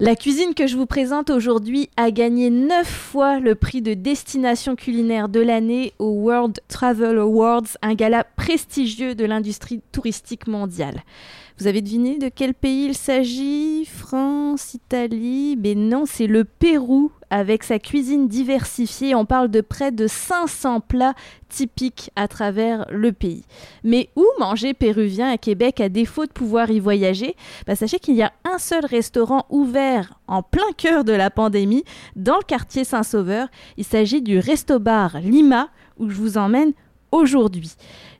La cuisine que je vous présente aujourd'hui a gagné 9 fois le prix de destination culinaire de l'année au World Travel Awards, un gala prestigieux de l'industrie touristique mondiale. Vous avez deviné de quel pays il s'agit? France, Italie? Mais non, c'est le Pérou avec sa cuisine diversifiée. On parle de près de 500 plats typiques à travers le pays. Mais où manger péruvien à Québec à défaut de pouvoir y voyager? Bah, Sachez qu'il y a un seul restaurant ouvert en plein cœur de la pandémie dans le quartier Saint-Sauveur. Il s'agit du Resto Bar Lima où je vous emmène aujourd'hui.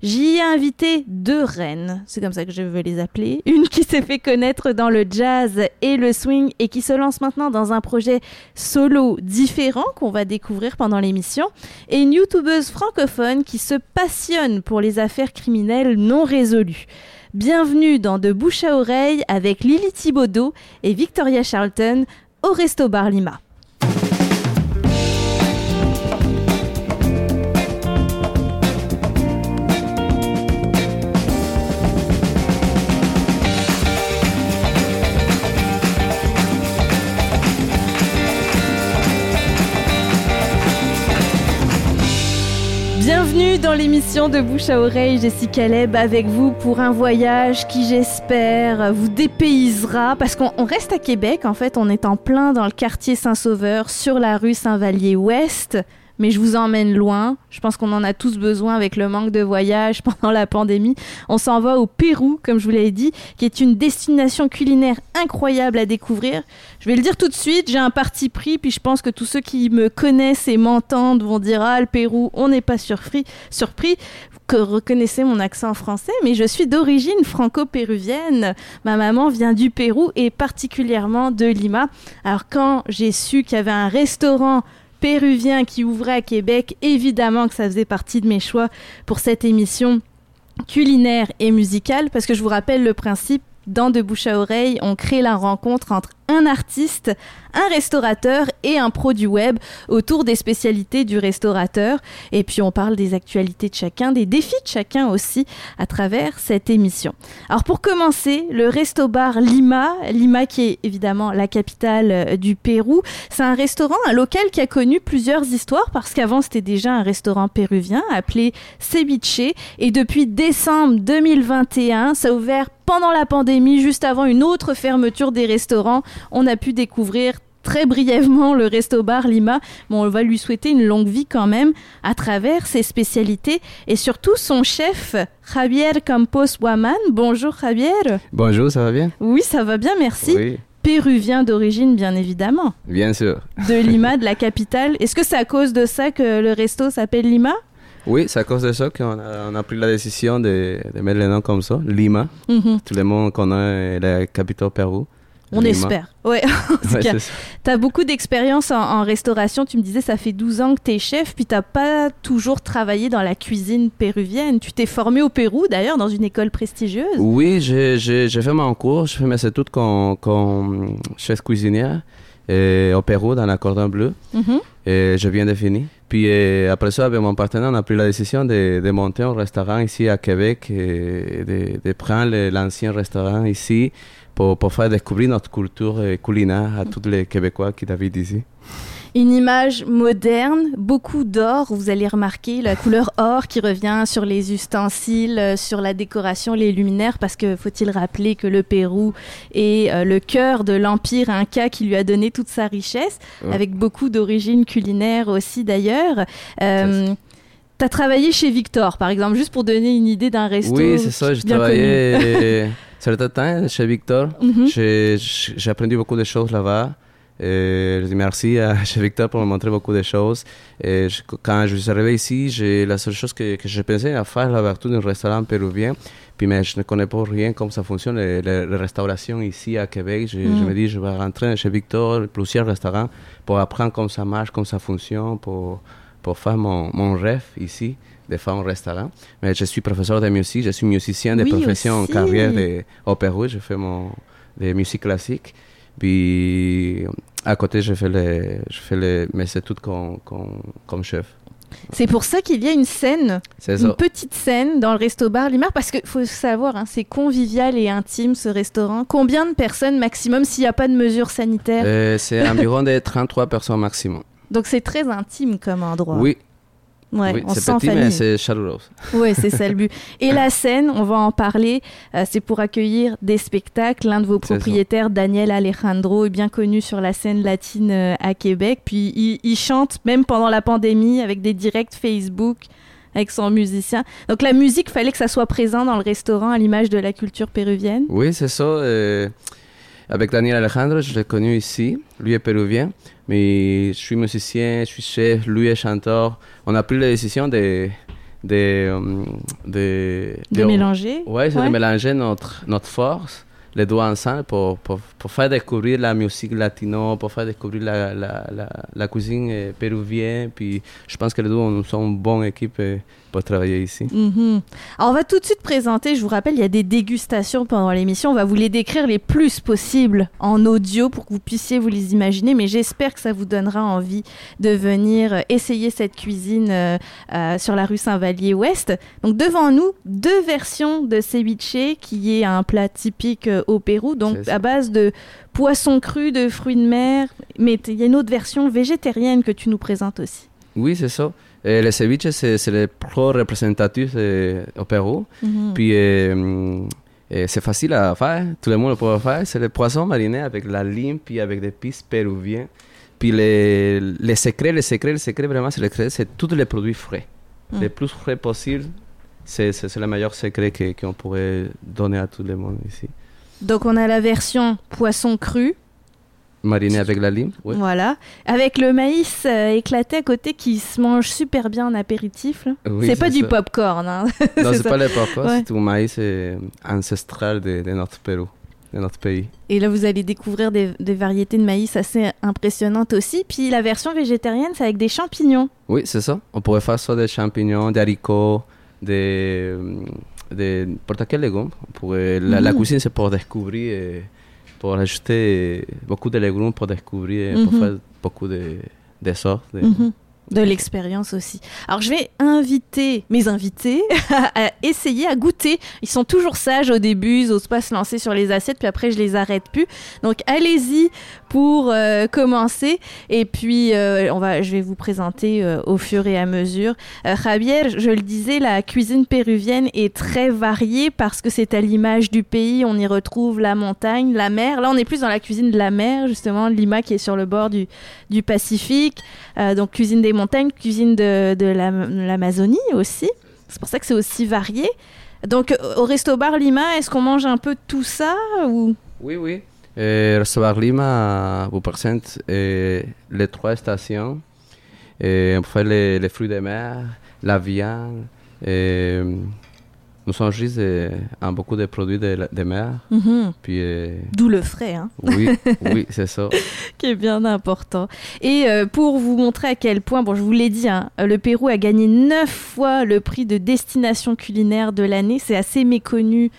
J'y ai invité deux reines, c'est comme ça que je veux les appeler. Une qui s'est fait connaître dans le jazz et le swing et qui se lance maintenant dans un projet solo différent qu'on va découvrir pendant l'émission. Et une youtubeuse francophone qui se passionne pour les affaires criminelles non résolues. Bienvenue dans De bouche à oreille avec Lily Thibaudot et Victoria Charlton au Resto Bar Bienvenue dans l'émission de Bouche à Oreille, Jessica Leb avec vous pour un voyage qui j'espère vous dépaysera. Parce qu'on reste à Québec. En fait, on est en plein dans le quartier Saint-Sauveur sur la rue Saint-Vallier-Ouest mais je vous emmène loin. Je pense qu'on en a tous besoin avec le manque de voyage pendant la pandémie. On s'en va au Pérou, comme je vous l'ai dit, qui est une destination culinaire incroyable à découvrir. Je vais le dire tout de suite, j'ai un parti pris, puis je pense que tous ceux qui me connaissent et m'entendent vont dire Ah, le Pérou, on n'est pas surpris. surpris que reconnaissez mon accent français, mais je suis d'origine franco-péruvienne. Ma maman vient du Pérou et particulièrement de Lima. Alors quand j'ai su qu'il y avait un restaurant péruvien qui ouvrait à Québec, évidemment que ça faisait partie de mes choix pour cette émission culinaire et musicale, parce que je vous rappelle le principe, dans De Bouche à Oreille, on crée la rencontre entre un artiste, un restaurateur et un pro du web autour des spécialités du restaurateur. Et puis on parle des actualités de chacun, des défis de chacun aussi à travers cette émission. Alors pour commencer, le resto bar Lima, Lima qui est évidemment la capitale euh, du Pérou, c'est un restaurant, un local qui a connu plusieurs histoires parce qu'avant c'était déjà un restaurant péruvien appelé Ceviche et depuis décembre 2021, ça a ouvert pendant la pandémie, juste avant une autre fermeture des restaurants on a pu découvrir très brièvement le Resto Bar Lima. Bon, on va lui souhaiter une longue vie quand même à travers ses spécialités et surtout son chef Javier Campos Waman. Bonjour Javier. Bonjour, ça va bien? Oui, ça va bien, merci. Péruvien d'origine, bien évidemment. Bien sûr. De Lima, de la capitale. Est-ce que c'est à cause de ça que le resto s'appelle Lima? Oui, c'est à cause de ça qu'on a, on a, pris la décision de, mettre le nom comme ça, Lima. Mhm. Tout le monde connaît la capitale Pérou. On espère. Ouais. tu as beaucoup d'expérience en, restauration. Tu me disais, ça fait 12 ans que tu es chef, puis tu pas toujours travaillé dans la cuisine péruvienne. Tu t'es formé au Pérou, d'ailleurs, dans une école prestigieuse. Oui, j'ai fait mon cours. J'ai fait mes études comme, comme chef cuisinière et au Pérou, dans la Cordon Bleu. Mm-hmm. Et je viens de finir. Puis après ça, avec mon partenaire, on a pris la décision de, de monter un restaurant ici à Québec et de, de prendre l'ancien restaurant ici pour, faire découvrir notre culture euh, culinaire à tous les Québécois qui habitent ici. Une image moderne, beaucoup d'or, vous allez remarquer la couleur or qui revient sur les ustensiles, euh, sur la décoration, les luminaires, parce que faut-il rappeler que le Pérou est euh, le cœur de l'empire inca qui lui a donné toute sa richesse, avec beaucoup d'origine culinaire aussi d'ailleurs. Euh, tu as travaillé chez Victor, par exemple, juste pour donner une idée d'un resto. Oui, c'est ça, j'ai travaillé certain temps chez Victor. Mhm. J'ai appris beaucoup de choses là-bas. je dis merci à chez Victor pour me montrer beaucoup de choses. Et quand je suis arrivé ici, la seule chose que, que je pensais à faire l'ouverture d'un restaurant péruvien. Puis mais je ne connais pas rien comment ça fonctionne, la restauration ici à Québec. Je, mhm. me dis, je vais rentrer chez Victor, plusieurs restaurants, pour apprendre comment ça marche, comment ça fonctionne, pour, pour faire mon, mon rêve ici de faire un restaurant. Mais je suis professeur de musique, je suis musicien de profession en carrière de, au Pérou. Je fais mon, de musique classique. Puis à côté, je fais, les, je fais les, mes études comme, comme, comme chef. C'est pour ça qu'il y a une scène, une petite scène dans le resto bar Limar, parce qu'il faut savoir, hein, c'est convivial et intime ce restaurant. Combien de personnes maximum s'il n'y a pas de mesures sanitaires? Euh, C'est environ des 33 personnes maximum. Donc c'est très intime comme endroit. Oui, Ouais, oui, c'est petit, mais c'est chaleureux. Oui, c'est ça le but. Et la scène, on va en parler, euh, c'est pour accueillir des spectacles. L'un de vos propriétaires, Daniel Alejandro, est bien connu sur la scène latine euh, à Québec. Puis il, chante même pendant la pandémie avec des directs Facebook avec son musicien. Donc la musique, fallait que ça soit présent dans le restaurant à l'image de la culture péruvienne. Oui, c'est ça. Euh, avec Daniel Alejandro, je l'ai connu ici. Lui est péruvien, mais je suis musicien, je suis chef, lui est chanteur. On a pris la décision de de, euh, de, de, mélanger. Ouais, c'est de mélanger notre, notre force, les deux ensemble, pour, pour, pour, faire découvrir la musique latino, pour faire découvrir la, la, la, la cuisine euh, péruvienne. Puis je pense que les deux, nous sommes une bonne équipe pour travailler ici. Mhm. Alors, on va tout de suite présenter, je vous rappelle, il y a des dégustations pendant l'émission. On va vous les décrire les plus possibles en audio pour que vous puissiez vous les imaginer. Mais j'espère que ça vous donnera envie de venir euh, essayer cette cuisine euh, euh, sur la rue Saint-Vallier-Ouest. Donc, devant nous, deux versions de ceviche, qui est un plat typique au Pérou, donc à base de poisson cru, de fruits de mer. Mais il y a une autre version végétarienne que tu nous présentes aussi. Oui, c'est ça. Et le ceviche, c'est le plus représentatif au Pérou. Puis c'est facile à faire, tout le monde peut le faire. C'est le poisson mariné avec la lime, puis avec des épices péruviens. Puis les, les secrets, les secrets, les secrets, vraiment, c'est le c'est tous les produits frais. Mhm. Le plus frais possible, c'est le meilleur secret qu'on pourrait donner à tout le monde ici. Donc on a la version poisson cru, Mariné avec la lime, Voilà. Avec le maïs euh, éclaté à côté qui se mange super bien en apéritif. c'est pas du popcorn. Hein. Non, c'est pas le popcorn, c'est du maïs euh, ancestral de, notre Pérou, de notre pays. Et là, vous allez découvrir des, variétés de maïs assez impressionnantes aussi. Puis la version végétarienne, c'est avec des champignons. Oui, c'est ça. On pourrait faire soit des champignons, des haricots, des, des n'importe quel légume. la, la, mm. cuisine, c'est pour découvrir. Et, pour ajouter beaucoup de légumes pour découvrir, pour mhm. faire beaucoup de, de sortes. Mhm de l'expérience aussi. Alors je vais inviter mes invités à, essayer, à goûter. Ils sont toujours sages au début, ils n'osent pas se lancer sur les assiettes, puis après je les arrête plus. Donc allez-y pour euh, commencer. Et puis euh, on va, je vais vous présenter euh, au fur et à mesure. Javier, je le disais, la cuisine péruvienne est très variée parce que c'est à l'image du pays. On y retrouve la montagne, la mer. Là on est plus dans la cuisine de la mer, justement, Lima qui est sur le bord du, du Pacifique. donc cuisine des montagne, cuisine de, de l'Amazonie aussi. C'est pour ça que c'est aussi varié. Donc, au Resto Bar Lima, est-ce qu'on mange un peu tout ça ou... Oui, oui. Euh, Resto Bar Lima vous présente euh, les trois stations. Et on fait les, les, fruits de mer, la viande, et nous sommes juste en beaucoup de produits de, de mer. Mhm. Puis, euh, D'où le frais. Hein? Oui, oui c'est ça. Qui est bien important. Et euh, pour vous montrer à quel point, bon, je vous l'ai dit, hein, le Pérou a gagné neuf fois le prix de destination culinaire de l'année. C'est assez méconnu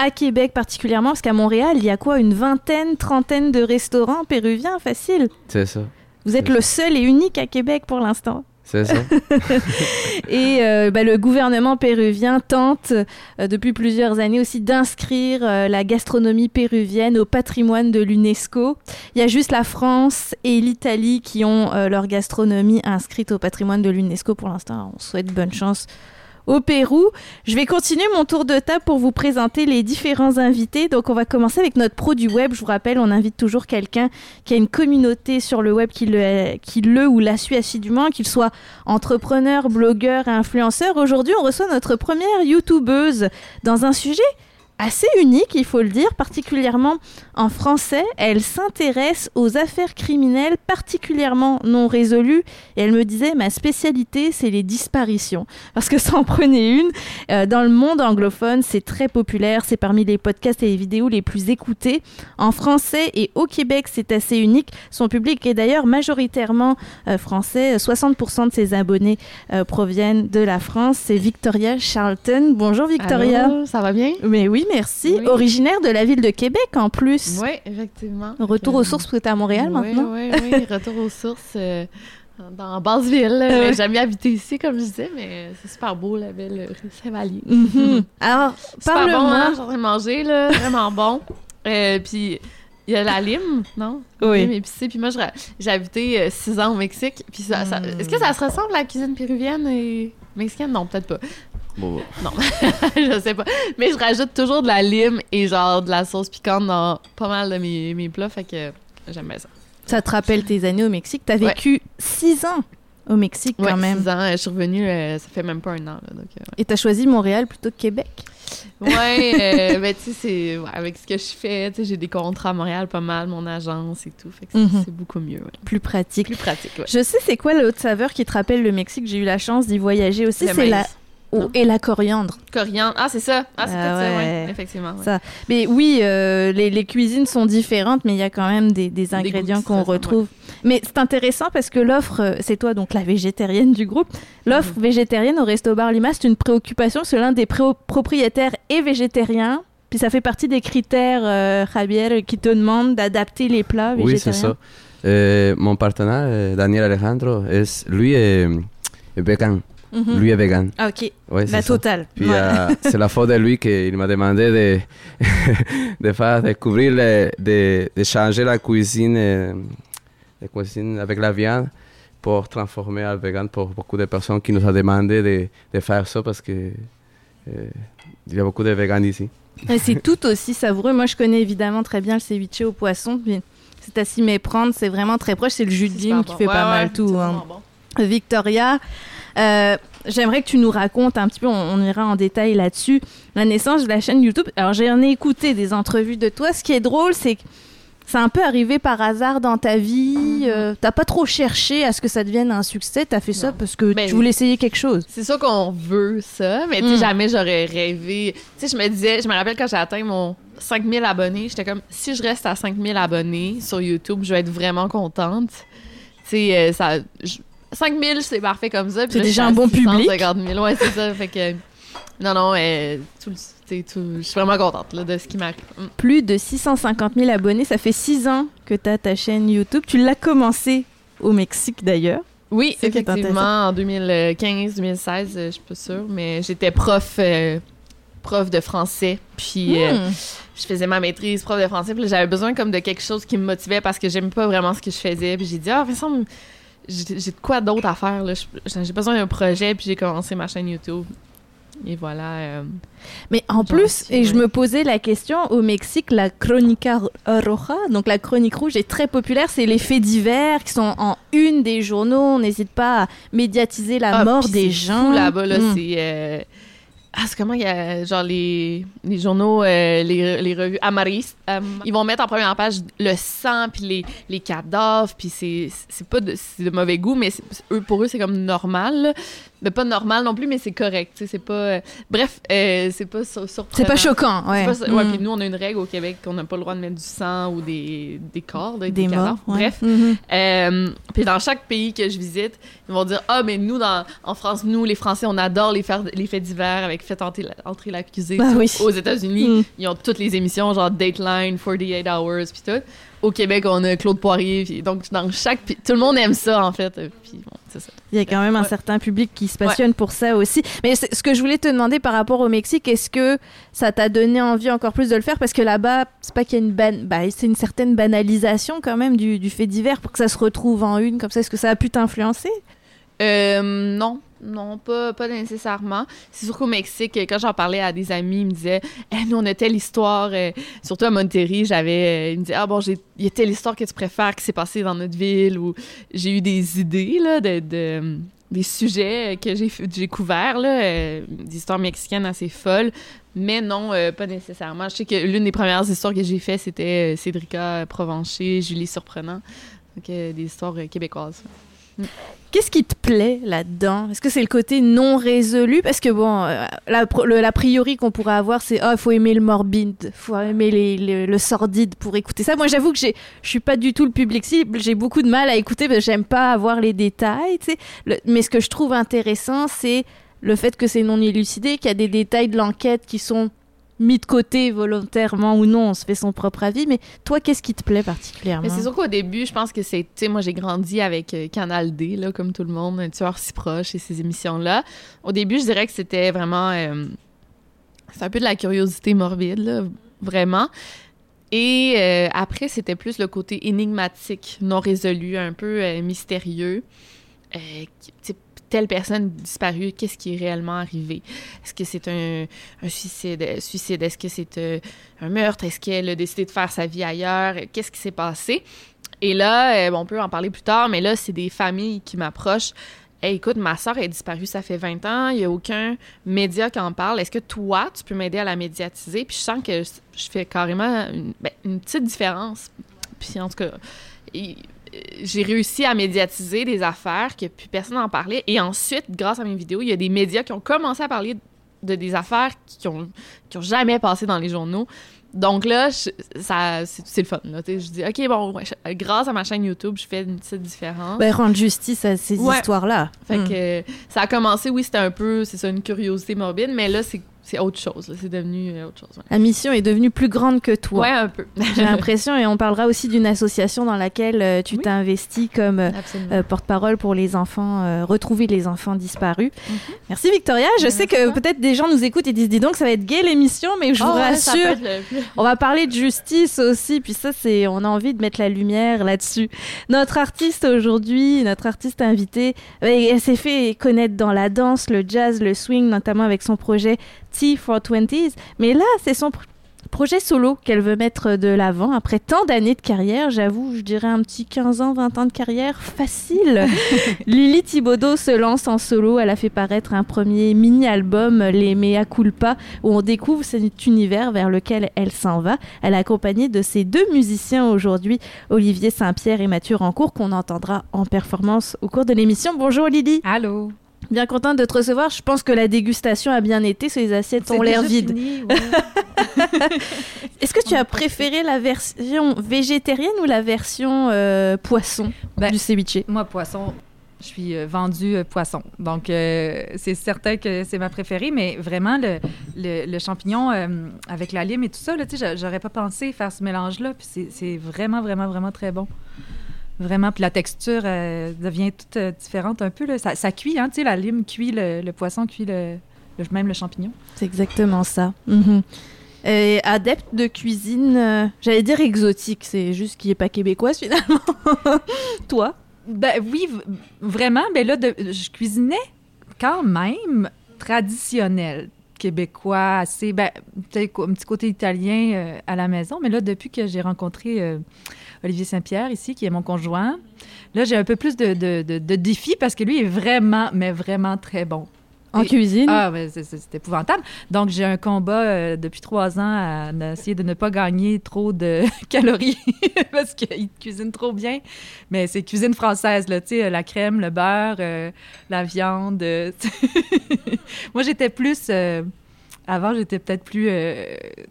à Québec particulièrement, parce qu'à Montréal, il y a quoi Une vingtaine, trentaine de restaurants péruviens, facile. C'est ça. Vous êtes le seul et unique à Québec pour l'instant. C'est ça. et euh, bah, le gouvernement péruvien tente euh, depuis plusieurs années aussi d'inscrire euh, la gastronomie péruvienne au patrimoine de l'UNESCO. Il y a juste la France et l'Italie qui ont leur gastronomie inscrite au patrimoine de l'UNESCO pour l'instant. On souhaite bonne chance au Pérou. Je vais continuer mon tour de table pour vous présenter les différents invités. Donc, on va commencer avec notre pro du web. Je vous rappelle, on invite toujours quelqu'un qui a une communauté sur le web qui le, ou la suit assidûment, qu'il soit entrepreneur, blogueur, influenceur. Aujourd'hui, on reçoit notre première YouTubeuse dans un sujet assez unique, il faut le dire, particulièrement en français. Elle s'intéresse aux affaires criminelles particulièrement non résolues. Et elle me disait, ma spécialité, c'est les disparitions. Parce que ça en prenait une. Euh, dans le monde anglophone, c'est très populaire. C'est parmi les podcasts et les vidéos les plus écoutés. En français et au Québec, c'est assez unique. Son public est d'ailleurs majoritairement euh, français. 60% de ses abonnés euh, proviennent de la France. C'est Victoria Charlton. Bonjour Victoria. ça va bien? Mais oui, merci. Originaire de la ville de Québec en plus. Oui, effectivement. Retour aux sources, parce que tu à Montréal maintenant. Oui, oui, retour aux sources. Euh, dans Basseville. là. J'ai jamais habité ici, comme je disais, mais c'est super beau, la belle rue Saint-Vallier. Mhm. Alors, Super bon, hein? parle-moi. Je suis en train de manger, là. Vraiment bon. Euh, puis, il y a la lime, non? Oui. Lime épicée. Puis moi, j'ai habité euh, six ans au Mexique. Puis ça, ça- Mm. est-ce que ça se ressemble à la cuisine péruvienne et mexicaine? Non, peut-être pas. Bon, je sais pas. Mais je rajoute toujours de la lime et genre de la sauce piquante dans pas mal de mes, mes plats. Fait que j'aime bien ça. Ça te rappelle tes années au Mexique? T'as Ouais. vécu six ans au Mexique Ouais, quand même. six ans. Je suis revenue, euh, ça fait même pas un an. Là, donc, euh, Et t'as choisi Montréal plutôt que Québec? Ouais, euh, ben tu sais, c'est ouais, avec ce que je fais, tu sais, j'ai des contrats à Montréal pas mal, mon agence et tout, fait que c'est Mhm. c'est beaucoup mieux, ouais. Plus pratique. plus pratique, ouais. Je sais c'est quoi l'autre saveur qui te rappelle le Mexique? J'ai eu la chance d'y voyager aussi. C'est la. Oh, Non. et la coriandre. Coriandre, ah c'est ça, ah c'est Ah peut-être ça, ouais. effectivement. ouais. Ça. Mais oui, euh, les, les cuisines sont différentes, mais il y a quand même des, des ingrédients qu'on retrouve. Mais c'est intéressant parce que l'offre, euh, c'est toi donc la végétarienne du groupe, l'offre Mhm. végétarienne au Resto Bar Lima, c'est une préoccupation que l'un des propriétaires est végétarien. Puis ça fait partie des critères, euh, Javier, qui te demandent d'adapter les plats oui, c'est végétariens. ça. Euh, mon partenaire, Daniel Alejandro, est, lui est, est Lui est vegan. Ah, ok, Ouais, c'est la totale. Puis Ouais. euh, c'est la faute de lui qu'il m'a demandé de, de faire découvrir, de, de changer la cuisine, euh, la cuisine avec la viande pour transformer à vegan pour beaucoup de personnes qui nous ont demandé de, de faire ça parce que euh, il y a beaucoup de véganes ici. C'est tout aussi savoureux. Moi, je connais évidemment très bien le ceviche au poisson. C'est à s'y méprendre. C'est vraiment très proche. C'est le jus de lime qui bon. fait Ouais, pas ouais, mal tout. hein. bon. Victoria, euh, j'aimerais que tu nous racontes un petit peu, on, on ira en détail là-dessus, la naissance de la chaîne YouTube. Alors, j'en ai écouté des entrevues de toi. Ce qui est drôle, c'est que c'est un peu arrivé par hasard dans ta vie. Mhm. euh, T'as pas trop cherché à ce que ça devienne un succès. T'as fait ça parce que Ben, tu voulais essayer quelque chose. C'est sûr qu'on veut ça, mais tu sais, Mm. jamais j'aurais rêvé. Tu sais, je me disais, je me rappelle quand j'ai atteint mon 5000 abonnés, j'étais comme, si je reste à 5000 abonnés sur YouTube, je vais être vraiment contente. Tu sais, euh, ça. je- 5000, c'est parfait comme ça. C'est déjà un bon public. 650 000. Ouais, c'est ça. Fait que. Non, non, euh, tout, tout- je suis vraiment contente là, de ce qui m'arrive. Mm. Plus de 650 000 abonnés. Ça fait six ans que tu as ta chaîne YouTube. Tu l'as commencé au Mexique d'ailleurs. Oui, effectivement, en 2015-2016, euh, je suis pas sûre, mais j'étais prof, euh, prof de français, puis euh, Hmm. je faisais ma maîtrise prof de français, puis j'avais besoin comme de quelque chose qui me motivait parce que j'aimais pas vraiment ce que je faisais, puis j'ai dit ah Vincent, j'ai j'ai de quoi d'autre à faire là, j'ai besoin d'un projet, puis j'ai commencé ma chaîne YouTube. Et voilà. euh, Mais en plus, et je me posais la question, au Mexique, la Crónica Roja, donc la chronique rouge, est très populaire. C'est les faits divers qui sont en une des journaux. On n'hésite pas à médiatiser la Ah, mort des gens. là-bas, là, Mm. c'est. euh, Ah, c'est comment il y a. Genre, les, les journaux, euh, les, les revues Amaris, euh, ils vont mettre en première page le sang, puis les, les cadavres, puis c'est pas de, de mauvais goût, mais eux, pour eux, c'est comme normal. Mais pas normal non plus, mais c'est correct. C'est pas. euh, Bref, euh, c'est pas sur- surprenant. C'est pas choquant, ouais. Pas- ouais, Mm. puis nous, on a une règle au Québec qu'on n'a pas le droit de mettre du sang ou des, des corps, là, des, des morts. cadavres. ouais. Bref. Mhm. Euh, puis dans chaque pays que je visite, ils vont dire ah mais nous dans en France nous les Français on adore les faire les faits divers avec fait entrer la- entrer l'accusé Ah oui. aux États-Unis Mm. ils ont toutes les émissions genre Dateline 48 Hours puis tout au Québec on a Claude Poirier puis donc dans chaque tout le monde aime ça en fait puis bon c'est ça. Il y a quand même un certain public qui se passionne pour ça aussi. Mais ce que je voulais te demander par rapport au Mexique, est-ce que ça t'a donné envie encore plus de le faire? Parce que là-bas, c'est pas qu'il y a une ban... bah, c'est une certaine banalisation quand même du, du fait divers pour que ça se retrouve en une comme ça. Est-ce que ça a pu t'influencer? Euh, non, non, pas, pas nécessairement. C'est sûr qu'au Mexique, quand j'en parlais à des amis, ils me disaient Eh, nous, on a telle histoire. euh, surtout à Monterrey, j'avais. euh, ils me disaient Ah bon, il y a telle histoire que tu préfères qui s'est passée dans notre ville. Ou j'ai eu des idées, là, de. de- des sujets que j'ai couverts, là, euh, des histoires mexicaines assez folles. Mais non, euh, pas nécessairement. Je sais que l'une des premières histoires que j'ai faites, c'était euh, Cédrica Provencher, Julie Surprenant. Donc, euh, des histoires euh, québécoises. Qu'est-ce qui te plaît là-dedans? Est-ce que c'est le côté non résolu? Parce que bon, euh, la, priori qu'on pourrait avoir, c'est oh, faut aimer le morbide, faut aimer les- le sordide pour écouter ça. Moi, j'avoue que je suis pas du tout le public cible. J'ai beaucoup de mal à écouter parce que j'aime pas avoir les détails. Mais ce que je trouve intéressant, c'est le fait que c'est non élucidé, qu'il y a des détails de l'enquête qui sont mis de côté volontairement ou non, on se fait son propre avis. Mais toi, qu'est-ce qui te plaît particulièrement? C'est sûr qu'au début, je pense que c'est, tu sais, moi j'ai grandi avec euh, Canal D, là, comme tout le monde, un tueur si proche et ces émissions-là. Au début, je dirais que c'était vraiment, euh, c'est un peu de la curiosité morbide, là, vraiment. Et euh, après, c'était plus le côté énigmatique, non résolu, un peu euh, mystérieux. Telle personne disparue, qu'est-ce qui est réellement arrivé? Est-ce que c'est un, suicide? euh, suicide? Est-ce que c'est euh, un meurtre? Est-ce qu'elle a décidé de faire sa vie ailleurs? Qu'est-ce qui s'est passé? Et là, euh, on peut en parler plus tard, mais là, c'est des familles qui m'approchent. Hey, écoute, ma soeur est disparue, ça fait 20 ans, il n'y a aucun média qui en parle. Est-ce que toi, tu peux m'aider à la médiatiser? Puis je sens que je fais carrément une, ben, une petite différence. Puis en tout cas, j'ai réussi à médiatiser des affaires que plus personne n'en parlait. Et ensuite, grâce à mes vidéos, il y a des médias qui ont commencé à parler de des affaires qui ont, qui ont jamais passé dans les journaux. Donc là, je- ça, c'est le fun. Là, je dis, OK, bon, je- grâce à ma chaîne YouTube, je fais une petite différence. Ben, rendre justice à ces Ouais. histoires-là. Fait Mm. que ça a commencé, oui, c'était un peu, c'est ça, une curiosité morbide, mais là, c'est c'est autre chose. C'est devenu euh, autre chose. ouais. La mission est devenue plus grande que toi. Ouais, un peu. J'ai l'impression, et on parlera aussi d'une association dans laquelle euh, tu Oui. t'es investi comme euh, porte-parole pour les enfants, euh, retrouver les enfants disparus. Mhm. Merci Victoria. Je sais que peut-être des gens nous écoutent et disent dis donc ça va être gay l'émission, mais je vous ouais, ça peut rassure, le- on va parler de justice aussi. Puis ça, c'est on a envie de mettre la lumière là-dessus. Notre artiste aujourd'hui, notre artiste invitée, elle s'est fait connaître dans la danse, le jazz, le swing, notamment avec son projet T for 20s. Mais là, c'est son pr- projet solo qu'elle veut mettre de l'avant après tant d'années de carrière. J'avoue, je dirais un petit 15 ans, 20 ans de carrière facile. Lily Thibaudot se lance en solo. Elle a fait paraître un premier mini-album, Les Mea Culpa, où on découvre cet univers vers lequel elle s'en va. Elle est accompagnée de ses deux musiciens aujourd'hui, Olivier Saint-Pierre et Mathieu Rancourt, qu'on entendra en performance au cours de l'émission. Bonjour Lily, Allô? Bien contente de te recevoir. Je pense que la dégustation a bien été, ces assiettes ont l'air vides. ouais. Est-ce que tu as préféré la version végétarienne ou la version euh, poisson Ben, du ceviche? Moi, poisson, je suis euh, vendue euh, poisson. Donc, euh, c'est certain que c'est ma préférée, mais vraiment, le, le, le champignon euh, avec la lime et tout ça, là, tu sais, j'a- j'aurais pas pensé faire ce mélange-là. Puis c'est- c'est vraiment, vraiment, vraiment très bon. Vraiment. Puis la texture euh, devient toute euh, différente un peu. Là. Ça, ça cuit, hein, tu sais, la lime cuit, le, le poisson cuit le, le- même le champignon. C'est exactement ça. Mhm. Et adepte de cuisine, euh, j'allais dire exotique, c'est juste qui est pas québécoise finalement. Toi? Ben oui, vraiment. Ben là, de- je cuisinais quand même traditionnel québécois, assez, ben, un petit côté italien euh, à la maison. Mais là, depuis que j'ai rencontré euh, Olivier Saint-Pierre ici, qui est mon conjoint, là, j'ai un peu plus de, de, de, de défis parce que lui est vraiment, mais vraiment très bon. En Et- cuisine? Ah, c'est- épouvantable. Donc, j'ai un combat euh, depuis trois ans à essayer de ne pas gagner trop de calories parce qu'il cuisine trop bien. Mais c'est cuisine française, là, tu sais, la crème, le beurre, euh, la viande. euh, Moi, j'étais plus... euh, avant, j'étais peut-être plus, euh,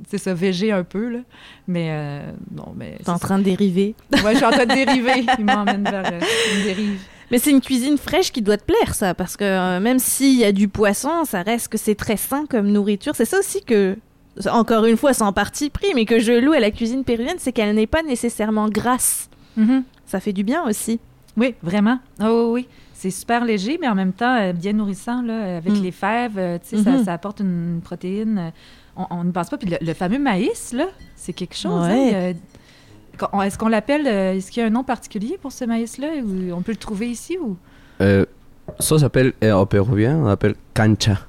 c'est ça, végé un peu, là. Mais euh, non, mais... T'es en train de dériver. Ouais, je suis en train de dériver. Il m'emmène vers euh, une dérive. Mais c'est une cuisine fraîche qui doit te plaire, ça, parce que euh, même s'il y a du poisson, ça reste que c'est très sain comme nourriture. C'est ça aussi que, encore une fois, sans parti pris, mais que je loue à la cuisine péruvienne, c'est qu'elle n'est pas nécessairement grasse. Mhm. Ça fait du bien aussi. Oui, vraiment. Oh, oui, oui. C'est super léger, mais en même temps euh, bien nourrissant, là, avec Mm. les fèves. euh, tu sais, ça, ça apporte une protéine. euh, On, ne pense pas. Puis le, le fameux maïs, là, c'est quelque chose. hein, Ouais. Est-ce qu'on l'appelle... euh, Est-ce qu'il y a un nom particulier pour ce maïs-là? Ou on peut le trouver ici? ou? Euh, ça s'appelle, euh, en péruvien, on appelle cancha.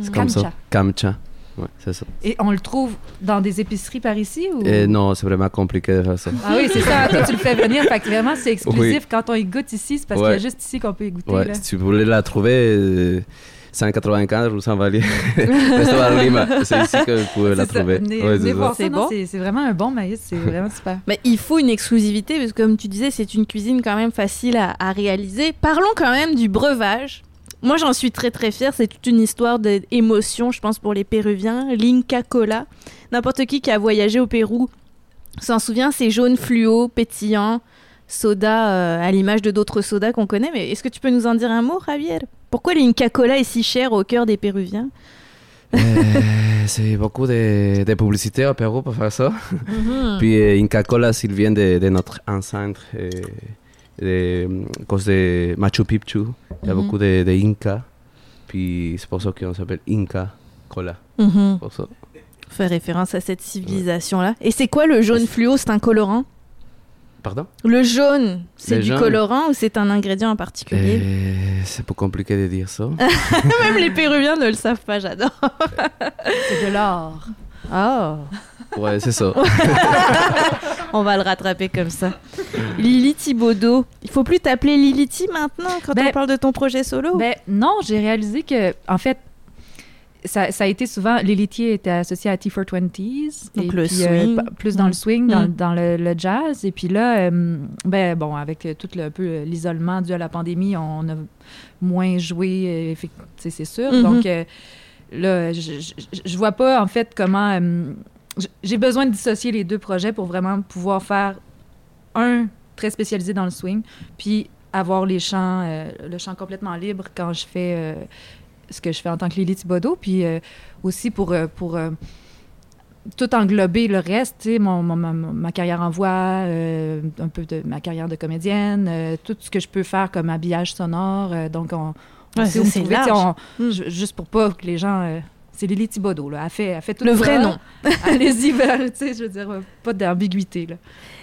C'est comme ça. Camcha. Ouais, c'est ça. Et on le trouve dans des épiceries par ici? Ou... Et non, c'est vraiment compliqué de faire ça. Ah oui, c'est ça. Toi, tu le fais venir. Fait que vraiment, c'est exclusif. Quand on y goûte ici, c'est parce Ouais. qu'il y a juste ici qu'on peut y goûter. Ouais, là. si tu voulais la trouver, euh, 195 ou 100 valiers. Restaurant Lima. C'est ici que vous pouvez la ça. trouver. Ouais, c'est bon? Vraiment un bon maïs. C'est vraiment super. Mais il faut une exclusivité, parce que comme tu disais, c'est une cuisine quand même facile à, à réaliser. Parlons quand même du breuvage. Moi, j'en suis très très fière. C'est toute une histoire d'émotion, je pense, pour les Péruviens. L'Inca Cola. N'importe qui qui a voyagé au Pérou s'en souvient. C'est jaune fluo, pétillant, soda euh, à l'image de d'autres sodas qu'on connaît. Mais est-ce que tu peux nous en dire un mot, Javier? Pourquoi l'Inca Cola est si cher au cœur des Péruviens? Euh, c'est beaucoup de, de publicité au Pérou pour faire ça. Mhm. Puis euh, Inca Cola, s'il vient de, de notre enceinte, euh, de, à cause de Machu Picchu, il y a beaucoup de, de Inca. Puis c'est pour ça qu'on s'appelle Inca Cola. Mhm. Pour ça. Fait référence à cette civilisation-là. Et c'est quoi le jaune fluo? C'est un colorant? Pardon? Le jaune, c'est du jaune. colorant ou c'est un ingrédient en particulier? Euh, C'est pas compliqué de dire ça. Même les Péruviens ne le savent pas, j'adore. C'est de l'or. Oh, ouais, c'est ça. on va le rattraper comme ça. Lily Thibaudot, il faut plus t'appeler Lility maintenant quand Ben, on parle de ton projet solo? Ben non, j'ai réalisé que, en fait, ça, ça a été souvent, l'élitier était associé à T420s. Donc et le puis, swing. pa- plus dans le swing, dans, Mm. dans le, le jazz. Et puis là, euh, ben bon, avec euh, tout le, un peu euh, l'isolement dû à la pandémie, on a moins joué, euh, c'est sûr. Mhm. Donc euh, là, je, vois pas, en fait, comment... euh, j'ai besoin de dissocier les deux projets pour vraiment pouvoir faire un très spécialisé dans le swing, puis avoir les chants, euh, le chant complètement libre quand je fais euh, ce que je fais en tant que Lily Thibodeau, puis aussi pour, pour tout englober le reste, tu sais, mon, mon- ma, ma carrière en voix, un peu de ma carrière de comédienne, tout ce que je peux faire comme habillage sonore. donc, on, on Ouais, c'est large. on- Mm. ju- juste pour pas que les gens... euh, c'est Lily Thibodeau, là. Elle fait, elle fait tout Le vrai nom. Allez-y, ben, tu sais, je veux dire, euh, pas d'ambiguïté, là.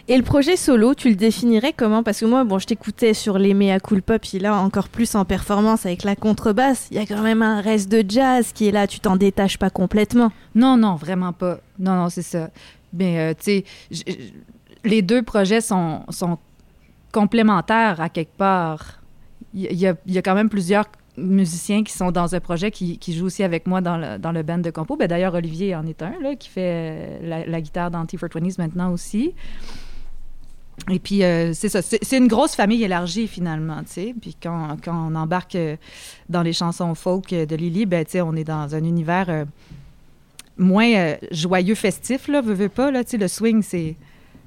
Et le projet solo, tu le définirais comment? Parce que moi, bon, je t'écoutais sur les Mea Culpa, puis là, encore plus en performance avec la contrebasse, il y a quand même un reste de jazz qui est là, tu t'en détaches pas complètement. Non, non, vraiment pas. Non, non, c'est ça. Mais, euh, tu sais, les deux projets sont, sont complémentaires à quelque part. Il y, y a, quand même plusieurs musiciens qui sont dans un projet qui, qui jouent aussi avec moi dans le, dans le band de compo. Ben, D'ailleurs, Olivier en est un, là, qui fait euh, la, guitare dans T420s maintenant aussi. Et puis, euh, c'est ça. C'est une grosse famille élargie, finalement, tu sais. Puis quand, quand on embarque euh, dans les chansons folk euh, de Lily, ben, tu sais, on est dans un univers moins joyeux, festif, là, veux pas, là. Tu sais, le swing, c'est...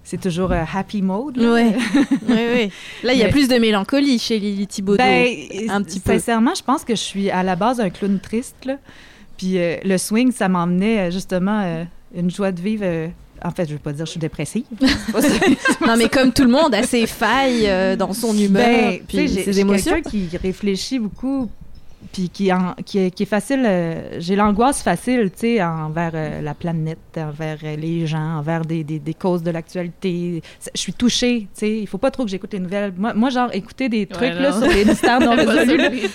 C'est toujours euh, happy mode. là. Ouais. oui, oui. Là, il y a Mais- plus de mélancolie chez Lily Thibaudot. Ben, un petit peu. Sincèrement, je pense que je suis à la base un clown triste. Là. Puis euh, le swing, ça m'emmenait euh, justement euh, une joie de vivre. en fait, je veux pas dire que je suis dépressive. Non, mais comme tout le monde a ses failles euh, dans son humeur, Ben, puis je suis émotions. quelqu'un qui réfléchit beaucoup, puis qui, en- qui, est, qui est facile. euh, j'ai l'angoisse facile, tu sais, envers euh, la planète, envers euh, les gens, envers des, des, des causes de l'actualité. Je suis touchée, tu sais. Il faut pas trop que j'écoute les nouvelles. Moi, moi, genre, écouter des trucs Ouais, là, sur les mystères non résolus,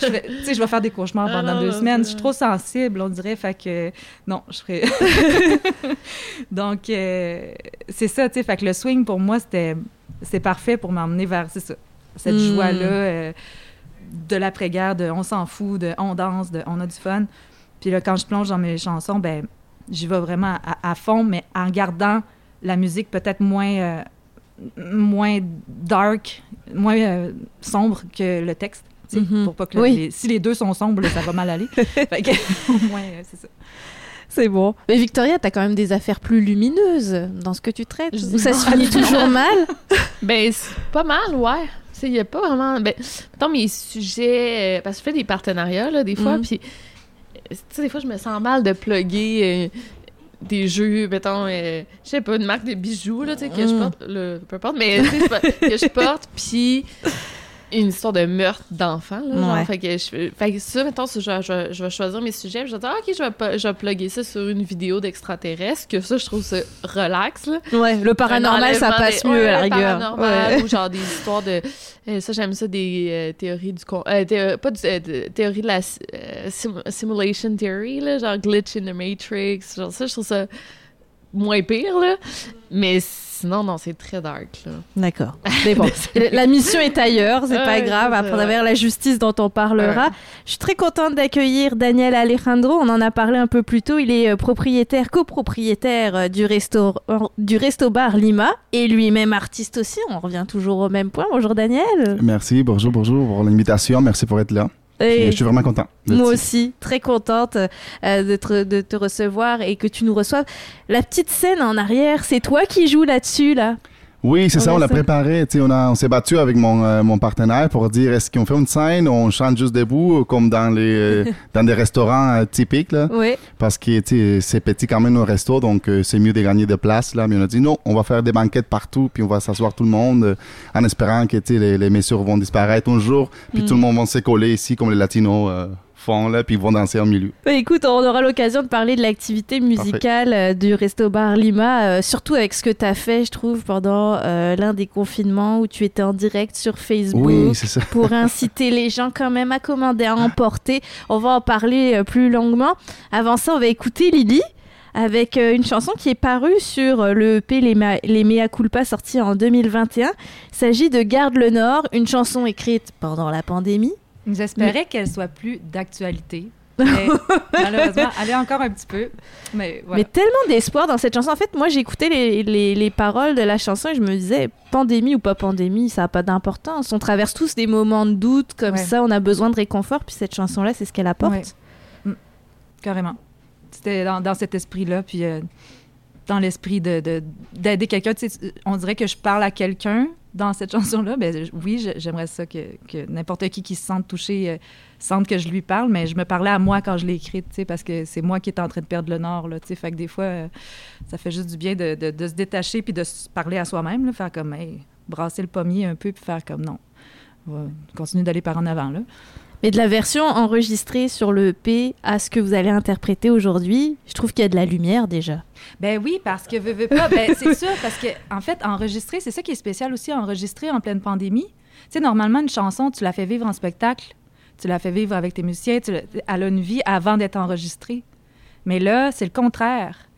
je vais, tu sais, je vais faire des cauchemars Ah pendant non, deux non, semaines. Je suis trop sensible, on dirait. Fait que non, je ferais. Donc, c'est ça, tu sais. Fait que le swing, pour moi, c'était c'est parfait pour m'emmener vers, c'est ça, cette Mm. joie-là de l'après-guerre, de on s'en fout, de on danse, de on a du fun. Puis là, quand je plonge dans mes chansons, ben j'y vais vraiment à, à fond, mais en gardant la musique peut-être moins. euh, moins dark, moins euh, sombre que le texte. Mhm. Pour pas que Oui. les- si les deux sont sombres, là, ça va mal aller. Fait que, au moins, euh, c'est ça. C'est bon. Mais Victoria, t'as quand même des affaires plus lumineuses dans ce que tu traites. Je Ou dis ça se finit toujours mal? Ben, pas mal, ouais. Il y a pas vraiment... Ben, mettons, mes sujets... euh, parce que je fais des partenariats, là, des fois, Mhm. puis... euh, Tu sais, des fois, je me sens mal de plugger euh, des jeux, mettons, euh, je sais pas, une marque de bijoux, là, tu sais, que je Mhm. porte, le, peu importe, mais pas- que je porte, puis une histoire de meurtre d'enfant, là, genre. Ouais. Fait que, je, fait que ça, mettons, je, je, je vais choisir mes sujets, puis je vais dire, Ah, OK, je vais, je vais plugger ça sur une vidéo d'extraterrestre, que ça, je trouve ça relax, là. Ouais, le paranormal, ça passe des- mieux ouais, à la le rigueur. paranormal, Ouais. ou genre des histoires de. euh, ça, j'aime ça, des euh, théories du. con- euh, pas du, de- théorie de la si- sim- simulation theory, là, genre glitch in the matrix. Genre ça, je trouve ça moins pire, là. Mais sinon, non, c'est très dark, là. D'accord. Mais bon, la mission est ailleurs, c'est pas grave, à travers la justice dont on parlera. Ouais. Je suis très contente d'accueillir Daniel Alejandro, on en a parlé un peu plus tôt, il est euh, propriétaire, copropriétaire euh, du resto, du resto bar Lima, et lui-même artiste aussi, on revient toujours au même point. Bonjour Daniel. Merci, bonjour, bonjour pour l'invitation. Merci pour être là. Et je suis vraiment content. moi aussi, très contente euh, de, te, de te recevoir et que tu nous reçoives. La petite scène en arrière, c'est toi qui joues là-dessus, là? Oui, c'est ça, on l'a préparé. tu sais, On, a- on s'est battu avec mon, euh, mon partenaire pour dire est-ce qu'on fait une scène ou on chante juste debout, comme dans, les, euh, dans des restaurants euh, typiques. Là, Oui. parce que c'est petit quand même nos restos, donc euh, c'est mieux de gagner de place. Là. Mais on a dit non, on va faire des banquettes partout, puis on va s'asseoir tout le monde euh, en espérant que les, les messieurs vont disparaître un jour, puis Mm. tout le monde va se coller ici comme les latinos là, puis ils vont danser en milieu. Bah, écoute, on aura l'occasion de parler de l'activité musicale euh, du Resto Bar Lima, euh, surtout avec ce que tu as fait, je trouve, pendant euh, l'un des confinements où tu étais en direct sur Facebook. Oui, c'est ça. pour inciter les gens quand même à commander, à emporter. On va en parler euh, plus longuement. Avant ça, on va écouter Lily avec une chanson qui est parue sur le EP Les, Ma- Les Mea Culpa sorti en 2021. Il s'agit de Garde le Nord, une chanson écrite pendant la pandémie. J'espérais qu'elle soit plus d'actualité. Mais malheureusement, elle est encore un petit peu. Mais voilà. Mais tellement d'espoir dans cette chanson. En fait, moi, j'écoutais les, les, les paroles de la chanson et je me disais, pandémie ou pas pandémie, ça n'a pas d'importance. On traverse tous des moments de doute comme Ouais. ça, on a besoin de réconfort. Puis cette chanson-là, c'est ce qu'elle apporte. Ouais. Mm. Carrément. C'était dans, dans cet esprit-là, puis euh, dans l'esprit de, de- d'aider quelqu'un. On dirait que je parle à quelqu'un dans cette chanson-là. Ben, oui, j'aimerais ça que, n'importe qui qui se sente touché euh, sente que je lui parle, mais je me parlais à moi quand je l'ai écrite, parce que c'est moi qui est en train de perdre le nord. Là, fait des fois, euh, ça fait juste du bien de, se détacher puis de se parler à soi-même, faire comme, hey, brasser le pommier un peu puis faire comme, non, on va continuer d'aller par en avant. Là. Mais de la version enregistrée sur le EP à ce que vous allez interpréter aujourd'hui, je trouve qu'il y a de la lumière déjà. Ben oui, parce que veux, veux pas, ben c'est sûr, parce que en fait, enregistrer, c'est ça qui est spécial aussi, enregistrer en pleine pandémie. Tu sais, normalement, une chanson, tu la fais vivre en spectacle, tu la fais vivre avec tes musiciens, tu elle a une vie avant d'être enregistrée. Mais là, c'est le contraire.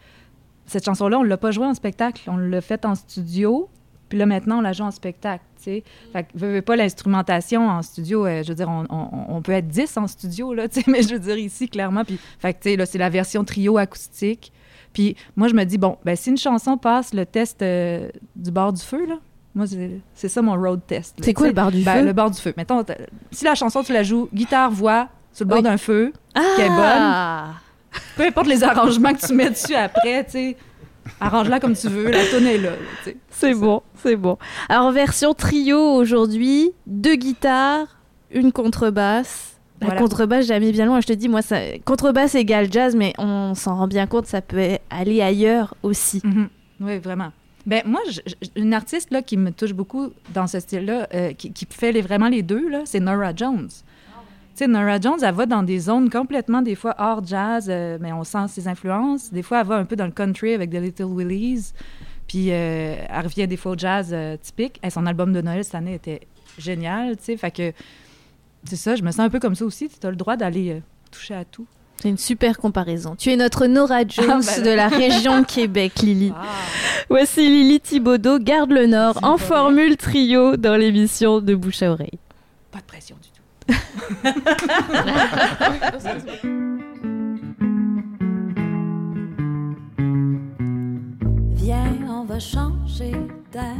Cette chanson-là, on l'a pas jouée en spectacle, on l'a faite en studio, puis là, maintenant, on la joue en spectacle. Fait que, veux, veux pas, l'instrumentation en studio, euh, je veux dire, on, on- on peut être 10 en studio, là, mais je veux dire, ici, clairement, puis, fait que, tu sais, là, c'est la version trio acoustique. Puis moi, je me dis, bon, ben, si une chanson passe le test euh, du bord du feu, là, moi, c'est ça mon road test. C'est quoi le bord du ben, feu? Le bord du feu. Mettons, si la chanson, tu la joues guitare, voix, sur le bord Oui. d'un feu, Ah! qui est bonne. peu importe les arrangements que tu mets dessus après, tu sais, arrange-la comme tu veux, la tonne est là. C'est bon, c'est bon. Alors, version trio aujourd'hui, deux guitares, une contrebasse. La Voilà. contrebasse, j'ai mis bien loin. Je te dis, moi, ça... contrebasse égale jazz, mais on s'en rend bien compte, ça peut aller ailleurs aussi. Mhm. Oui, vraiment. Ben moi, je- une artiste là, qui me touche beaucoup dans ce style-là, euh, qui, qui fait les- vraiment les deux, là, c'est Nora Jones. Sais, Nora Jones, elle va dans des zones complètement, des fois, hors jazz, euh, mais on sent ses influences. Des fois, elle va un peu dans le country avec The Little Willies. Puis, euh, elle revient des fois au jazz euh, typique. Et son album de Noël cette année était génial, tu sais. Fait que, c'est ça, je me sens un peu comme ça aussi. Tu as le droit d'aller euh, toucher à tout. C'est une super comparaison. Tu es notre Nora Jones ben de la région Québec, Lily. Voici Lily Thibaudot, Garde le Nord, en formule trio dans l'émission de Bouche à Oreille. Pas de pression du tout. Viens, on va changer d'air.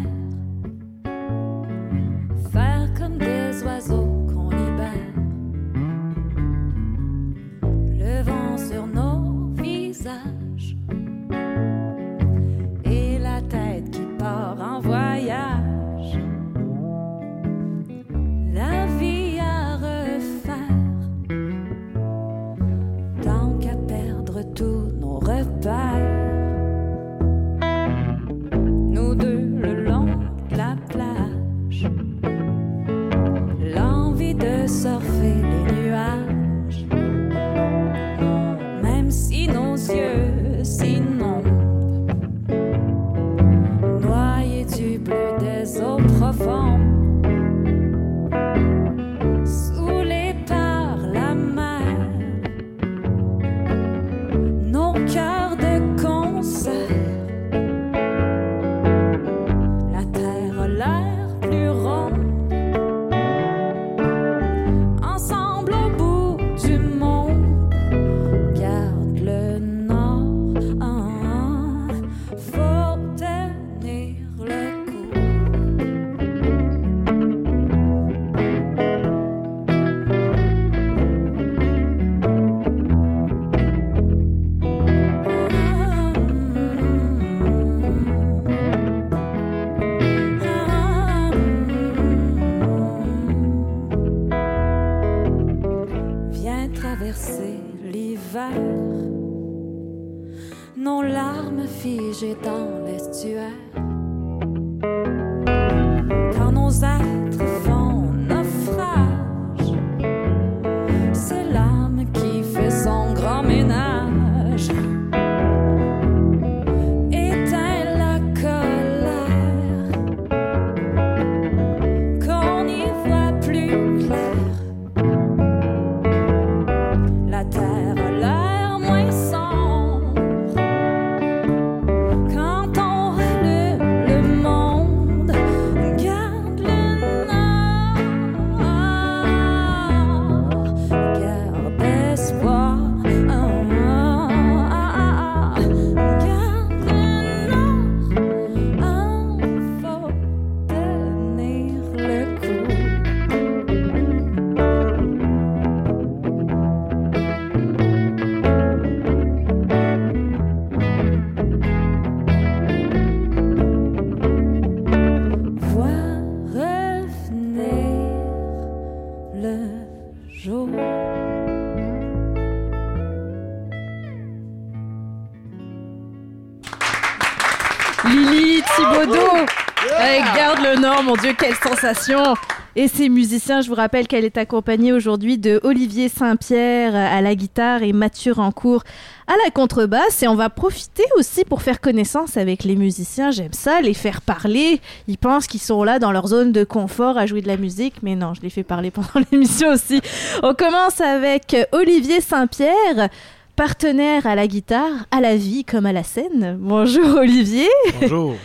Faire comme des oiseaux mon Dieu, quelle sensation Et ces musiciens, je vous rappelle qu'elle est accompagnée aujourd'hui de Olivier Saint-Pierre à la guitare et Mathieu Rancourt à la contrebasse. Et on va profiter aussi pour faire connaissance avec les musiciens. J'aime ça, les faire parler. Ils pensent qu'ils sont là dans leur zone de confort à jouer de la musique, mais non, je les fais parler pendant l'émission aussi. On commence avec Olivier Saint-Pierre. Partenaire à la guitare, à la vie comme à la scène. Bonjour Olivier. Bonjour.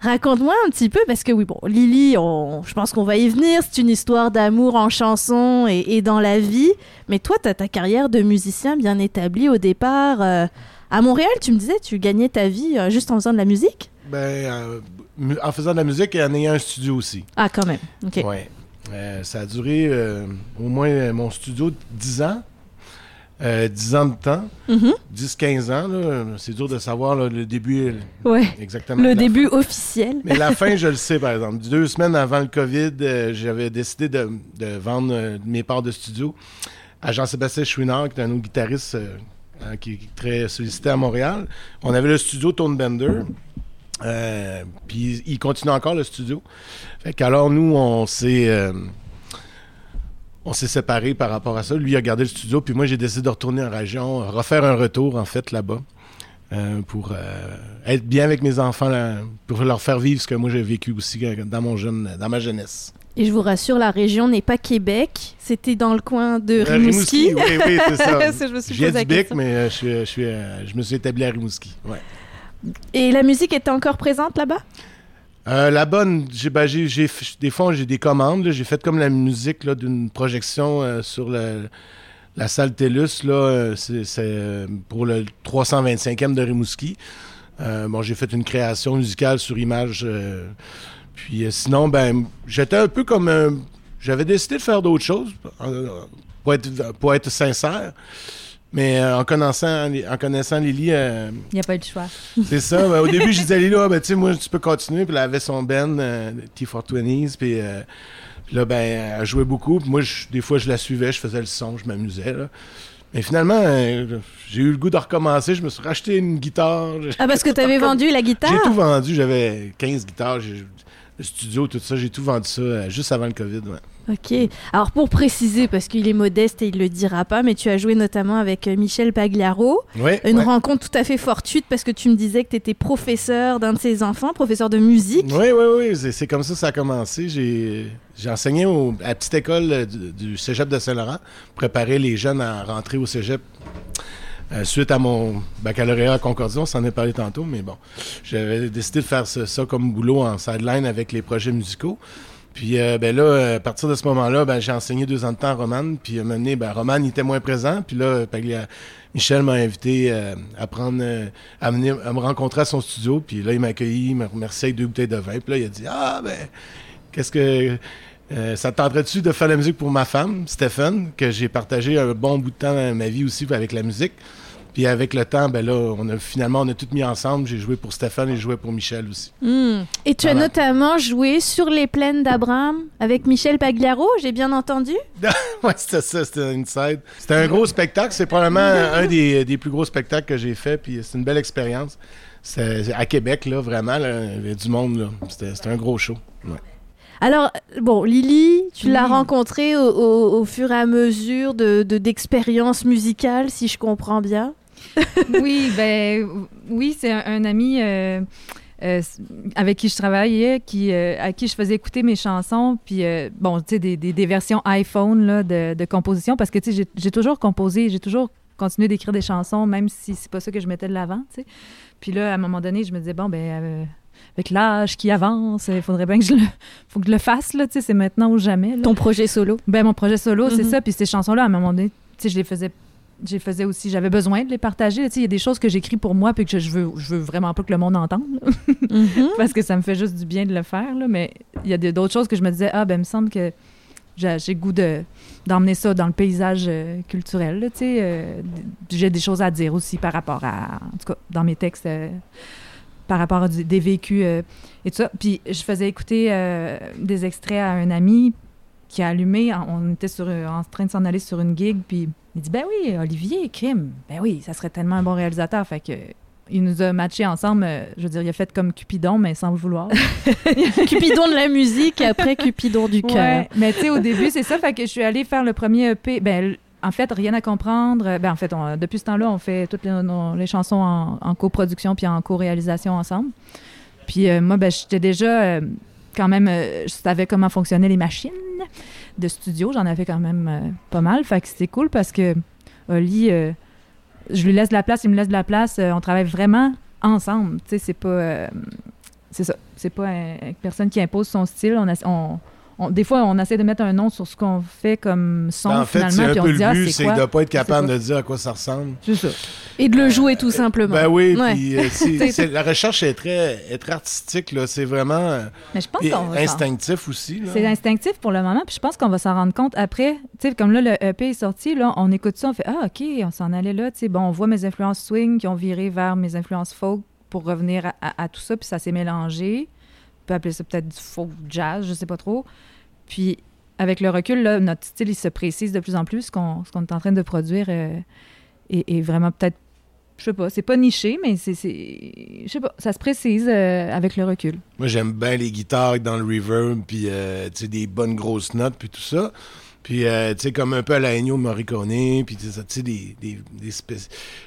Raconte-moi un petit peu, parce que oui, bon, Lily, on- je pense qu'on va y venir. C'est une histoire d'amour en chanson et, et dans la vie. Mais toi, tu as ta carrière de musicien bien établie au départ. euh, à Montréal, tu me disais, tu gagnais ta vie euh, juste en faisant de la musique? Ben, euh, en faisant de la musique et en ayant un studio aussi. Ah, quand même. Ok. Ouais. Ça a duré au moins mon studio 10 ans. Euh, 10 ans de temps. Mhm. 10-15 ans. là. C'est dur de savoir là, le début Ouais. exactement. Le début officiel. Mais la fin, je le sais, par exemple. Deux semaines avant le COVID, euh, j'avais décidé de, de vendre euh, mes parts de studio à Jean-Sébastien Chouinard, qui est un autre guitariste euh, hein, qui est très sollicité à Montréal. On avait le studio Tone Bender. puis il continue encore le studio. Fait qu'alors, nous, on s'est. On s'est séparés par rapport à ça. Lui a gardé le studio, puis moi j'ai décidé de retourner en région, euh, refaire un retour en fait là-bas. euh, pour euh, être bien avec mes enfants, là, pour leur faire vivre ce que moi j'ai vécu aussi dans mon jeune, dans ma jeunesse. Et je vous rassure, la région n'est pas Québec. C'était dans le coin de Rimouski. oui, oui, c'est ça. Je me suis Je viens posé la du Bic, question. mais euh, je, suis, je, suis, je me suis établi à Rimouski. Ouais. Et la musique était encore présente là-bas? Euh, la bonne, j'ai, ben, j'ai, des fois j'ai des commandes. J'ai fait comme la musique là, d'une projection euh, sur la salle TELUS. Là, euh, c'est, euh, pour le 325e de Rimouski. Bon, j'ai fait une création musicale sur image. puis sinon, ben, j'étais un peu comme un- J'avais décidé de faire d'autres choses, pour être, pour être sincère. Mais euh, en, connaissant, en connaissant Lily, euh, Il n'y a pas eu de choix. c'est ça. Ben, au début, je disais à Lily, ah, ben, tu sais, moi, tu peux continuer. Puis elle avait son band, euh, T420s. Puis, euh, puis là, ben, elle jouait beaucoup. Puis moi, je- des fois, je la suivais, je faisais le son, je m'amusais. Mais finalement, j'ai eu le goût de recommencer. Je me suis racheté une guitare. Ah, parce que tu avais vendu la guitare? J'ai tout vendu. J'avais 15 guitares. Le studio, tout ça, j'ai tout vendu ça juste avant le COVID. ouais. Ok. Alors pour préciser, parce qu'il est modeste et il le dira pas, mais tu as joué notamment avec euh, Michel Pagliaro. Ouais, Une ouais. rencontre tout à fait fortuite parce que tu me disais que tu étais professeur d'un de ses enfants, professeur de musique. Oui, oui, oui. C'est, comme ça que ça a commencé. J'ai, enseigné au- à la petite école euh, du, du cégep de Saint-Laurent, préparer les jeunes à rentrer au cégep. euh, suite à mon baccalauréat à Concordia, on s'en est parlé tantôt, mais bon, j'avais décidé de faire ça comme boulot en sideline avec les projets musicaux. Puis euh, ben là, euh, à partir de ce moment-là, ben, j'ai enseigné deux ans de temps à Romane. Puis à un moment donné, ben, Romane il était moins présent. Puis là, Paglia- Michel m'a invité euh, à prendre, euh, à me rencontrer à son studio. Puis là, il m'a accueilli, il m'a remercié avec deux bouteilles de vin. Puis là, il a dit Ah ben, qu'est-ce que ça te tenterait-tu de faire la musique pour ma femme, Stéphane, que j'ai partagé un bon bout de temps ma vie aussi avec la musique? Puis avec le temps, ben là, on a finalement on a tout mis ensemble. J'ai joué pour Stéphane et j'ai joué pour Michel aussi. Hmm. Et tu as notamment joué sur les plaines d'Abraham avec Michel Pagliaro, j'ai bien entendu? Ouais, c'était ça, c'était un inside. C'était un gros spectacle. C'est probablement un des, des plus gros spectacles que j'ai fait. Puis c'est une belle expérience. C'est à Québec, là, vraiment, là, il y avait du monde, là. C'était c'était un gros show. Ouais. Alors, bon, Lily, tu l'as Oui. rencontrée au, au- au fur et à mesure de de- d'expériences musicales, si je comprends bien. oui, ben oui, c'est un, un ami euh, euh, avec qui je travaillais, qui, euh, à qui je faisais écouter mes chansons, puis bon, tu sais, des, des, des versions iPhone là, de, de composition, parce que tu sais, j'ai- toujours composé, j'ai toujours continué d'écrire des chansons, même si c'est pas ça que je mettais de l'avant, tu sais. Puis là, à un moment donné, je me disais, bon, ben, avec l'âge qui avance, il faudrait bien que je le, faut que je le fasse, là, tu sais, c'est maintenant ou jamais. là. Ton projet solo. Ben, mon projet solo, c'est Mhm. ça. Puis ces chansons-là, à un moment donné, tu sais, je les faisais. Les faisais aussi, j'avais besoin de les partager. Tu sais, il y a des choses que j'écris pour moi puis que je veux, je veux vraiment pas que le monde entende, Mhm. parce que ça me fait juste du bien de le faire. là. Mais il y a d'autres choses que je me disais, ah, ben, il me semble que j'ai j'ai goût de d'emmener ça dans le paysage euh, culturel. là, tu sais. euh, j'ai des choses à dire aussi par rapport à, en tout cas, dans mes textes, euh, par rapport à du- des vécus et tout ça. Puis je faisais écouter des extraits à un ami qui a allumé. On était sur, en train de s'en aller sur une gig, puis il dit Ben oui, Olivier, crime. Ben oui, ça serait tellement un bon réalisateur. Fait que. Il nous a matchés ensemble, euh, je veux dire, il a fait comme Cupidon, mais sans le vouloir. Cupidon de la musique, après Cupidon du cœur. Ouais, mais tu sais, au début, c'est ça. Fait que je suis allée faire le premier EP. Ben, en fait, rien à comprendre. Ben, en fait, on- depuis ce temps-là, on fait toutes les, nos- les chansons en, en coproduction puis en co-réalisation ensemble. Puis euh, moi, ben, j'étais déjà euh, quand même, euh, je savais comment fonctionnaient les machines de studio. J'en avais quand même euh, pas mal. Fait que c'était cool parce que Oli, euh, je lui laisse de la place, il me laisse de la place. Euh, on travaille vraiment ensemble. Tu sais, c'est pas. c'est ça. C'est pas un- une personne qui impose son style. On- on- des fois, on essaie de mettre un nom sur ce qu'on fait comme son, Ben, en fait, finalement, c'est un puis on peu se le dit, ah, but, c'est quoi? de ne pas être capable de dire à quoi ça ressemble. C'est ça. Et de le jouer tout simplement. Ben oui, Ouais. puis euh, la recherche est très, est très artistique, là. C'est vraiment Mais je pense et qu'on va s'en- instinctif aussi. C'est instinctif pour le moment, puis je pense qu'on va s'en rendre compte après. Tu sais, comme là, le EP est sorti, là, on écoute ça, on fait Ah, OK, on s'en allait là. Tu sais, bon, on voit mes influences swing qui ont viré vers mes influences folk pour revenir à, à- à tout ça, puis ça s'est mélangé. Peut appeler ça peut-être du folk jazz, je sais pas trop. Puis avec le recul, là, notre style, il se précise de plus en plus. Ce qu'on est en train de produire euh, est, vraiment peut-être, je sais pas, c'est pas niché, mais c'est, je sais pas, ça se précise euh, avec le recul. Moi, j'aime bien les guitares dans le reverb, puis euh, tu sais, des bonnes grosses notes, puis tout ça. Puis, euh, tu sais, comme un peu à la Ennio Morricone, puis tu sais, des, des, des,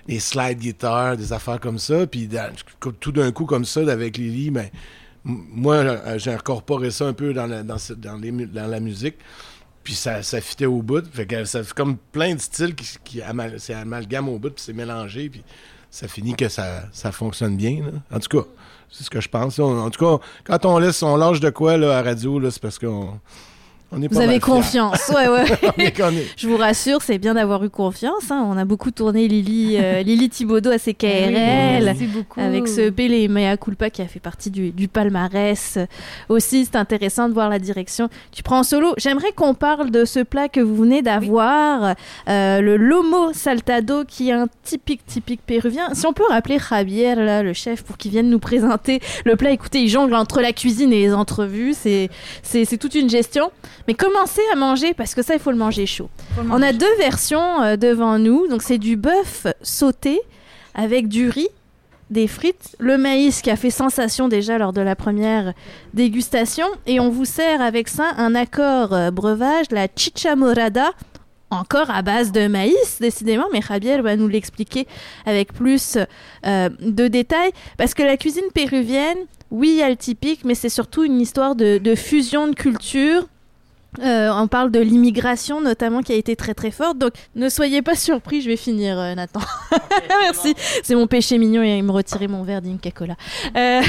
des slide guitares, des affaires comme ça. Puis, tout d'un coup, comme ça, avec Lily, ben, moi, euh, j'ai incorporé ça un peu dans la, dans la musique. Puis, ça, ça fitait au bout. Fait que ça fait comme plein de styles qui, qui amal- au bout, puis c'est mélangé, puis ça finit que ça, ça fonctionne bien. En tout cas, c'est ce que je pense. En tout cas, quand on laisse, on lâche de quoi là, à radio, c'est parce qu'on on est Vous pas avez mal fiers. confiance. Ouais, ouais. On est qu'on est- Je vous rassure, c'est bien d'avoir eu confiance. hein. On a beaucoup tourné Lily, euh, Lily Thibaudot à ses KRL. Merci beaucoup. Avec ce EP, les Mea Culpa qui a fait partie du, du palmarès aussi. C'est intéressant de voir la direction. Tu prends en solo. J'aimerais qu'on parle de ce plat que vous venez d'avoir, euh, le Lomo Saltado, qui est un typique, typique péruvien. Si on peut rappeler Javier, là, le chef, pour qu'il vienne nous présenter le plat. Écoutez, il jongle entre la cuisine et les entrevues. C'est, c'est, c'est toute une gestion. Mais commencez à manger parce que ça, il faut le manger chaud. On a deux versions euh, devant nous. Donc, c'est du bœuf sauté avec du riz, des frites, le maïs qui a fait sensation déjà lors de la première dégustation. Et on vous sert avec ça un accord euh, breuvage, la chicha morada. Encore à base de maïs, décidément, mais Javier va nous l'expliquer avec plus euh, de détails. Parce que la cuisine péruvienne, oui, elle typique, mais c'est surtout une histoire de, de fusion de cultures. Euh, on parle de l'immigration notamment qui a été très très forte. Donc ne soyez pas surpris, je vais finir euh, Nathan. Merci. C'est mon péché mignon et il me retirait mon verre d'Inca Cola.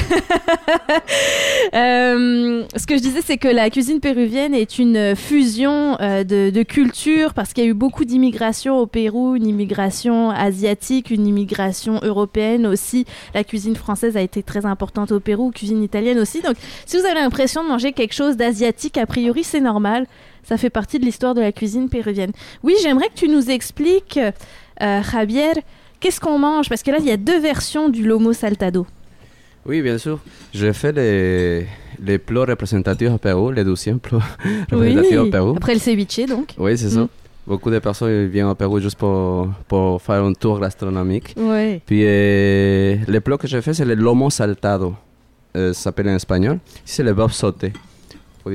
Euh, ce que je disais, c'est que la cuisine péruvienne est une fusion de, de cultures parce qu'il y a eu beaucoup d'immigration au Pérou, une immigration asiatique, une immigration européenne aussi. La cuisine française a été très importante au Pérou, cuisine italienne aussi. Donc si vous avez l'impression de manger quelque chose d'asiatique, a priori c'est normal. Ça fait partie de l'histoire de la cuisine péruvienne. Oui, j'aimerais que tu nous expliques, euh, Javier, Qu'est-ce qu'on mange? Parce que là, il y a deux versions du lomo saltado. Oui, bien sûr. J'ai fait les, les plats représentatifs au Pérou, les douzièmes plats représentatifs au Pérou. Après le ceviche, donc. Oui, c'est ça. Mm. Beaucoup de personnes viennent au Pérou juste pour, pour faire un tour gastronomique. Ouais. Puis euh, le plat que j'ai fait, c'est le lomo saltado. Euh, ça s'appelle en espagnol. C'est le bœuf sauté.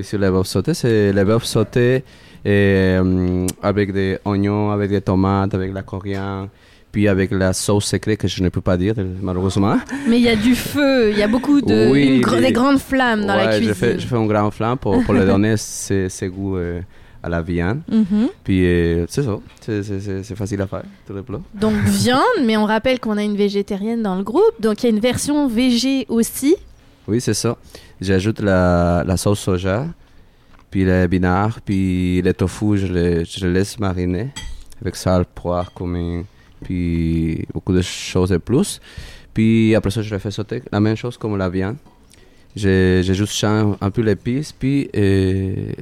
Faut dire le bœuf sauté, c'est le bœuf sauté euh, avec des oignons, avec des tomates, avec la coriandre, puis avec la sauce secrète que je ne peux pas dire, malheureusement. Mais il y a du feu, il y a beaucoup de. Oui, une gr- des- des grandes flammes dans la cuisine. je fais, je fais un grand flamme pour, pour donner ses, ses goûts euh, à la viande. Mhm. Puis euh, c'est ça, c'est- facile à faire, tous les plats. Donc viande, mais on rappelle qu'on a une végétarienne dans le groupe, donc il y a une version végé aussi. Oui, c'est ça. J'ajoute la, sauce soja, puis le binard, puis le tofu, je le, je laisse mariner avec sel, poivre, cumin, puis beaucoup de choses de plus. Puis après ça, je le fais sauter. La même chose comme la viande. Je, je juste change un peu l'épice, puis euh,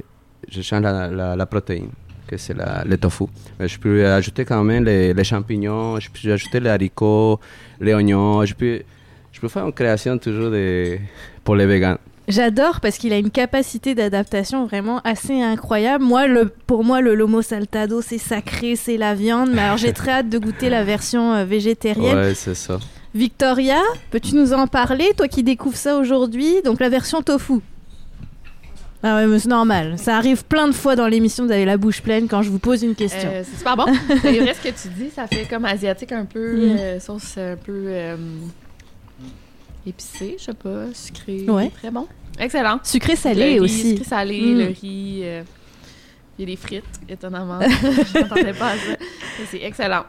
je change la, la, protéine, que c'est le tofu. Je peux ajouter quand même les, les champignons, je peux ajouter les haricots, les oignons, je peux, je peux faire une création toujours de, pour les végans. J'adore parce qu'il a une capacité d'adaptation vraiment assez incroyable. Moi, le, pour moi, le lomo saltado, c'est sacré, c'est la viande. Mais alors, j'ai très hâte de goûter la version euh, végétarienne. Ouais, c'est ça. Victoria, peux-tu nous en parler, toi qui découvres ça aujourd'hui? Donc, la version tofu. Ah ouais, mais c'est normal. Ça arrive plein de fois dans l'émission, vous avez la bouche pleine quand je vous pose une question. Euh, c'est super bon. C'est vrai ce que tu dis, ça fait comme asiatique un peu, Mm. euh, sauce un peu épicée, je sais pas, sucré. Ouais. Très bon. Excellent. Sucré-salé Le riz, aussi. Sucré salé, Mm. le riz. euh, il y a des frites, étonnamment. je m'attendais pas à ça. C'est excellent.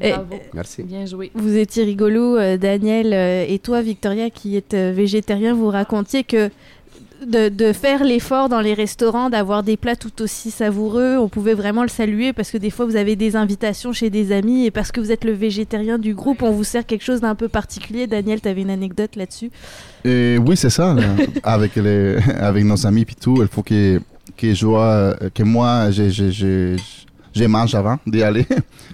Et- Bravo. Merci. Bien joué. Vous étiez rigolo, euh, Daniel, euh, et toi, Victoria, qui êtes euh, végétarien, vous racontiez que de, de faire l'effort dans les restaurants, d'avoir des plats tout aussi savoureux, on pouvait vraiment le saluer parce que des fois vous avez des invitations chez des amis et parce que vous êtes le végétarien du groupe, on vous sert quelque chose d'un peu particulier. Daniel, tu avais une anecdote là-dessus? Et oui, c'est ça. avec, les, avec nos amis et tout, il faut que, que, je vois, euh, que moi, je, je, je, je mange avant d'y aller.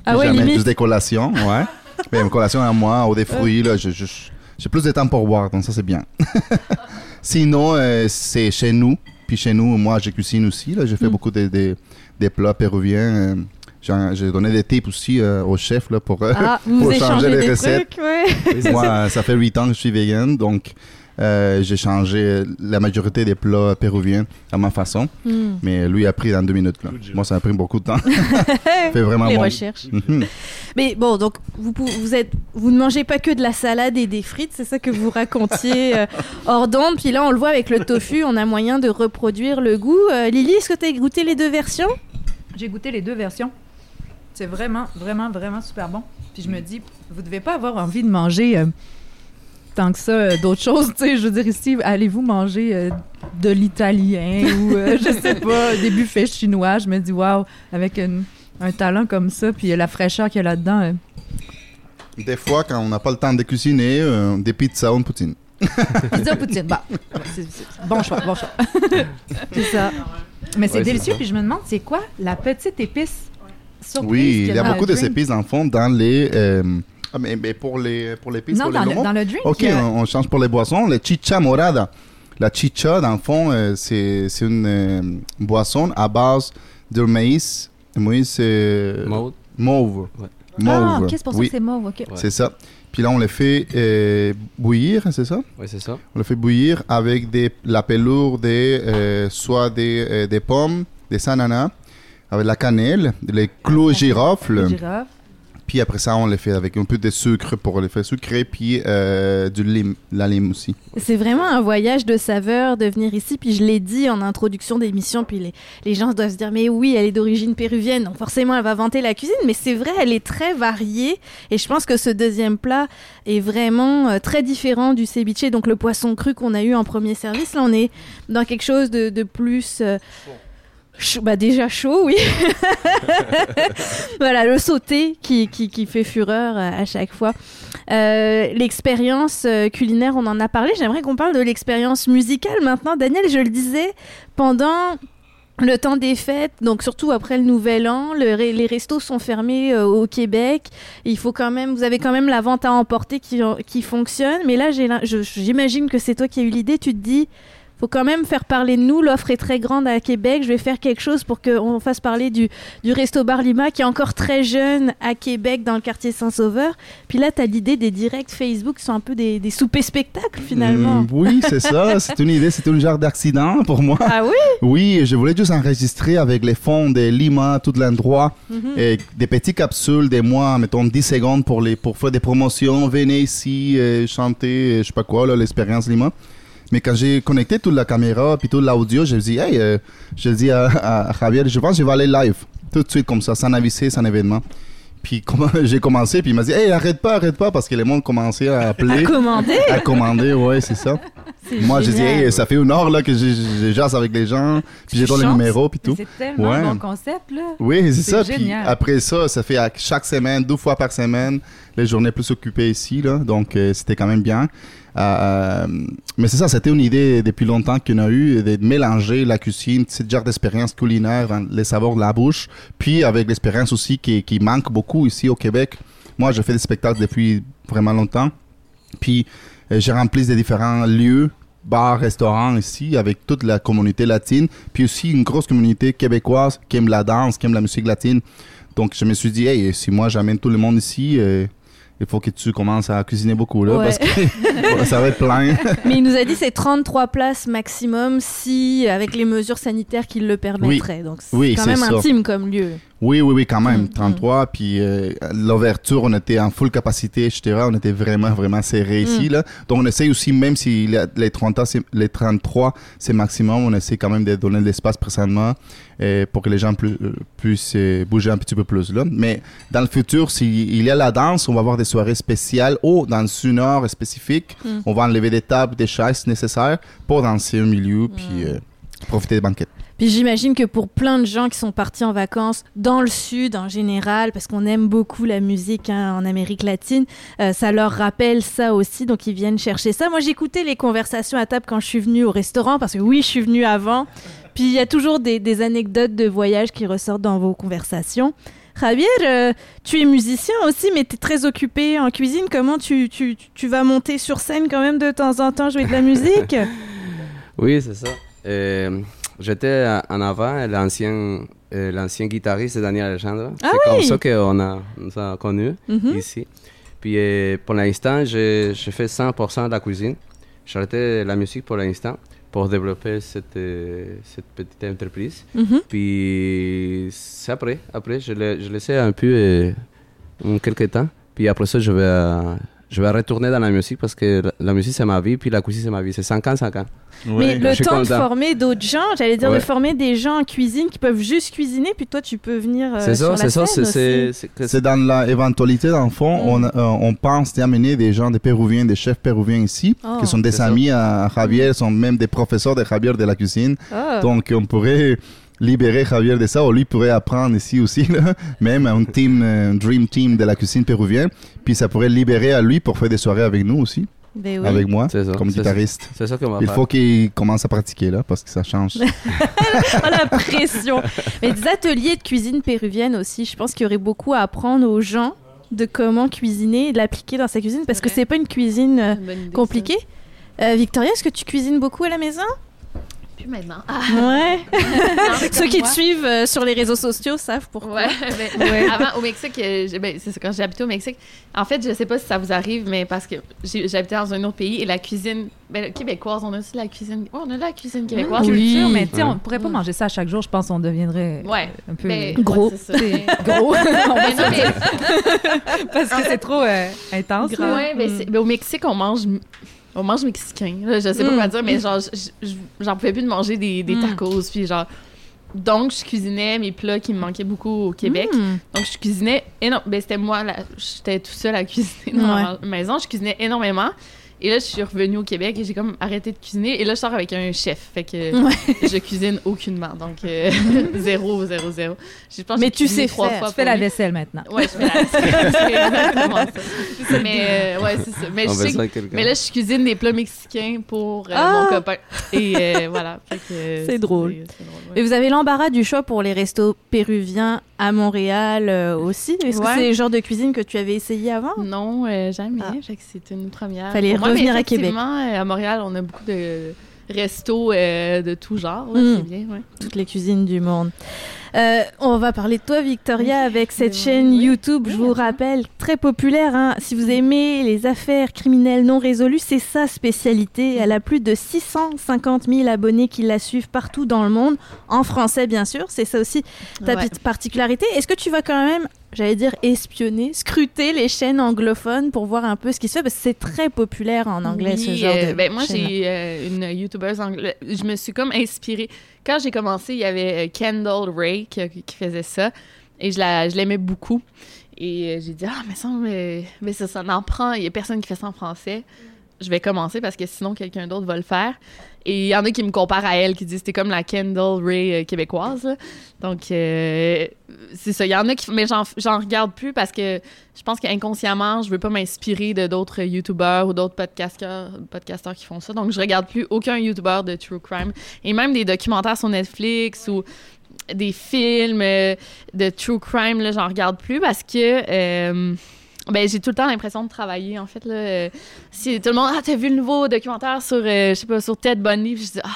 Ah ouais, limite. juste des collations, ouais. Mais une collation à moi ou des fruits, là, j'ai plus de temps pour boire, donc ça, c'est bien. Sinon, euh, c'est chez nous. Puis chez nous, moi, je cuisine aussi. Là, je fais Mm. beaucoup de, plats péruviens. euh, j'ai- J'ai donné des tips aussi euh, au chef là, pour, Ah, pour changer les des recettes. trucs, ouais. Moi, ça fait 8 ans que je suis vegan, donc euh, j'ai changé la majorité des plats péruviens à ma façon. Hmm. Mais lui a pris dans deux minutes. Là. Moi, ça a pris beaucoup de temps. fait vraiment Les bon. recherches. Mhm. Mais bon, donc vous, vous, êtes, vous ne mangez pas que de la salade et des frites, c'est ça que vous racontiez euh, hors d'onde. Puis là, on le voit avec le tofu, on a moyen de reproduire le goût. Euh, Lily, est-ce que tu as goûté les deux versions? J'ai goûté les deux versions. C'est vraiment, vraiment, vraiment super bon. Puis je me dis, vous devez pas avoir envie de manger euh, tant que ça euh, d'autres choses. Tu sais, je veux dire, ici, allez-vous manger euh, de l'italien ou, euh, je sais pas, des buffets chinois? Je me dis, waouh, avec une- un talent comme ça, puis la fraîcheur qu'il y a là-dedans. euh, Des fois, quand on n'a pas le temps de cuisiner, euh, des pizzas ou une poutine. pizza poutine. Bah, c'est- c'est- bon choix, bon choix. C'est ça. Mais c'est Ouais, délicieux, puis je me demande, c'est quoi la petite épice surprise Oui, il y a beaucoup de épices dans le fond dans les. Ah, mais, mais pour les pour l'épice, Non, pour dans les le, dans le drink. Ok, on, on change pour les boissons. Le chicha morada. La chicha, dans le fond, euh, c'est c'est une euh, boisson à base de maïs. Maïs euh, Maud? mauve. Ouais. Ah, Mauve. ok, c'est pour ça oui, que c'est mauve, ok. Ouais. c'est ça. Puis là, on le fait euh, bouillir, c'est ça? Oui, c'est ça. On le fait bouillir avec des, la pelure des, euh, soit des, euh, des pommes, des ananas, avec la cannelle, les clous girofle. Girafe. Puis après ça, on le fait avec un peu de sucre pour le faire sucré, puis euh, du lime, la lime aussi. C'est vraiment un voyage de saveur de venir ici. Puis je l'ai dit en introduction d'émission, puis les, les gens doivent se dire mais oui, elle est d'origine péruvienne, donc forcément elle va vanter la cuisine. Mais c'est vrai, elle est très variée. Et je pense que ce deuxième plat est vraiment euh, très différent du ceviche, donc le poisson cru qu'on a eu en premier service. Là, on est dans quelque chose de, de plus. euh, bah déjà chaud, oui. voilà, le sauté qui, fait fureur euh, à chaque fois. Euh, l'expérience euh, culinaire, on en a parlé. J'aimerais qu'on parle de l'expérience musicale maintenant. Daniel, je le disais, pendant le temps des fêtes, donc surtout après le Nouvel An, les restos sont fermés au Québec. Il faut quand même, vous avez quand même la vente à emporter qui, qui fonctionne. Mais là, j'imagine que c'est toi qui as eu l'idée. Tu te dis, faut quand même faire parler de nous. L'offre est très grande à Québec. Je vais faire quelque chose pour qu'on fasse parler du, du Resto Bar Lima, qui est encore très jeune à Québec, dans le quartier Saint-Sauveur. Puis là, tu as l'idée des directs Facebook qui sont un peu des, des soupers spectacles finalement. Mm, oui, c'est ça. C'est une idée, c'est un genre d'accident pour moi. Ah oui? Oui, je voulais juste enregistrer avec les fonds de Lima, tout l'endroit, Mhm. et des petites capsules des mois, mettons 10 secondes pour, les, pour faire des promotions. Venez ici, euh, chanter, euh, je sais pas quoi, là, l'expérience Lima. Mais quand j'ai connecté toute la caméra puis tout l'audio, je dis, hey, euh, je dis à, à Javier, je pense que je vais aller live, tout de suite comme ça, sans aviser, sans événement. Puis j'ai commencé, puis il m'a dit, hey, arrête pas, arrête pas, parce que le monde commençait à À appeler, commander? à commander, ouais, c'est ça. Moi, j'ai dit, hey, ça fait une heure là, que jase avec les gens, puis j'ai les chantes. numéros, puis tout. C'est tellement Ouais. bon concept, là. Oui, c'est ça. Puis après ça, ça fait à chaque semaine, deux fois par semaine, les journées plus occupées ici, là. Donc, euh, c'était quand même bien. Euh, euh, mais c'est ça, c'était une idée depuis longtemps qu'on a eu de mélanger la cuisine, ce genre d'expérience culinaire, les saveurs de la bouche, puis avec l'expérience aussi qui, qui manque beaucoup ici au Québec. Moi, je fais des spectacles depuis vraiment longtemps. Puis, euh, j'ai rempli des différents lieux, bars, restaurants ici, avec toute la communauté latine. Puis aussi une grosse communauté québécoise qui aime la danse, qui aime la musique latine. Donc, je me suis dit, hey, si moi j'amène tout le monde ici, il faut que tu commences à cuisiner beaucoup, là, Ouais. parce que ça va être plein. Mais il nous a dit c'est 33 places maximum si, avec les mesures sanitaires qui le permettraient. Donc c'est Oui, quand même ça. intime comme lieu. Oui, oui, oui, quand même. Mm, 33. Puis euh, l'ouverture, on était en full capacité, etc. On était vraiment, vraiment serré ici. Là. Donc, on essaie aussi, même si les, les, 30 ans, c'est- les 33, c'est maximum, on essaie quand même de donner de l'espace présentement euh, pour que les gens plus- euh, puissent euh, bouger un petit peu plus. Là. Mais dans le futur, s'il y a la danse, on va avoir des soirées spéciales ou dans une heure spécifique, Mm. on va enlever des tables, des chaises nécessaires pour danser au milieu, puis euh, profiter des banquettes. Puis j'imagine que pour plein de gens qui sont partis en vacances dans le sud en général, parce qu'on aime beaucoup la musique hein, en Amérique latine, euh, ça leur rappelle ça aussi, donc ils viennent chercher ça. Moi j'écoutais les conversations à table quand je suis venue au restaurant, parce que oui, je suis venue avant. Puis il y a toujours des, des anecdotes de voyage qui ressortent dans vos conversations. Javier, euh, tu es musicien aussi, mais tu es très occupé en cuisine. Comment tu, tu, tu vas monter sur scène quand même de temps en temps jouer de la musique? Oui, c'est ça. Euh, J'étais en avant l'ancien euh, l'ancien guitariste de Daniel Alejandro. Ah c'est oui! comme ça qu'on a, on s'est connus Mhm. ici. Puis euh, pour l'instant, je, je fais 100% de la cuisine. J'ai arrêté la musique pour l'instant pour développer cette, euh, cette petite entreprise. Mhm. Puis c'est après. Après, je, l'ai- je laissais un peu euh, en quelques temps. Puis après ça, je vais, euh, je vais retourner dans la musique parce que la, la musique, c'est ma vie. Puis la cuisine, c'est ma vie. C'est 5 ans, 5 ans. Mais le temps de former d'autres gens, j'allais dire de Ouais. former des gens en cuisine qui peuvent juste cuisiner, puis toi tu peux venir euh, c'est sur ça, la c'est ça. scène c'est- C'est aussi. c'est que- C'est dans l'éventualité, dans le fond, Mm. on, euh, on pense d'amener des gens, des Péruviens, des chefs péruviens ici, Oh. qui sont des ça. amis à Javier, sont même des professeurs de Javier de la cuisine. Ah. Donc, on pourrait libérer Javier de ça, ou lui pourrait apprendre ici aussi, là, même un team, un dream team de la cuisine péruvienne. Puis ça pourrait libérer à lui pour faire des soirées avec nous aussi, Ben oui. avec moi, C'est ça, comme guitariste. c'est ça qu'on va Il faut qu'il commence à pratiquer là, parce que ça change. Oh, la pression. Mais des ateliers de cuisine péruvienne aussi, je pense qu'il y aurait beaucoup à apprendre aux gens de comment cuisiner et de l'appliquer dans sa cuisine, parce que Ouais. c'est pas une cuisine euh, Une bonne idée, compliquée. Euh, Victoria, est-ce que tu cuisines beaucoup à la maison? ça. Plus maintenant. Ah, Ouais. non, mais Ceux qui te suivent euh, sur les réseaux sociaux savent pourquoi. Ouais, ben, avant au Mexique, euh, j'ai- ben, c'est ça, quand j'ai habité au Mexique. En fait, je sais pas si ça vous arrive, mais parce que j'ai- j'habitais dans un autre pays et la cuisine ben, québécoise, on a aussi la cuisine. Ouais, on a la cuisine québécoise. Culture, Oui. mais tu sais, on pourrait pas Mm. manger ça à chaque jour. Je pense qu'on deviendrait Ouais. un peu Ben, Gros. Mais- gros. Mais non, mais- parce que c'est trop euh, intense. Ouais, ben, c'est- ben, au Mexique, on mange. On mange mexicain. là, je sais pas Mm. quoi dire, mais genre, j'en pouvais plus de manger des, des Mm. tacos. Puis genre. Donc, je cuisinais mes plats qui me manquaient beaucoup au Québec. Hmm. Donc, je cuisinais énormément. Ben, c'était moi, j'étais tout seul à cuisiner dans Ouais. ma maison. Je cuisinais énormément. Et là, je suis revenue au Québec et j'ai comme arrêté de cuisiner. Et là, je sors avec un chef. Fait que Ouais. je cuisine aucunement. Donc, euh, zéro, zéro, zéro. Je pense Mais tu sais trois faire. fois Tu fais la lui. vaisselle maintenant. Ouais, je fais la c'est exactement ça. Mais, euh, ouais, c'est ça. Mais, je veut sais ça mais là, je cuisine des plats mexicains pour euh, Ah! mon copain. Et euh, voilà. Euh, C'est drôle. c'est drôle, ouais. Et vous avez l'embarras du choix pour les restos péruviens à Montréal euh, aussi? Est-ce que Ouais. c'est le genre de cuisine que tu avais essayé avant? Non, euh, jamais. Ah. Fait que c'est une première. Fallait revenir à Québec. effectivement, euh, À Montréal, on a beaucoup de restos euh, de tout genre. là, Mm. C'est bien, ouais. Toutes les cuisines du monde. Euh, on va parler de toi, Victoria, avec cette Oui, chaîne oui. YouTube, je vous rappelle, très populaire. hein. Si vous aimez les affaires criminelles non résolues, c'est sa spécialité. Elle a plus de 650 000 abonnés qui la suivent partout dans le monde, en français bien sûr. C'est ça aussi ta Ouais. petite particularité. Est-ce que tu vas quand même, j'allais dire, espionner, scruter les chaînes anglophones pour voir un peu ce qui se fait Parce que c'est très populaire en anglais, ce genre euh, de ben, moi, j'ai euh, une YouTubeuse anglaise. Je me suis comme inspirée. Quand j'ai commencé, il y avait euh, Kendall Ray qui, qui faisait ça. Et je la- je l'aimais beaucoup. Et euh, j'ai dit, ah, mais ça, mais, mais ça, ça en prend. Il y a personne qui fait ça en français. Je vais commencer parce que sinon, quelqu'un d'autre va le faire. Et il y en a qui me comparent à elle, qui disent c'était comme la Kendall Ray euh, québécoise. Donc, euh, c'est ça. Il y en a qui. Mais j'en regarde plus parce que je pense qu'inconsciemment, je veux pas m'inspirer de d'autres YouTubeurs ou d'autres podcasteurs, podcasteurs qui font ça. Donc, je regarde plus aucun YouTuber de True Crime. Et même des documentaires sur Netflix ou des films euh, de True Crime, j'en regarde plus parce que. Ben, j'ai tout le temps l'impression de travailler, en fait. Là. Euh, Si tout le monde, ah, t'as vu le nouveau documentaire sur, euh, je sais pas, sur Ted Bundy, je dis, ah,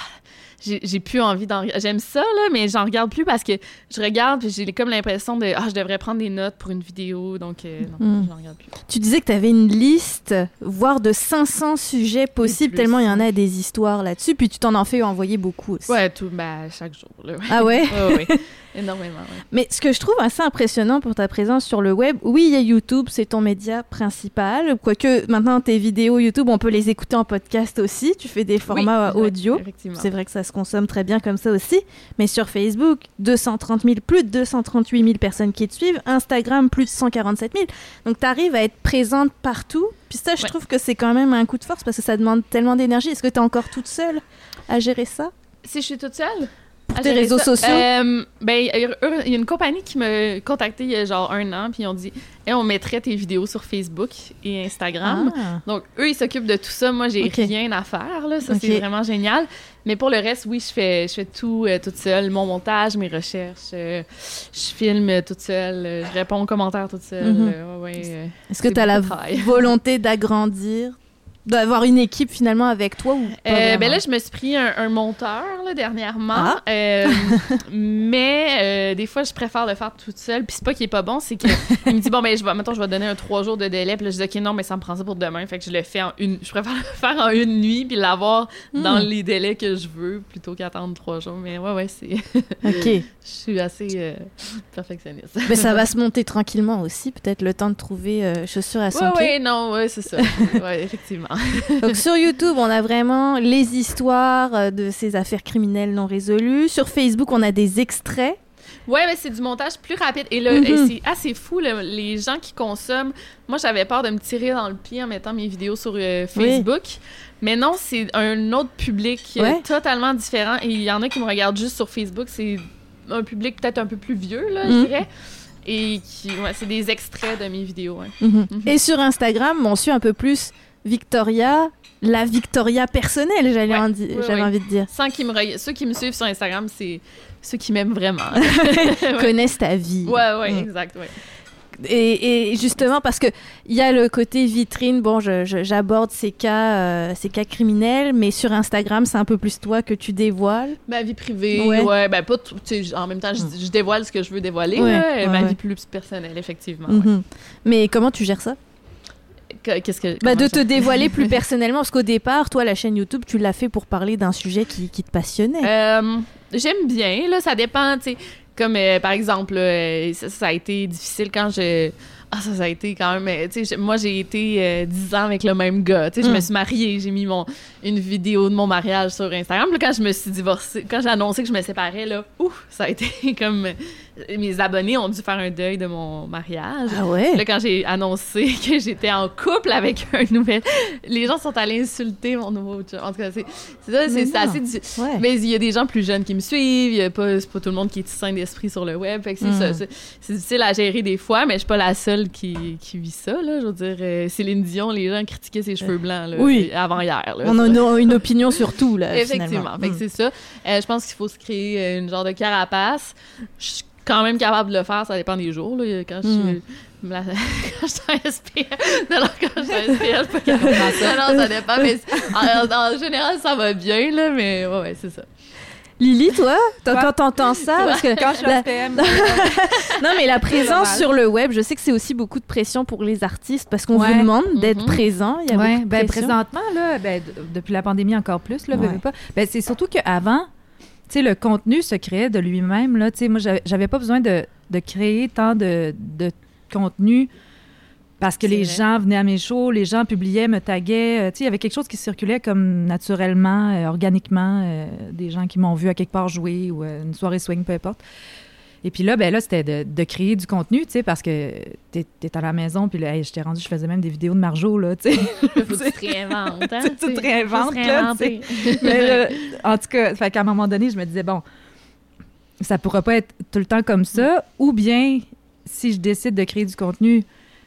j'ai plus envie d'en. J'aime ça, là, mais j'en regarde plus parce que je regarde, puis j'ai comme l'impression de, ah, je devrais prendre des notes pour une vidéo, donc euh, non, Mm. j'en regarde plus. Tu disais que tu avais une liste, voire de 500 sujets possibles, tellement il y en a des histoires là-dessus, puis tu t'en en fais envoyer beaucoup aussi. Ouais, tout, ben, chaque jour, là. ouais. Ah ouais? Ouais, ouais. Énormément. Mais ce que je trouve assez impressionnant pour ta présence sur le web, oui, il y a YouTube, c'est ton média principal, quoique maintenant tes vidéos YouTube, on peut les écouter en podcast aussi, tu fais des formats Oui, audio. C'est vrai que ça se consomme très bien comme ça aussi. Mais sur Facebook, 230 000, plus de 238 000 personnes qui te suivent. Instagram, plus de 147 000. Donc, tu arrives à être présente partout. Puis ça, je Ouais. trouve que c'est quand même un coup de force parce que ça demande tellement d'énergie. Est-ce que tu es encore toute seule à gérer ça? Si je suis toute seule? Pour tes réseaux ça? sociaux? Euh, ben, il y a il y a une compagnie qui m'a contacté il y a genre un an, puis ils ont dit Eh, on mettrait tes vidéos sur Facebook et Instagram. Ah. Donc, eux, ils s'occupent de tout ça. Moi, j'ai Ok. rien à faire. Là. Ça, c'est vraiment génial. Mais pour le reste, oui, je fais, je fais tout euh, toute seule. Mon montage, mes recherches. euh, je filme euh, toute seule. euh, je réponds aux commentaires toute seule. Mhm. euh, ouais, ouais, euh. Est-ce que tu as la volonté d'agrandir D'avoir une équipe finalement avec toi ou pas Euh, ben là, je me suis pris un, un monteur là, dernièrement. Ah. Euh, mais euh, des fois, je préfère le faire toute seule. Puis c'est pas qu'il est pas bon, c'est qu'il me dit bon, ben, je vais, mettons, je vais donner un trois jours de délai. Puis là, je dis ok, non, mais ça me prend ça pour demain. Fait que je le fais en une. Je préfère le faire en une nuit puis l'avoir dans Hmm. les délais que je veux plutôt qu'attendre trois jours. Mais ouais, ouais, c'est. Ok. je suis assez perfectionniste. Mais ça va se monter tranquillement aussi. Peut-être le temps de trouver chaussures à son Ouais, pied. ouais, non, ouais, c'est ça. ouais, effectivement. Donc sur YouTube, on a vraiment les histoires euh, de ces affaires criminelles non résolues. Sur Facebook, on a des extraits. Ouais, mais c'est du montage plus rapide. Et là, Mhm. et c'est assez fou, là, les gens qui consomment. Moi, j'avais peur de me tirer dans le pied en mettant mes vidéos sur euh, Facebook. Mais non, c'est un autre public euh, Ouais. totalement différent. Et il y en a qui me regardent juste sur Facebook. C'est un public peut-être un peu plus vieux, là, je dirais. Et qui, ouais, c'est des extraits de mes vidéos. Mhm. Et sur Instagram, on suit un peu plus Victoria, la Victoria personnelle, j'allais Ouais. Oui, oui. envie de dire. Sans qu'ils me Ceux qui me suivent sur Instagram, c'est ceux qui m'aiment vraiment. Connaissent ta vie. ouais, ouais, Mm. exact. Ouais. Et, et justement parce que il y a le côté vitrine. Bon, j'aborde ces cas, euh, ces cas criminels, mais sur Instagram, c'est un peu plus toi que tu dévoiles. Ma vie privée, Ouais. ouais, ben pas en même temps, je, je dévoile ce que je veux dévoiler, Ouais, ouais, ma vie plus personnelle, effectivement. Mhm. Mais comment tu gères ça? Qu'est-ce que. Bah, de te dévoiler plus personnellement, parce qu'au départ, toi, la chaîne YouTube, tu l'as fait pour parler d'un sujet qui, qui te passionnait. Euh, J'aime bien, là, ça dépend, tu sais. Comme euh, par exemple, euh, ça, ça a été difficile quand je. Ah, ça, ça a été quand même. Tu sais, moi, j'ai été euh, 10 ans avec le même gars. Tu sais, je me suis mariée, j'ai mis mon, une vidéo de mon mariage sur Instagram. Là, quand je me suis divorcée, quand j'ai annoncé que je me séparais, là, ouf, ça a été comme. Mes abonnés ont dû faire un deuil de mon mariage. Ah ouais? Là, quand j'ai annoncé que j'étais en couple avec un nouvel, les gens sont allés insulter mon nouveau chum. En tout cas, c'est c'est ça, c'est c'est assez. Ouais. Mais il y a des gens plus jeunes qui me suivent, a pas, c'est pas tout le monde qui est sain d'esprit sur le web. Fait que c'est Mm. ça. C'est c'est difficile à gérer des fois, mais je suis pas la seule qui, qui vit ça, là. Je veux dire, euh, Céline Dion, les gens critiquaient ses cheveux blancs, là, Oui. avant hier. Là, On a une, une opinion sur tout, là. Effectivement. finalement. Fait que Mm. c'est ça. Euh, je pense qu'il faut se créer euh, une genre de carapace. Je quand même capable de le faire, ça dépend des jours. Là. Quand je Mm. suis. la- quand je suis en SPL. Non, non, quand je suis en SPL, je suis pas capable de faire ça. Non, ça dépend. Mais en, en général, ça va bien, là, mais ouais, ouais, c'est ça. Lily, toi, quand t'entends ça, parce que Quand je suis la- non mais la présence sur le web, je sais que c'est aussi beaucoup de pression pour les artistes parce qu'on Ouais. vous demande d'être Mhm. présent. Il y a Ouais, beaucoup de ben, pression. présentement, là, ben, depuis la pandémie encore plus, là, Ouais. Ben, c'est surtout qu'avant, tu sais, le contenu se créait de lui-même. Là, Tu sais, moi, j'avais- j'avais pas besoin de, de créer tant de, de contenu parce que les vrai. gens venaient à mes shows, les gens publiaient, me taguaient. euh, tu sais, il y avait quelque chose qui circulait comme naturellement, euh, organiquement, euh, des gens qui m'ont vu à quelque part jouer ou une soirée swing, peu importe. Et puis là, ben là, c'était de, de créer du contenu, tu sais, parce que t'es es à la maison, puis là, hey, je t'ai rendu, je faisais même des vidéos de Marjo, là, tu sais. Faut que tu te réinventes. Hein, Tu te réinventes, là. Mais là, en tout cas, fait qu'à un moment donné, je me disais, bon, ça pourra pas être tout le temps comme ça, ou bien, si je décide de créer du contenu,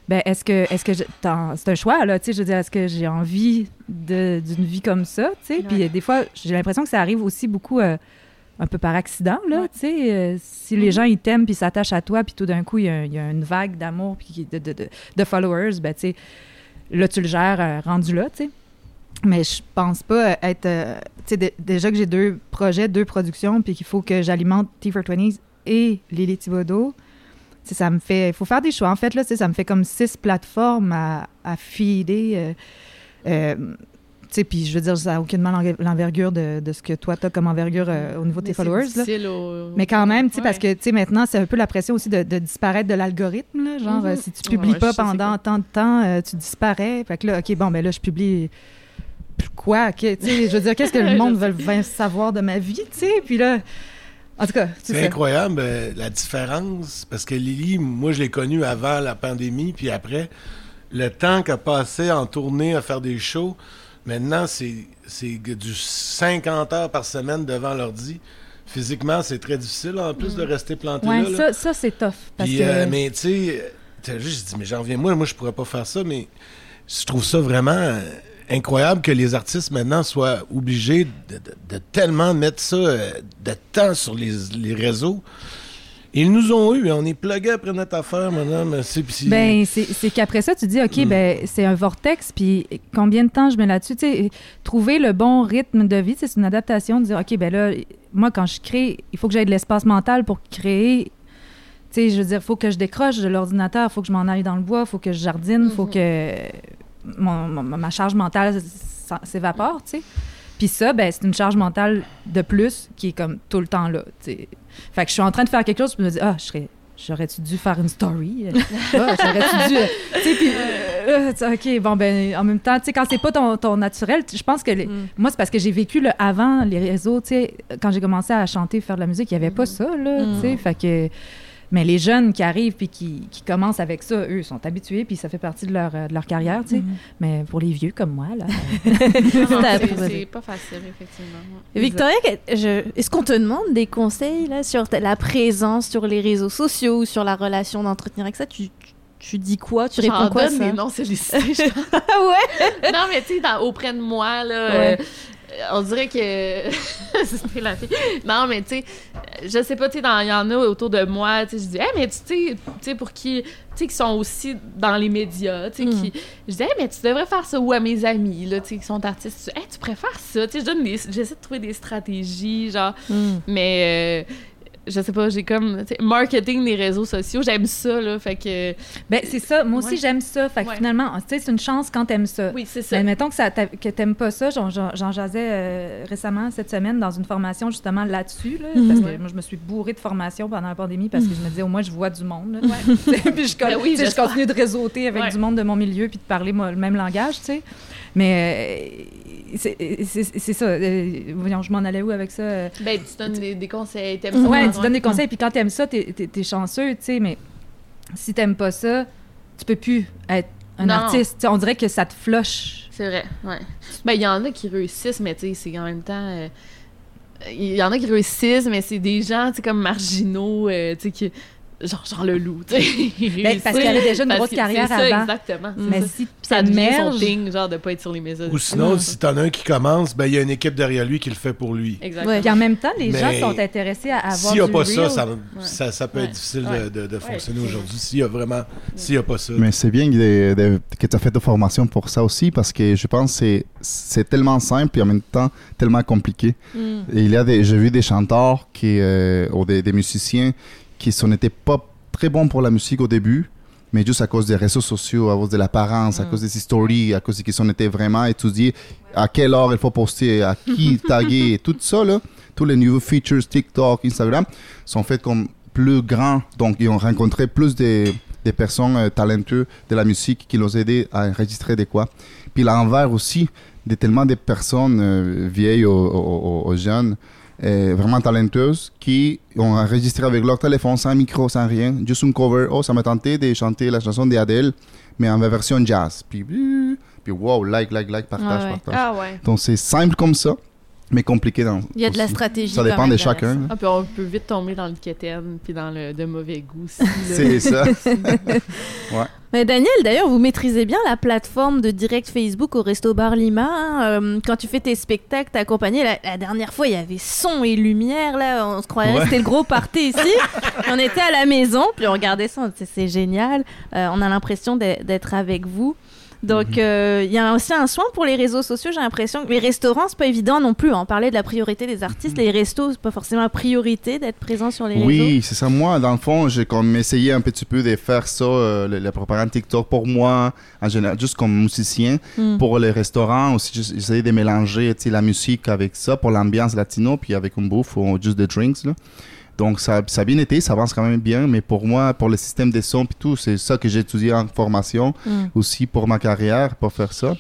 ben est-ce que, est-ce que c'est un choix, là, tu sais, je veux dire, est-ce que j'ai envie d'une vie comme ça, tu sais, puis des fois, j'ai l'impression que ça arrive aussi beaucoup euh, un peu par accident, là, Ouais. tu sais, euh, si les gens, ils t'aiment, puis s'attachent à toi, puis tout d'un coup, il y, a, il y a une vague d'amour, puis de, de, de, de followers, ben, tu sais, là, tu le gères euh, rendu là, tu sais. Mais je pense pas euh, être. euh, tu sais, dé- déjà que j'ai deux projets, deux productions, puis qu'il faut que j'alimente T420s et Lily Thibodeau. tu sais, Ça me fait. Il faut faire des choix. En fait, là, tu sais, ça me fait comme six plateformes à, à feeder. Tu sais, puis je veux dire, ça n'a aucunement l'enver- l'envergure de, de ce que toi, tu as comme envergure euh, au niveau de tes followers. là. difficile au- Mais quand même, tu sais, parce que, tu sais, maintenant, c'est un peu la pression aussi de, de disparaître de l'algorithme, là. Genre, Mhm. euh, si tu publies Ouais, pas pendant quoi. tant de temps, euh, tu disparais. Fait que là, OK, bon, ben là, je publie quoi? OK, tu sais, je veux dire, qu'est-ce que le monde veut savoir de ma vie, tu sais? Puis là, en tout cas, c'est incroyable euh, la différence parce que Lily, moi je l'ai connue avant la pandémie, puis après, le temps qu'elle passait en tournée à faire des shows, maintenant c'est du 50 heures par semaine devant l'ordi. Physiquement, c'est très difficile en plus de rester planté Ouais, là. là. ça, ça c'est tough. Parce Puis, que... euh, mais tu sais, t'as juste dit, mais j'en reviens, moi, moi je pourrais pas faire ça, mais je trouve ça vraiment euh, incroyable que les artistes maintenant soient obligés de, de- de tellement mettre ça euh, de temps sur les, les réseaux. Ils nous ont eu, on est plugués après notre affaire, madame. C'est, puis- Ben, c'est c'est qu'après ça, tu dis, OK, Mm. ben, c'est un vortex, puis combien de temps je mets là-dessus? Tu sais, trouver le bon rythme de vie, c'est une adaptation de dire, OK, ben là, moi, quand je crée, il faut que j'aie de l'espace mental pour créer. Tu sais, je veux dire, il faut que je décroche de l'ordinateur, il faut que je m'en aille dans le bois, il faut que je jardine, il faut Mhm. que mon- mon- ma charge mentale s'évapore, tu sais. Puis ça, ben, c'est une charge mentale de plus qui est comme tout le temps là, tu sais. Fait que je suis en train de faire quelque chose, puis je me dis, ah, je serais. J'aurais-tu dû faire une story? Ah, J'aurais-tu dû. euh, tu sais, puis. euh, euh, OK, bon, ben, en même temps, tu sais, quand c'est pas ton, ton naturel, tu- je pense que. les- Mm. Moi, c'est parce que j'ai vécu le avant les réseaux, tu sais. Quand j'ai commencé à chanter, faire de la musique, il y avait pas Mhm. ça, là, Mm. tu sais. Fait que. Mais les jeunes qui arrivent puis qui, qui commencent avec ça, eux, sont habitués puis ça fait partie de leur, de leur carrière, tu sais. Mhm. Mais pour les vieux comme moi, là. C'est pas facile, effectivement. ouais. Victoria, que- je- est-ce qu'on te demande des conseils là, sur la présence sur les réseaux sociaux ou sur la relation d'entretenir avec ça tu, tu, tu dis quoi? Tu réponds quoi donne ça? des noms sollicités, je pense. Ah ouais non, mais tu sais, dans- auprès de moi, là, Ouais. euh, on dirait que. C'était la fille. Non, mais tu sais, je sais pas, tu sais, dans- il y en a autour de moi, tu sais, je dis, hey, mais tu sais, tu sais, pour qui. Tu sais, qui sont aussi dans les médias, tu sais, qui. Je dis, hey, mais tu devrais faire ça ou à mes amis, là, tu sais, qui sont artistes. Hey, tu préfères ça, tu sais, je J'essaie de trouver des stratégies, genre. Mais. euh, je sais pas, j'ai comme marketing des réseaux sociaux, j'aime ça là, fait que Ben, c'est ça. Moi aussi, Ouais. j'aime ça. Fait que Ouais. finalement, tu sais, c'est une chance quand t'aimes ça. oui, c'est ça. Mais mettons que, ça que t'aimes pas ça, j'en, jasais euh, récemment cette semaine dans une formation justement là-dessus, là, Mhm. parce que moi je me suis bourrée de formation pendant la pandémie parce que je me disais au moins je vois du monde. là. Ouais. puis je, Ben oui, je continue de réseauter avec du monde de mon milieu puis de parler moi, le même langage, tu sais. Mais euh, c'est ça. euh, voyons, je m'en allais où avec ça? euh? Ben, tu donnes des, des conseils, t'aimes ça. Ouais, tu donnes des conseils, puis quand t'aimes ça, t'es t'es chanceux, tu sais, mais si t'aimes pas ça, tu peux plus être un Non. artiste. On dirait que ça te flush. C'est vrai, ouais. Ben, il y en a qui réussissent, mais tu sais, c'est en même temps. euh, Il y en a qui réussissent, mais c'est des gens, tu sais, comme marginaux, tu sais, qui. Genre, genre le loup, tu sais. Ben, parce qu'il avait déjà une Parce grosse carrière ça, avant. exactement. Mais ça. si ça devient son thing, genre, de pas être sur les médias. Ou sinon, si t'en as un qui commence, ben il y a une équipe derrière lui qui le fait pour lui. Exactement. Puis en même temps, les Mais gens sont intéressés à avoir S'il n'y a pas ça, real. ça, ça, ça peut Ouais. être difficile Ouais. de, de- de fonctionner Ouais. aujourd'hui. S'il y a vraiment, s'il n'y a pas ça. Mais c'est bien de- de- que tu as fait de formation pour ça aussi parce que je pense que c'est- c'est tellement simple et en même temps tellement compliqué. Mm. Et il y a des, j'ai vu des chanteurs qui, euh, ou des, des musiciens qui n'étaient pas très bons pour la musique au début, mais juste à cause des réseaux sociaux, à cause de l'apparence, à Mm. cause des stories, à cause qu'ils ont été vraiment étudiés, à quelle heure il faut poster, à qui taguer, tout ça, là, tous les nouveaux features TikTok, Instagram, sont faits comme plus grands. Donc, ils ont rencontré plus de, des personnes euh, talentueuses de la musique qui les ont aidés à enregistrer des quoi. Puis l'envers aussi, de tellement de personnes euh, vieilles aux- aux- aux jeunes, euh, vraiment talentueuses, qui ont enregistré avec leur téléphone, sans micro, sans rien, juste un cover. Oh, ça m'a tenté de chanter la chanson d'Adèle, mais en version jazz. Puis, puis wow, like, like, like, partage, ouais. partage. Ah ouais. Donc c'est simple comme ça, mais compliqué dans. Il y a de la stratégie. Ça dépend de chacun. hein. Ah, puis on peut vite tomber dans le quétaine, puis dans le de mauvais goût. C'est ça. Mais Daniel, d'ailleurs, vous maîtrisez bien la plateforme de direct Facebook au Resto Bar Lima. hein. Euh, quand tu fais tes spectacles, t'es accompagné. La, la dernière fois, il y avait son et lumière. Là, on se croirait que Ouais. c'était le gros party ici. on était à la maison, puis on regardait ça. C'est génial. Euh, on a l'impression d'être avec vous. Donc, Mhm. euh, il y a aussi un soin pour les réseaux sociaux. J'ai l'impression que les restaurants, c'est pas évident non plus. hein. On parlait de la priorité des artistes. Les restos, c'est pas forcément la priorité d'être présent sur les réseaux. Mhm. Oui, c'est ça. Moi, dans le fond, j'ai comme essayé un petit peu de faire ça, euh, le, le propagande TikTok pour moi, en général, juste comme musicien. Mm. Pour les restaurants aussi, j'ai essayé de mélanger la musique avec ça, pour l'ambiance latino, puis avec une bouffe ou juste des drinks. Là. Donc, ça, ça a bien été, ça avance quand même bien, mais pour moi, pour le système des sons, tout, c'est ça que j'ai étudié en formation, Mm. aussi pour ma carrière, pour faire ça.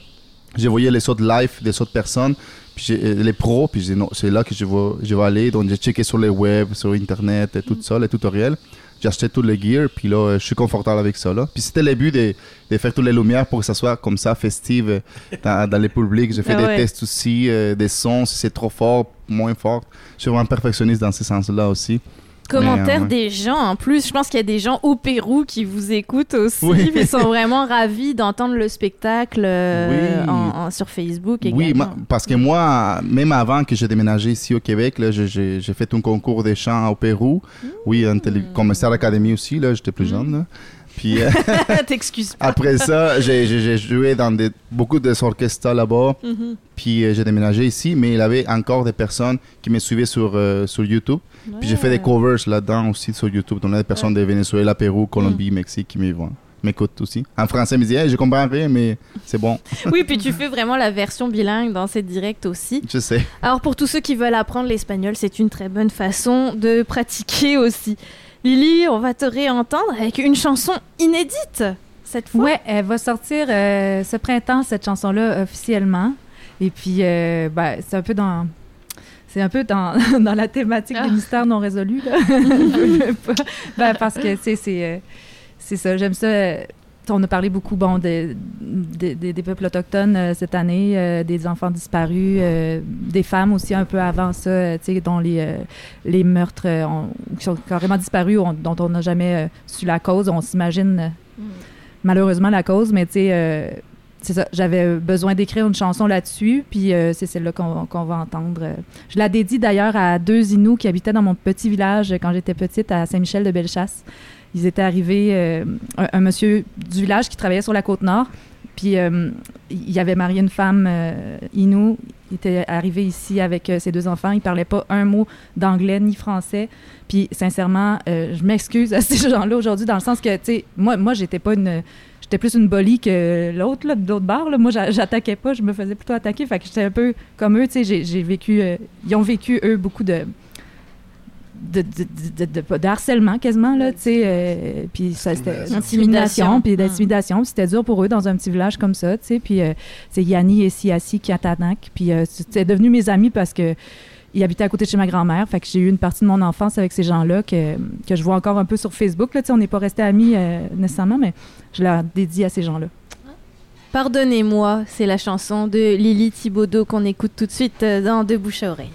J'ai voyé les autres live des autres personnes, puis euh, les pros, puis j'ai dit non, c'est là que je vais, je vais aller. Donc, j'ai checké sur les web, sur Internet, et tout ça, les tutoriels. Acheté tout le gear, puis là, euh, je suis confortable avec ça. Là. Puis c'était le but de, de faire toutes les lumières pour que ça soit comme ça, festive euh, dans, dans les publics. J'ai fait Ah des tests aussi, euh, des sons, si c'est trop fort, moins fort. Je suis vraiment perfectionniste dans ce sens-là aussi. Commentaires euh, ouais. des gens en plus. Je pense qu'il y a des gens au Pérou qui vous écoutent aussi. Oui. Ils sont vraiment ravis d'entendre le spectacle euh, Oui. en- en- sur Facebook Oui, également. ma- parce que moi, même avant que j'ai déménagé ici au Québec, j'ai- fait un concours de chant au Pérou. Oui, un télé- comme Star Academy aussi, j'étais plus jeune. là. Puis euh, T'excuses pas. après ça, j'ai j'ai- j'ai joué dans des, beaucoup d'orchestres là-bas. Mhm. Puis euh, j'ai déménagé ici, mais il y avait encore des personnes qui me suivaient sur, euh, sur YouTube. Puis j'ai fait des covers là-dedans aussi sur YouTube. Donc, il y a des personnes de Venezuela, Pérou, Colombie, Mexique qui me voient. m'écoutent aussi. En français, ils me disent, hey, je comprends rien, mais c'est bon. Oui, puis tu fais vraiment la version bilingue dans ces directs aussi. Je sais. Alors pour tous ceux qui veulent apprendre l'espagnol, c'est une très bonne façon de pratiquer aussi. Lily, on va te réentendre avec une chanson inédite cette fois. Ouais, elle va sortir euh, ce printemps, cette chanson-là, officiellement. Et puis, euh, ben, c'est un peu dans... C'est un peu dans, dans la thématique Ah. des mystères non résolus, là. ben, parce que, tu sais, c'est... euh, c'est ça, j'aime ça. On a parlé beaucoup, bon, de- de- de- des peuples autochtones euh, cette année, euh, des enfants disparus, euh, des femmes aussi un peu avant ça, dont les, les meurtres ont- qui sont carrément disparus, on- dont on n'a jamais su la cause. On s'imagine euh, malheureusement la cause, mais c'est ça. J'avais besoin d'écrire une chanson là-dessus, puis c'est celle-là qu'on va entendre. Je la dédie d'ailleurs à deux Inuits qui habitaient dans mon petit village quand j'étais petite, à Saint-Michel-de-Bellechasse. Ils étaient arrivés, euh, un, monsieur du village qui travaillait sur la côte nord, puis euh, il avait marié une femme euh, Inou. Il était arrivé ici avec ses deux enfants. Il parlait pas un mot d'anglais ni français. Puis sincèrement, je m'excuse à ces gens-là aujourd'hui dans le sens que, tu sais, moi, moi j'étais pas une... J'étais plus une bolie que l'autre, de l'autre bar. Là. Moi, j'a- j'attaquais pas, je me faisais plutôt attaquer. Fait que j'étais un peu comme eux, tu sais, j'ai- vécu... ils ont vécu, eux, beaucoup de de, de, de, de- de harcèlement quasiment, là, tu sais. euh, puis ça, c'était Intimidation. intimidation, puis d'intimidation. Puis c'était dur pour eux dans un petit village comme ça, tu sais. Puis euh, c'est Yanni et Siassi Kiatanak. Puis euh, c'est devenu mes amis parce que ils habitaient à côté de chez ma grand-mère. Fait que j'ai eu une partie de mon enfance avec ces gens-là que, que je vois encore un peu sur Facebook. Là, tu sais, on n'est pas restés amis euh, nécessairement, mais je leur dédie à ces gens-là. Pardonnez-moi, c'est la chanson de Lily Thibaudot qu'on écoute tout de suite dans De bouche à oreille.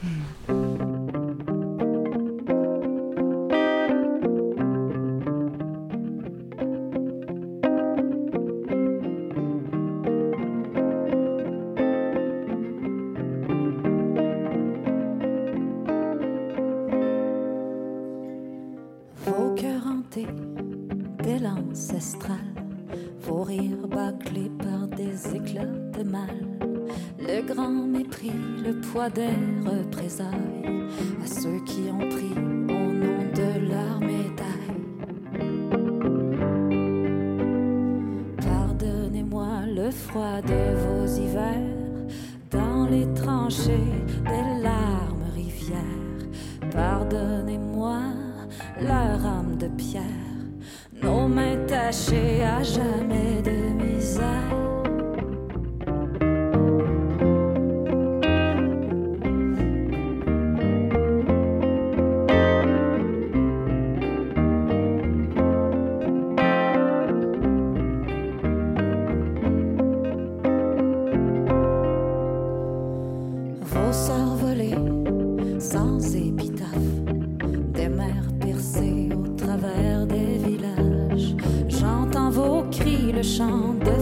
Vos le poids des représailles à ceux qui ont pris au nom de leur médaille. Pardonnez-moi le froid de vos hivers dans les tranchées des larmes rivières. Pardonnez-moi leur âme de pierre, nos mains tachées à jamais de misère. Cris, le chant de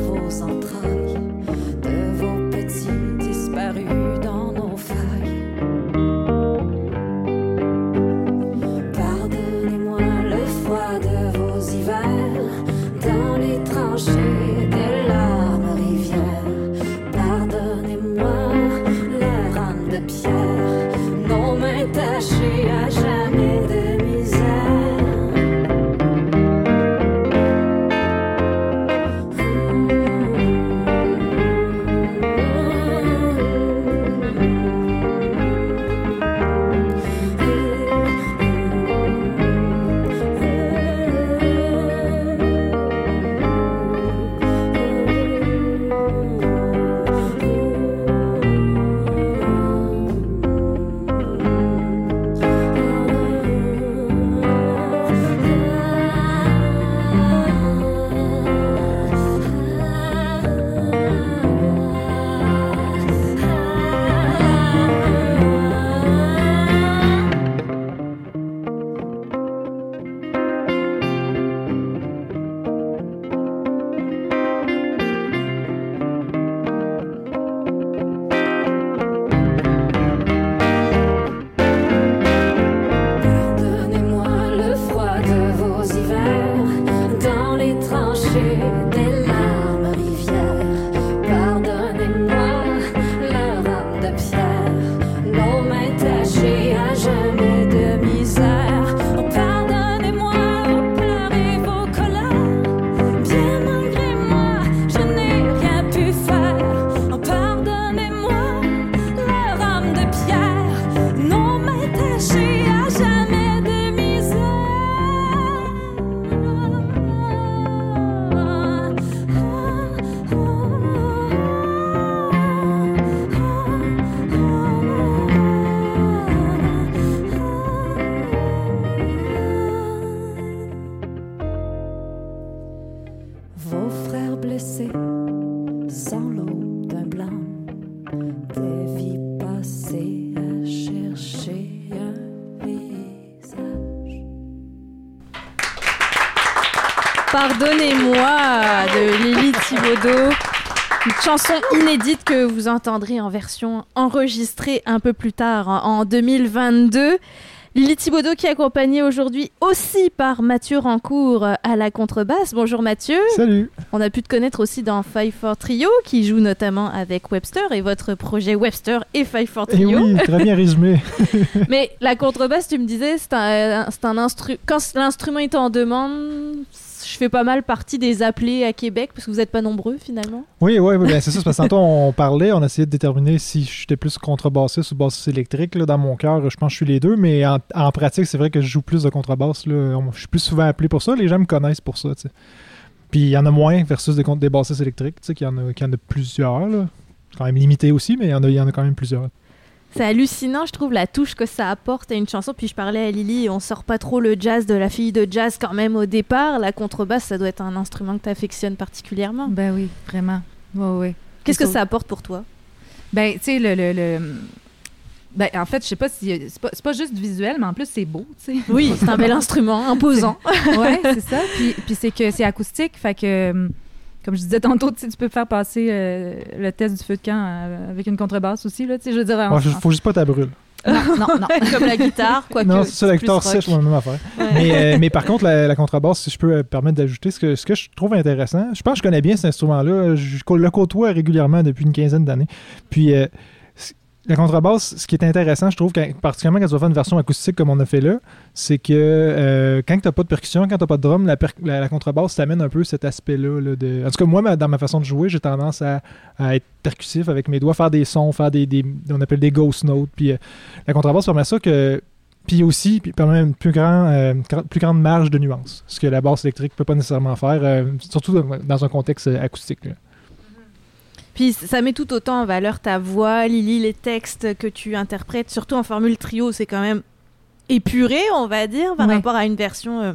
Thibaudot. Une chanson inédite que vous entendrez en version enregistrée un peu plus tard, en en 2022. Lily Thibaudot qui est accompagnée aujourd'hui aussi par Mathieu Rancourt à la contrebasse. Bonjour Mathieu. Salut. On a pu te connaître aussi dans Five for Trio, qui joue notamment avec Webster et votre projet Webster et Five for Et Trio. oui, très bien résumé. Mais la contrebasse, tu me disais, c'est un, c'est un instrument. Quand l'instrument est en demande, je fais pas mal partie des appelés à Québec parce que vous n'êtes pas nombreux finalement. Oui, oui, oui, c'est ça. Parce que on parlait, on essayait de déterminer si j'étais plus contrebassiste ou bassiste électrique. Là, dans mon cœur, je pense que je suis les deux, mais en, pratique, c'est vrai que je joue plus de contrebasse. Je suis plus souvent appelé pour ça. Les gens me connaissent pour ça. Puis il y en a moins versus des, des bassistes électriques, qu'il y, en a- qu'il y en a plusieurs. Là. Quand même limité aussi, mais il y en a quand même plusieurs. C'est hallucinant, je trouve, la touche que ça apporte à une chanson. Puis je parlais à Lily, on sort pas trop le jazz de la fille de jazz quand même au départ. La contrebasse, ça doit être un instrument que tu affectionnes particulièrement. Ben oui, vraiment. Ouais, ouais. Qu'est-ce que ça- apporte pour toi? Ben, tu sais, le, le, le- Ben, en fait, je sais pas si. C'est pas, pas juste visuel, mais en plus, c'est beau, tu sais. Oui, c'est un bel instrument, imposant. ouais, c'est ça. Puis, puis c'est que c'est acoustique, fait que. Comme je disais tantôt, tu peux faire passer euh, le test du feu de camp euh, avec une contrebasse aussi, là, je veux dire... en- Ouais, faut- faut juste pas ta brûle. Non, non, non. Comme la guitare, quoique. Non, c'est ça, la guitare sèche, la même affaire. Ouais. mais, euh, mais par contre, la, la contrebasse, si je peux me permettre d'ajouter, ce que, ce que je trouve intéressant, je pense que je connais bien cet instrument-là. Je le côtoie régulièrement depuis une quinzaine d'années. Puis, euh, la contrebasse, ce qui est intéressant, je trouve, particulièrement quand tu vas faire une version acoustique comme on a fait là, c'est que euh, quand tu n'as pas de percussion, quand tu n'as pas de drum, la, la- la contrebasse t'amène un peu cet aspect-là. là, de... En tout cas, moi, dans ma façon de jouer, j'ai tendance à, être percussif avec mes doigts, faire des sons, faire des, on appelle des ghost notes. Puis euh, la contrebasse permet ça que puis aussi, puis permet une plus, grand, euh, plus grande marge de nuance, ce que la basse électrique peut pas nécessairement faire, surtout dans, dans un contexte acoustique. là. Puis ça met tout autant en valeur ta voix, Lily, les textes que tu interprètes, surtout en formule trio, c'est quand même épuré, on va dire, par Ouais. rapport à une version euh,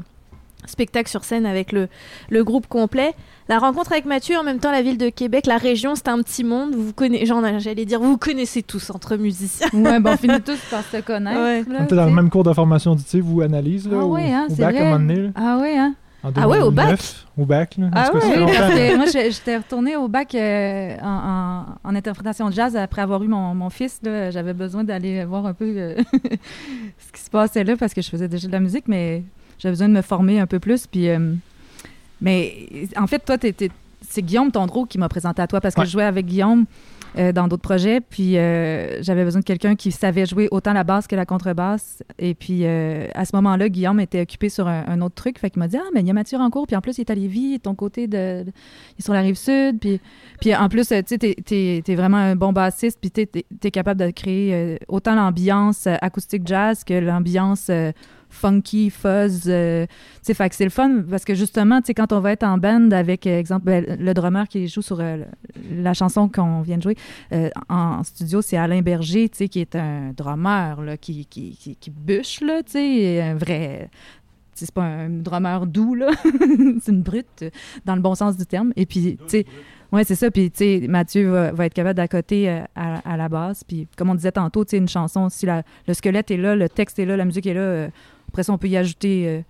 spectacle sur scène avec le, le groupe complet. La rencontre avec Mathieu, en même temps la ville de Québec, la région, c'est un petit monde. Vous connaissez, j'allais dire, vous connaissez tous entre musiciens. Ouais, bon, on finit tous par se connaître. Ouais. là, On était dans le même cours de formation auditive ou analyse, là, Ah au, ouais, hein, à vrai. un moment donné, là, Ah oui, hein? En Ah ouais, au bac? 2009, Au bac, là. Ah Oui, parce que moi, j'étais retournée au bac euh, en, en- en interprétation de jazz après avoir eu mon, mon fils. J'avais besoin d'aller voir un peu euh, ce qui se passait là parce que je faisais déjà de la musique, mais j'avais besoin de me former un peu plus. Puis, euh, mais en fait, toi, c'est Guillaume Tondreau qui m'a présenté à toi parce que je jouais avec Guillaume euh, dans d'autres projets. Puis euh, j'avais besoin de quelqu'un qui savait jouer autant la basse que la contrebasse. Et puis euh, à ce moment-là, Guillaume était occupé sur un, autre truc. Fait qu'il m'a dit Ah, mais il y a Mathieu en cours. Puis en plus, il est à Lévis, ton côté de. il est sur la rive sud. Puis, puis en plus, tu sais, t'es, vraiment un bon bassiste. Puis t'es, t'es- capable de créer autant l'ambiance acoustique jazz que l'ambiance. Funky, fuzz, euh, tu sais, c'est le fun parce que justement, tu sais, quand on va être en band avec, euh, exemple, ben, le drummer qui joue sur euh, la chanson qu'on vient de jouer, euh, en studio, c'est Alain Berger, tu sais, qui est un drummer, là, qui, qui, qui, qui bûche, là, tu sais, un vrai... C'est pas un drummer doux, là. c'est une brute, dans le bon sens du terme. Et puis, tu sais, ouais, c'est ça. Puis, tu sais, Mathieu va, va être capable d'accoter à, à la base. Puis, comme on disait tantôt, tu sais, une chanson, si la- le squelette est là, le texte est là, la musique est là, après ça, on peut y ajouter euh,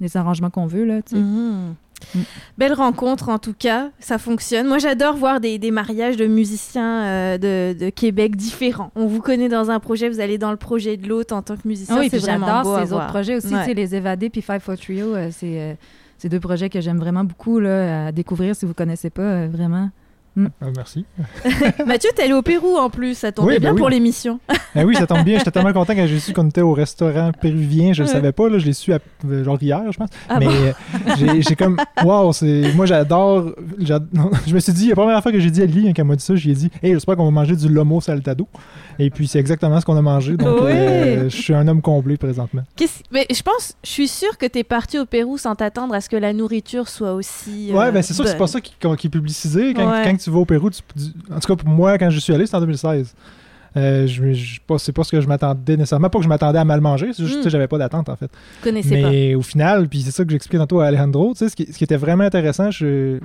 les arrangements qu'on veut, là. Mhm. Mm. Belle rencontre en tout cas, ça fonctionne. Moi j'adore voir des, des mariages de musiciens euh, de, de Québec différents. On vous connaît dans un projet, vous allez dans le projet de l'autre en tant que musicien. Ah oui, c'est vraiment j'adore beau à ces voir. autres projets aussi, Ouais. les Évadés puis Five for Trio, euh, c'est euh, c'est deux projets que j'aime vraiment beaucoup là, à découvrir si vous connaissez pas euh, vraiment. Ah, merci. Mathieu, t'es allé au Pérou en plus, ça tombait Oui, ben bien oui. pour l'émission. Ah oui, ça tombe bien. J'étais tellement content quand j'ai su qu'on était au restaurant péruvien. Je le Ouais. savais pas, là. Je l'ai su à- euh, genre hier, je pense. Ah mais bon? euh, j'ai- comme. Waouh. Moi, j'adore. j'ad- Je me suis dit, la première fois que j'ai dit à Lily, hein, quand elle m'a dit ça, j'ai dit, hey, j'espère qu'on va manger du lomo saltado. Et puis, c'est exactement ce qu'on a mangé. Donc, Oui. euh, je suis un homme comblé présentement. Mais je pense, je suis sûre que t'es parti au Pérou sans t'attendre à ce que la nourriture soit aussi. Ouais, euh, ben c'est sûr que c'est pas ça qui, qui est publicisé. Quand, Ouais. quand tu vas au Pérou, tu- tu- en tout cas pour moi, quand je suis allé, c'était en 2016. Euh, je, je, pas- c'est pas ce que je m'attendais nécessairement. Pas que je m'attendais à mal manger, c'est juste Mm. que tu sais, j'avais pas d'attente en fait. Je connaissais pas. Mais au final, puis c'est ça que j'expliquais tantôt à Alejandro, tu sais, ce qui, ce qui était vraiment intéressant, je...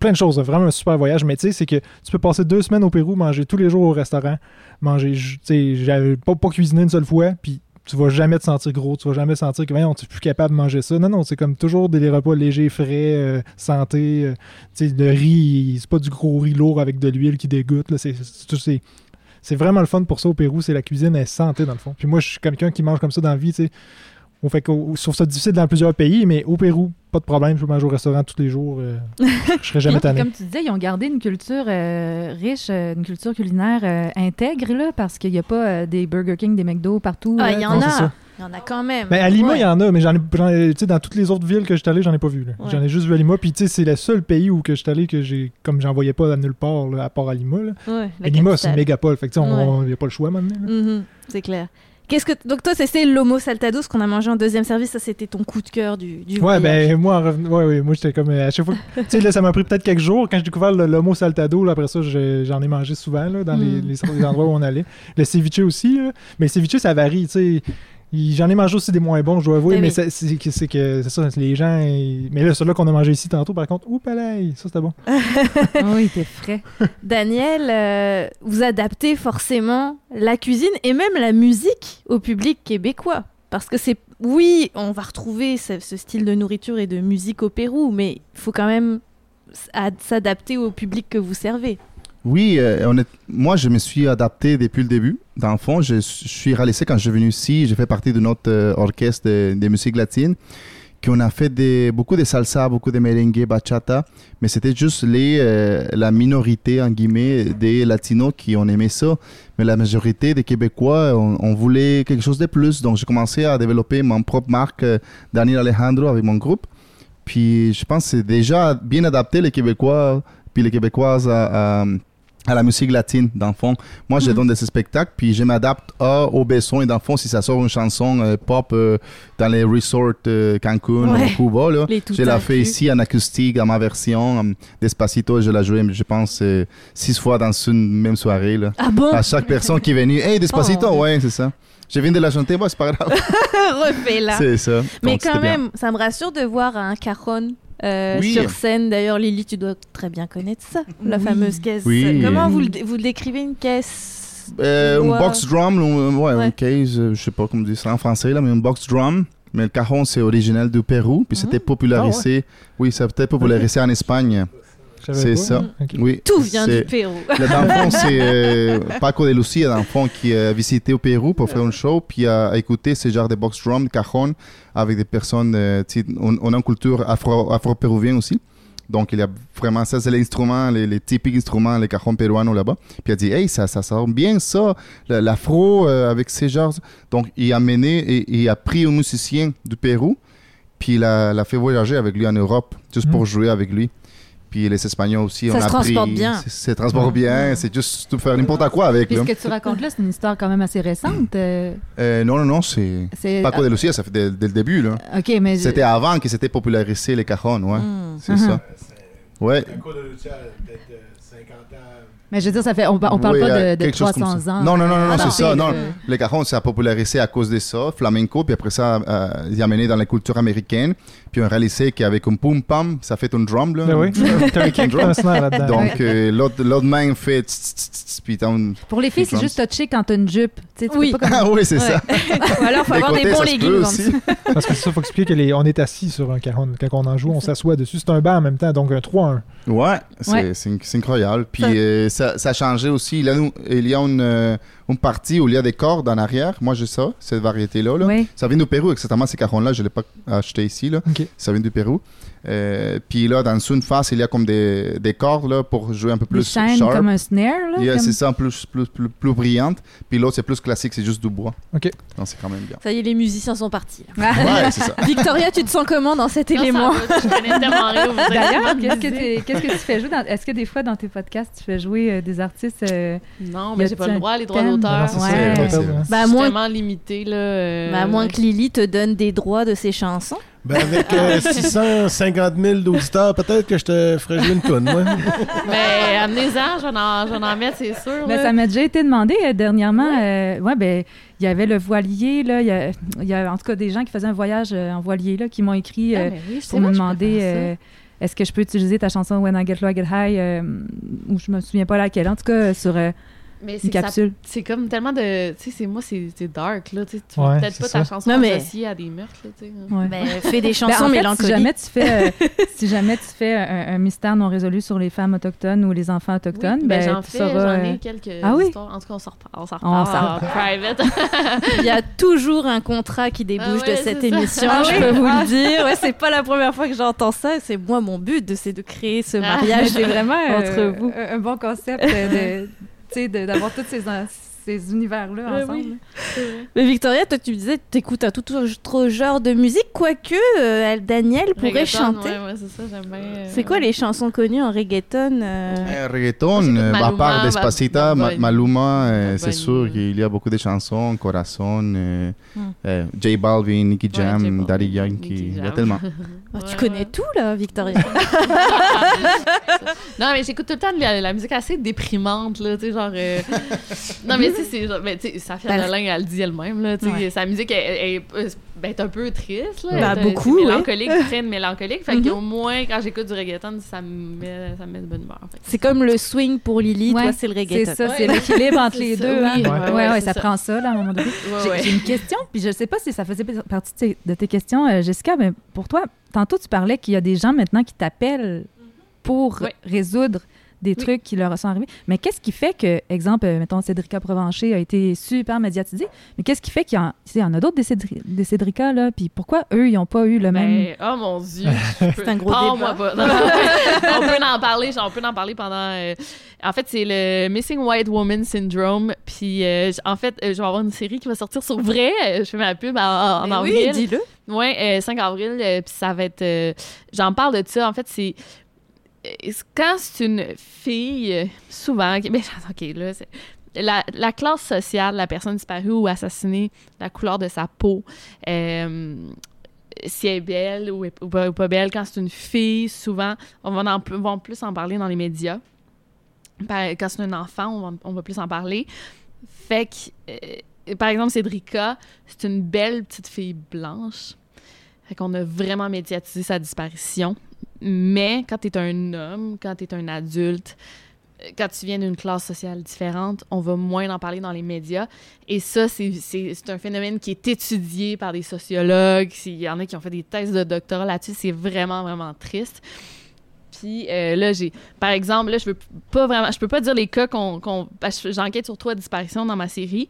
plein de choses, vraiment un super voyage, mais tu sais, c'est que tu peux passer deux semaines au Pérou, manger tous les jours au restaurant, manger, tu sais, j'avais pas, pas cuisiné une seule fois, puis tu vas jamais te sentir gros, tu vas jamais sentir que, voyons, tu plus capable de manger ça. Non, non, c'est comme toujours des repas légers, frais, euh, santé, euh, tu sais, le riz, c'est pas du gros riz lourd avec de l'huile qui dégoûte, c'est vraiment le fun pour ça au Pérou, c'est la cuisine est santé dans le fond. Puis moi, je suis quelqu'un qui mange comme ça dans la vie, tu sais. On fait qu'on je trouve ça difficile dans plusieurs pays, mais au Pérou, pas de problème, je peux manger au restaurant tous les jours. euh, je serais jamais tanné. Comme tu disais, ils ont gardé une culture euh, riche, euh, une culture culinaire euh, intègre, là, parce qu'il n'y a pas euh, des Burger King, des McDo partout. Ah, il y en Non, a. Il y en a quand même. Ben, à Lima, il Ouais. y en a, mais j'en ai, dans toutes les autres villes que je suis allé, j'en ai pas vu. Ouais. J'en ai juste vu à Lima. Puis, tu sais, c'est le seul pays où que je suis allé que j'ai, comme j'en voyais pas à nulle part, là, à part à Lima. là. Ouais, Lima, c'est une mégapole. Fait que, tu sais, on Ouais. n'y a pas le choix maintenant. Mhm, c'est clair. Qu'est-ce que donc toi c'était l'homo saltados qu'on a mangé en deuxième service, ça c'était ton coup de cœur du, du Ouais, voyage. ben, moi, en revenant- ouais, ouais, moi, j'étais comme. euh, à chaque fois. tu sais, là, ça m'a pris peut-être quelques jours. Quand j'ai découvert le l'homo saltado, là, après ça, j'en ai mangé souvent, là, dans les, Mm. les, les endroits où on allait. Le ceviche aussi, là. Mais le ceviche, ça varie, tu sais. Il- J'en ai mangé aussi des moins bons, je dois avouer, Ben mais oui. c'est que c'est ça, les gens. ils- Mais là, celui-là qu'on a mangé ici tantôt, par contre, ouh, palais, ça c'était bon. Ah oui, t'es frais. Daniel, euh, vous adaptez forcément la cuisine et même la musique au public québécois. Parce que c'est. Oui, on va retrouver ce, ce style de nourriture et de musique au Pérou, mais il faut quand même s'adapter au public que vous servez. Oui, euh, moi je me suis adapté depuis le début. Dans le fond, je, suis réalisé quand je suis venu ici. J'ai fait partie de notre euh, orchestre de, de musique latine. Qu'on a fait beaucoup de salsa, beaucoup de merengue, bachata. Mais c'était juste euh, la minorité, en guillemets, des latinos qui ont aimé ça. Mais la majorité des Québécois, on, on voulait quelque chose de plus. Donc j'ai commencé à développer mon propre marque, euh, Daniel Alejandro, avec mon groupe. Puis je pense que c'est déjà bien adapté les Québécois, puis les Québécoises à- à la musique latine, dans le fond. Moi, je Mhm. donne des spectacles, puis je m'adapte à- aux besoins. Dans le fond, si ça sort une chanson euh, pop euh, dans les resorts euh, Cancun Ouais. ou Cuba, là, je la inclus. fais ici en acoustique, à ma version. Despacito, je la joué, je pense, six fois dans une même soirée. Là. Ah bon? À chaque personne qui est venue, hey, Despacito, Oh, ouais, c'est ça. Je viens de la chanter, bah, c'est pas grave. Refais là. c'est ça. Mais Donc, quand bien. même, ça me rassure de voir un cajon euh, Oui. sur scène. D'ailleurs, Lily, tu dois très bien connaître ça, la Oui. fameuse caisse. Oui. Comment vous, le vous décrivez une caisse? Euh, Ouais. Un box drum, ou- ouais, Ouais. un case, euh, je sais pas comment dire ça en français, là, mais un box drum. Mais le cajon, c'est original du Pérou, puis c'était popularisé. Oui, ça a été popularisé en Espagne. C'est ça. Ok. Oui. Tout vient du Pérou. C'est euh, Paco de Lucia, le fond, qui a visité au Pérou pour faire un show, puis a écouté ce genre de box drum, de cajon, avec des personnes, euh, on, on a une culture afro- afro-péruvienne aussi. Donc, il y a vraiment, ça, c'est l'instrument, les, les typiques instruments, les cajons péruanos là-bas. Puis il a dit, hey, ça, ça sort bien, ça, l'afro euh, avec ces genres. Donc, il a mené et il a pris un musicien du Pérou, puis il a, l'a fait voyager avec lui en Europe, juste pour jouer avec lui. Puis les Espagnols aussi, Ça on se a transporte pris- bien. C'est, c'est transporte bien, c'est juste tout faire n'importe quoi avec. Puis ce que tu racontes là, c'est une histoire quand même assez récente. euh, Euh, non, non, non, c'est. Paco de Lucia, ça fait dès, dès le début. Là. OK, mais... je- C'était avant que c'était popularisé les cajons, ouais. Mm. C'est Mhm. ça. Ouais. peut-être 50 ans. Mais je veux dire, ça fait... on, on parle Oui, pas euh, de, de chose comme 300 ça. ans. Non, non, non, non, Ah c'est non, ça. Non, euh, les cajons, ça a popularisé à cause de ça, flamenco, puis après ça, euh, il a mené dans la culture américaine. Puis on a réalisé qu'avec un pum pam, ça fait un drum. Là. Ben oui, t'as un kick, un là-dedans. Donc, euh, l'autre l'autre main fait tss, tss, tss, puis t'as un- Pour les filles, c'est juste touché quand t'as une jupe. Tu sais, tu Oui. peux pas comme... Ah oui, c'est Ouais. ça. Ou alors, faut Des avoir des bons aussi. Parce que c'est ça, faut expliquer que les, on est assis sur un cajon. Quand on en joue, on s'assoit dessus. C'est un banc en même temps, donc un 3-1. Ouais, c'est Ouais. c'est inc- c'est incroyable. Puis Ça- euh, ça, ça a changé aussi. Il y a, une- il y a une, euh, une partie où il y a des cordes en arrière. Moi, j'ai ça, cette variété-là. Là. Oui. Ça vient du Pérou, exactement. Ces carons-là, je ne l'ai pas acheté ici. Là. Ça vient du Pérou. Euh, puis là, dans une face, il y a comme des, des cordes là, pour jouer un peu plus chaînes sharp. comme un snare, là. Il y a- comme- C'est ça, plus, plus, plus, plus brillante. Puis l'autre, c'est plus classique, c'est juste du bois. Ok. Donc, c'est quand même bien. Ça y est, les musiciens sont partis. Ouais, c'est ça. Victoria, tu te sens comment dans cet Non, élément? va, Je connais tellement rien. vous avez D'ailleurs, qu'est-ce que, tu- qu'est-ce que tu fais jouer dans... Est-ce que des fois, dans tes podcasts, tu fais jouer euh, des artistes... euh, Non, mais a j'ai pas le droit, les droits d'auteur. C'est Ouais. ça, Ouais, vrai. Bah, moins, limité, là. euh, bah, à moins que Lily te donne des droits de ses chansons. Ben avec euh, 650 000 d'auditeurs, peut-être que je te ferais jouer une toune, moi. Mais amenez-en, j'en en, j'en en mettre, c'est sûr. Ben, là. ça m'a déjà été demandé euh, dernièrement. euh, ouais, ben, il y avait le voilier, là. Il y a, il y a en tout cas des gens qui faisaient un voyage euh, en voilier, là, qui m'ont écrit Ah, euh, mais oui, je pour me je demander euh, est-ce que je peux utiliser ta chanson When I Get Low, I Get High, euh, ou je me souviens pas laquelle, en tout cas, euh, sur euh, Mais c'est une capsule. c'est comme tellement de. Tu sais, c'est moi, c'est c'est dark, là. Tu Ouais, veux peut-être pas ça. ta chanson Non, mais- associée à des meurtres, là, tu sais. Ouais. Ben, fais des Ben, chansons en fait, si mélancoliques. jamais tu fais, euh, si jamais tu fais un, un mystère non résolu sur les femmes autochtones ou les enfants autochtones, Oui, ben, ben, j'en fais, sauras, j'en euh, ai quelques Ah oui? histoires. En tout cas, on s'en reparle. On s'en On reparle private. Il y a toujours un contrat qui débouche Ah ouais, de cette émission, Ah je peux vous Ah. le dire. Ouais, c'est pas la première fois que j'entends ça. C'est moi mon but, c'est de créer ce Ah. mariage c'est vraiment euh, entre vous. un, bon concept euh, de- d'avoir toutes ces, ces univers-là ensemble. oui. Mais Victoria, toi, tu me disais t'écoutes un tout autre genre de musique, quoique euh, Daniel pourrait Reggaeton, chanter. Ouais, ouais, c'est ça, j'aime bien. euh, C'est quoi les chansons connues en reggaeton euh, Euh, reggaeton, euh, à part Despacita, Bad. Maluma, euh, c'est sûr qu'il y a beaucoup de chansons, Corazon, euh, J Balvin, Nicky Jam, Daddy Yankee, il y a tellement. oh, Tu connais tout, là, Victoria. Non, mais j'écoute tout le temps de la, la musique assez déprimante, là, tu sais, genre... euh, Non, mais tu sais, c'est genre... Mais tu sais, Safia Ben, Nolin, elle le dit elle-même, là, tu sais, Ouais. sa musique, elle, elle- elle- ben, est un peu triste, là. Ben, Elle est- beaucoup, mélancolique, très mélancolique, fait Mhm. qu'au moins, quand j'écoute du reggaeton, ça me met, ça me met de bonne humeur. C'est comme le swing pour Lily, Ouais, toi, c'est le reggaeton. C'est ça, Ouais. c'est l'équilibre entre les ça, deux. oui, hein. ouais, ouais, ça, ça. prend ça, là, à un moment donné. Ouais, J'ai une question, puis je sais pas si ça faisait partie de tes, de tes questions, euh, Jessica, mais pour toi, tantôt tu parlais qu'il y a des gens maintenant qui t'appellent pour Ouais. résoudre des Oui. trucs qui leur sont arrivés. Mais qu'est-ce qui fait que, exemple, euh, mettons, Cédrica Provencher a été super médiatisée, mais qu'est-ce qui fait qu'il y, y en a d'autres des, Cédri- des Cédrica, là, puis pourquoi eux, ils n'ont pas eu le même... Ben, oh mon dieu. C'est un gros Parle-moi débat. pas. Non, non, on peut en parler, on peut en parler pendant. euh, En fait, c'est le Missing White Woman Syndrome. Puis, euh, en fait, euh, je vais avoir une série qui va sortir sur vrai. Je fais ma pub en, en Mais avril. oui, dis-le. Ouais, euh, 5 avril, euh, puis ça va être. euh, J'en parle de ça. En fait, c'est. Euh, Quand c'est une fille, euh, souvent. Ben. La, la classe sociale, la personne disparue ou assassinée, la couleur de sa peau, euh, si elle est belle ou, pas, belle, quand c'est une fille, souvent, on va, en, plus en parler dans les médias. Quand c'est un enfant, on va, plus en parler. Fait que, par exemple, Cédrica, c'est une belle petite fille blanche. Fait qu'on a vraiment médiatisé sa disparition. Mais quand t'es un homme, quand t'es un adulte, euh, quand tu viens d'une classe sociale différente, on va moins en parler dans les médias. Et ça, c'est- un phénomène qui est étudié par des sociologues. Il y en a qui ont fait des thèses de doctorat là-dessus. C'est vraiment, vraiment triste. Puis euh, là, j'ai, par exemple, là, je veux pas vraiment, je peux pas dire les cas qu'on, que j'enquête sur trois disparitions dans ma série.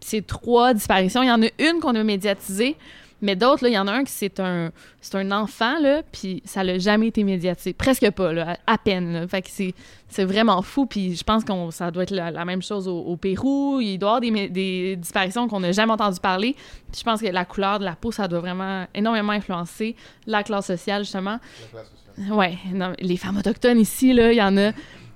C'est trois disparitions. Il y en a une qu'on a médiatisée, mais d'autres, il y en a un qui c'est un, c'est un enfant, là, puis ça l'a jamais été médiatisé. Presque pas, là, à, à peine, là. Fait que c'est, c'est vraiment fou, puis je pense que ça doit être la, la même chose au, au Pérou. Il doit y avoir des, des disparitions qu'on n'a jamais entendu parler. Puis je pense que la couleur de la peau, ça doit vraiment énormément influencer la classe sociale, justement. Ouais, non, les femmes autochtones ici, là, il y en a.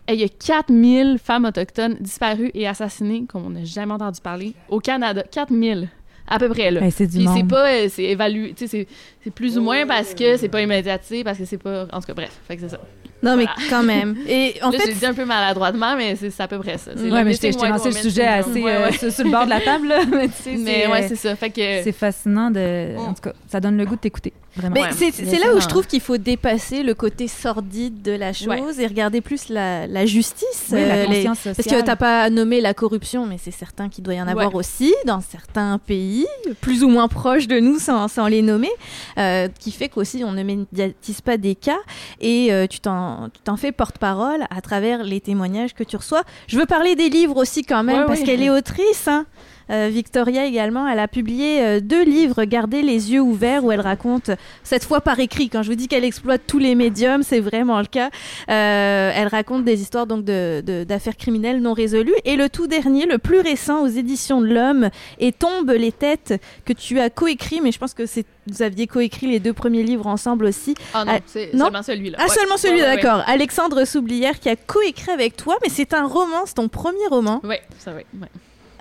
Il y a 4000 femmes autochtones disparues et assassinées, comme on n'a jamais entendu parler, au Canada. 4000, à peu près, là. Ben, c'est du Puis c'est pas, euh, c'est évalué, tu sais, c'est- c'est plus ou moins parce que c'est pas immédiatisé, parce que c'est pas, en tout cas, bref, fait que c'est ça. Non, mais quand même. Et en là, fait, j'ai dit un peu maladroitement, mais c'est à peu près ça. Ouais, mais je t'ai lancé le sujet assez Ouais, euh, ouais. sur, sur le bord de la table, là, mais ouais, c'est ça, fait que... c'est fascinant de... En tout cas, ça donne le goût de t'écouter, vraiment. Mais Ouais. c'est là où je trouve qu'il faut dépasser le côté sordide de la chose Ouais. et regarder plus la, la justice. Oui, la euh, les-. Parce que t'as pas nommé la corruption, mais c'est certain qu'il doit y en avoir Ouais. aussi dans certains pays, plus ou moins proches de nous sans, sans les nommer, euh, qui fait qu'aussi on ne médiatise pas des cas et euh, tu t'en tu t'en fais porte-parole à travers les témoignages que tu reçois. Je veux parler des livres aussi quand même, Ouais, parce qu'elle est autrice. hein. Euh, Victoria également, elle a publié euh, deux livres, Gardez les yeux ouverts, où elle raconte, cette fois par écrit, quand je vous dis qu'elle exploite tous les médiums, c'est vraiment le cas. Euh, elle raconte des histoires donc de- de- d'affaires criminelles non résolues. Et le tout dernier, le plus récent aux éditions de l'Homme, et Tombe les têtes, que tu as coécrit, mais je pense que c'est vous aviez coécrit les deux premiers livres ensemble aussi. Ah non, Ah, c'est seulement celui-là. Ah, Ouais. seulement celui-là, Ouais, ouais, ouais. d'accord. Alexandre Soublière qui a coécrit avec toi, mais c'est un roman, c'est ton premier roman, Ouais, ça, ouais.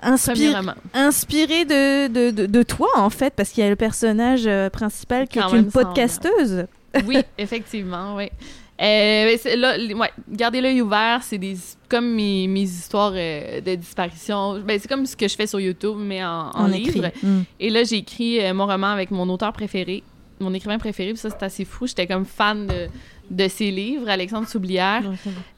Inspiré, inspiré de, de, de, de toi en fait, parce qu'il y a le personnage euh, principal qui Quand est une semble. podcasteuse. Oui, effectivement, oui. Euh, là, ouais, garder l'œil ouvert, c'est des comme mes, mes histoires euh, de disparition. Ben, c'est comme ce que je fais sur YouTube, mais en, en, livre. Mm. Et là, j'ai écrit euh, mon roman avec mon auteur préféré, mon écrivain préféré. Puis ça, c'est assez fou. J'étais comme fan de, de ses livres, Alexandre Soublière.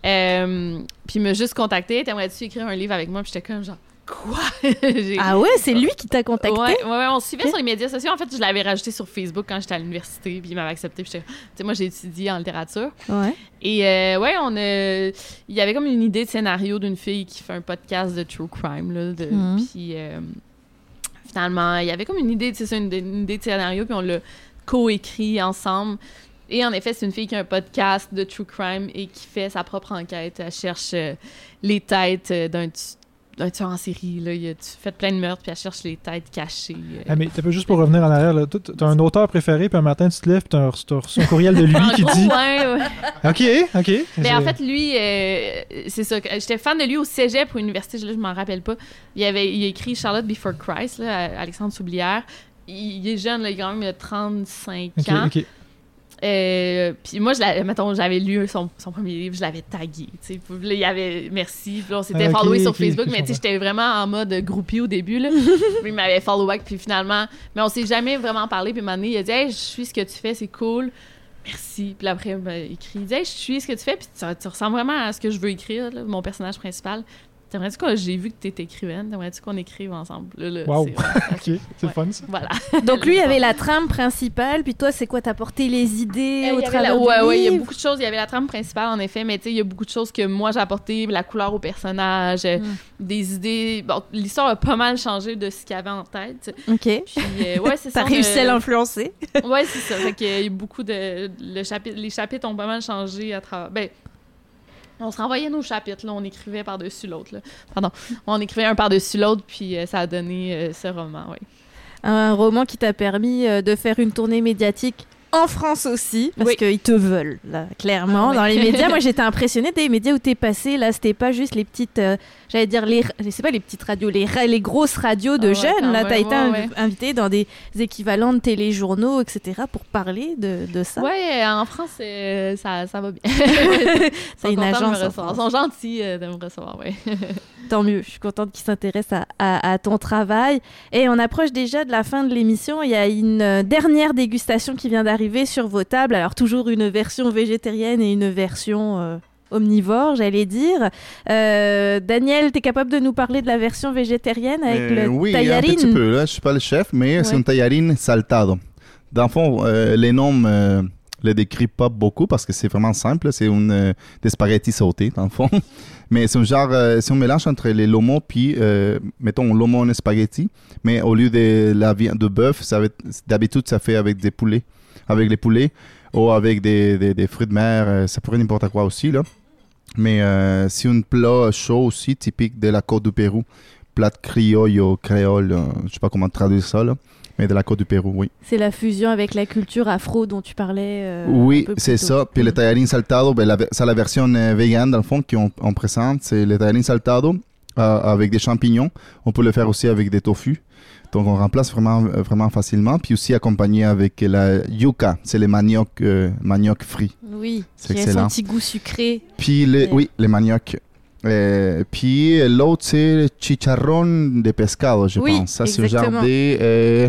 Euh, puis il m'a juste contacté. T'aimerais-tu écrire un livre avec moi? Puis j'étais comme genre, quoi? Ah ouais, c'est lui qui t'a contacté? Ouais, ouais, ouais, on suivait Ok. sur les médias sociaux. En fait, je l'avais rajouté sur Facebook quand j'étais à l'université, puis il m'avait accepté. Puis tu sais, moi, j'ai étudié en littérature. Ouais. Et euh, ouais, on a. Il y avait comme une idée de scénario d'une fille qui fait un podcast de true crime, là. de- Mhm. Puis euh, finalement, il y avait comme une idée, c'est ça, une, une idée de scénario, puis on l'a coécrit ensemble. Et en effet, c'est une fille qui a un podcast de true crime et qui fait sa propre enquête. Elle cherche euh, les têtes euh, d'un un tueur en série. Là. Il a fait plein de meurtres, puis elle cherche les têtes cachées. euh. Ah, mais t'as pas juste pour revenir en arrière, T'as un auteur préféré, puis un matin, tu te lèves, puis t'as un- t'as reçu un courriel de lui qui gros, dit ouais, ouais. Ok, ok. Mais en Je- fait, lui, euh, c'est ça. J'étais fan de lui au cégep ou université, là, je m'en rappelle pas. Il, avait, il a écrit Charlotte Before Christ, là, à Alexandre Soublière. Il, il est jeune, là, il a quand même 35 Ok, ans. ok. Euh, puis moi, je mettons, j'avais lu son, son premier livre, je l'avais tagué. Puis là, il y avait merci. Puis là, on s'était Ah, followé sur ok, Facebook, mais tu sais, j'étais vraiment en mode groupie au début. Là. il m'avait follow back, puis finalement, mais on s'est jamais vraiment parlé. Puis un moment donné, il a dit Hey, je suis ce que tu fais, c'est cool. Merci. Puis après, il m'a écrit Il dit Hey, je suis ce que tu fais, puis tu, tu ressembles vraiment à ce que je veux écrire, là, mon personnage principal. T'aimerais-tu que j'ai vu que t'étais écrivaine T'aimerais-tu qu'on écrive ensemble? Là, là, Wow. c'est- Ok, c'est le Ouais. fun, ça. Voilà. Donc lui avait la trame principale, puis toi, c'est quoi T'apporter les idées Eh, au il y travers la- du ouais, ouais, il y a beaucoup de choses. Il y avait la trame principale, en effet, mais tu sais, il y a beaucoup de choses que moi j'ai apporté, la couleur au personnage, euh, Mm. des idées. Bon, l'histoire a pas mal changé de ce qu'il y avait en tête. Ok. Puis, euh, ouais, c'est ça. T'as réussi à l'influencer. Ouais, c'est ça. Fait qu'il y a beaucoup de. Le chapitre, les chapitres ont pas mal changé à travers. Ben, on se renvoyait nos chapitres, là. On écrivait par-dessus l'autre. Pardon. On écrivait un par-dessus l'autre, puis euh, ça a donné euh, ce roman, oui. Un roman qui t'a permis euh, de faire une tournée médiatique en France aussi, parce Oui. qu'ils te veulent, là, clairement, Ah dans les médias. Moi, j'étais impressionnée des médias où t'es passé. Là, c'était pas juste les petites, j'allais dire, les, sais pas, les petites radios, les, les grosses radios de Ah ouais, jeunes. quand Là, t'as été ouais, inv- ouais. invité dans des équivalents de téléjournaux, etc., pour parler de, de ça. Ouais, en France, ça, ça va bien. T'as une de me agence. Ils sont gentils euh, de me recevoir, ouais. Tant mieux, je suis contente qu'ils s'intéressent à, à- à ton travail. Et on approche déjà de la fin de l'émission. Il y a une euh, dernière dégustation qui vient d'arriver sur vos tables. Alors toujours une version végétarienne et une version euh, omnivore, j'allais dire. Euh, Daniel, tu es capable de nous parler de la version végétarienne avec Euh, le oui, un taillarine petit peu. Là, je suis pas le chef, mais c'est un taillarine saltado. Dans le fond, euh, les noms le décrivent pas beaucoup parce que c'est vraiment simple. C'est une euh, des spaghettis sautés, dans le fond. Mais c'est un genre, euh, c'est un mélange entre les lomo puis, euh, mettons, lomo et spaghetti. Mais au lieu de la viande de bœuf, d'habitude, ça fait avec des poulets, avec les poulets ou avec des, des, des fruits de mer. ça pourrait n'importe quoi aussi, là. Mais euh, c'est un plat chaud aussi, typique de la côte du Pérou plat criollo, créole, euh, je sais pas comment traduire ça, là, mais de la côte du Pérou, oui. C'est la fusion avec la culture afro dont tu parlais. euh, oui, c'est ça. Puis le tallarin saltado, ben, c'est la version euh, végane, dans le fond, qu'on on présente. C'est le tallarin saltado euh, avec des champignons. On peut le faire aussi avec des tofu. Donc, on remplace vraiment, euh, vraiment facilement. Puis aussi accompagné avec la yuca, c'est le manioc, euh, manioc frit. Oui, C'est excellent. petit goût sucré. Puis, le, Ouais. oui, les manioc. Euh, puis l'autre, c'est le chicharron de pescado, je Oui, pense. Ça, c'est un genre euh,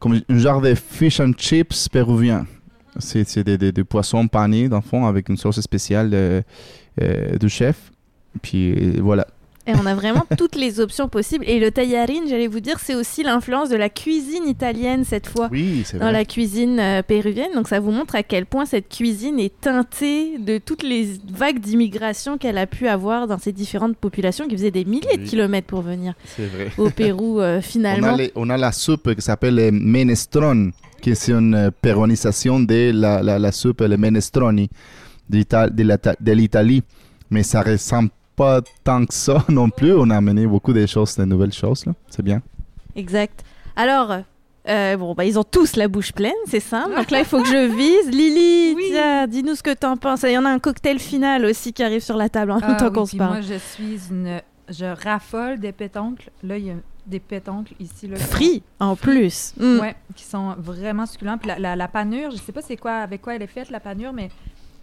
comme un genre de fish and chips péruvien. C'est des, des, des poissons panés, dans le fond, avec une sauce spéciale euh, euh, du chef. Puis voilà. Et on a vraiment toutes les options possibles. Et le taillarine, j'allais vous dire, c'est aussi l'influence de la cuisine italienne cette fois. Oui, dans vrai. la cuisine euh, péruvienne. Donc ça vous montre à quel point cette cuisine est teintée de toutes les vagues d'immigration qu'elle a pu avoir dans ces différentes populations qui faisaient des milliers de kilomètres pour venir vrai. au Pérou euh, On a, finalement. les- on a la soupe qui s'appelle euh, menestrone, qui est une péronisation de la, la, la soupe, le la- de l'Italie. Mais ça ressemble pas tant que ça non plus. On a amené beaucoup de choses, de nouvelles choses. là. C'est bien. Exact. Alors, euh, bon, bah, ils ont tous la bouche pleine, c'est simple. Donc là, il faut que je vise. Lily, Oui. tiens, dis-nous ce que t'en penses. Il y en a un cocktail final aussi qui arrive sur la table en Ah même temps oui, qu'on se parle. Moi, je suis une. Je raffole des pétoncles. Là, il y a des pétoncles ici. Là, qui sont- Free, en plus. Mm. Ouais, qui sont vraiment succulents. Puis la, la, la panure, je sais pas c'est quoi, avec quoi elle est faite, la panure, mais.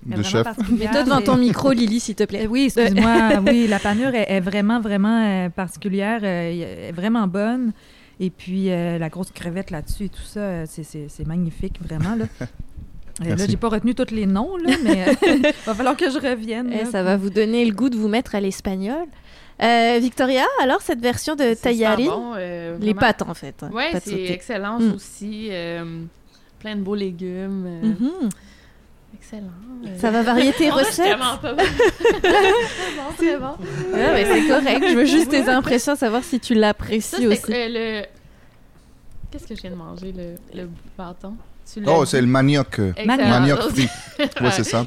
De chef. Mets-toi devant ton micro, Lily, s'il te plaît. Oui, excuse-moi. oui, la panure est, est vraiment, vraiment euh, particulière. euh, elle est vraiment bonne. Et puis, euh, la grosse crevette là-dessus et tout ça, c'est- magnifique, vraiment. Là, Euh, là j'ai pas retenu tous les noms, là, mais il va falloir que je revienne. Eh, ça puis- va vous donner le goût de vous mettre à l'espagnol. Euh, Victoria, alors cette version de super bon, euh, Les pâtes en fait. hein, Ouais, pâtes c'est excellent Mm. aussi. euh, plein de beaux légumes. euh, Mhm. Excellent. Ça va varier tes recettes. très bon, très bon. Ouais, mais c'est correct. Je veux juste tes impressions, savoir si tu l'apprécies aussi. euh. Qu'est-ce que je viens de manger, le, le bâton? Oh, c'est le manioc. euh, Excellent. Manioc frit. Ouais, c'est ça.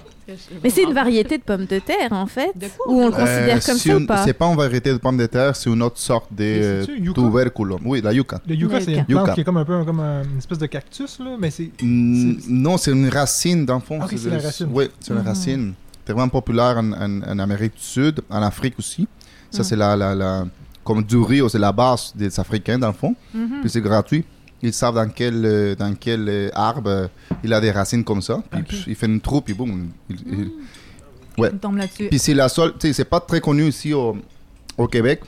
Mais c'est une variété de pommes de terre, en fait. Ou on le considère Euh, comme c'est ça ou pas? C'est pas une variété de pommes de terre, c'est une autre sorte de tuberculum. Oui, la yucca. Le yucca, c'est une yucca. plante qui est comme un peu comme un- une espèce de cactus, là, mais c'est. Mm, Non, c'est une racine, dans le fond. Ah, ok, c'est la racine. Oui, c'est une Mhm. racine. C'est vraiment populaire en, en- en Amérique du Sud, en Afrique aussi. Ça, Mhm. c'est la, la, la- Comme du riz, c'est la base des Africains, dans le fond. Mhm. Puis c'est gratuit. Ils savent dans quel, euh, dans quel euh, arbre euh, il a des racines comme ça. Puis il fait une trou, puis boum. il- il- Ouais. Il tombe là-dessus. Puis c'est la seule, c'est pas très connu ici au, au Québec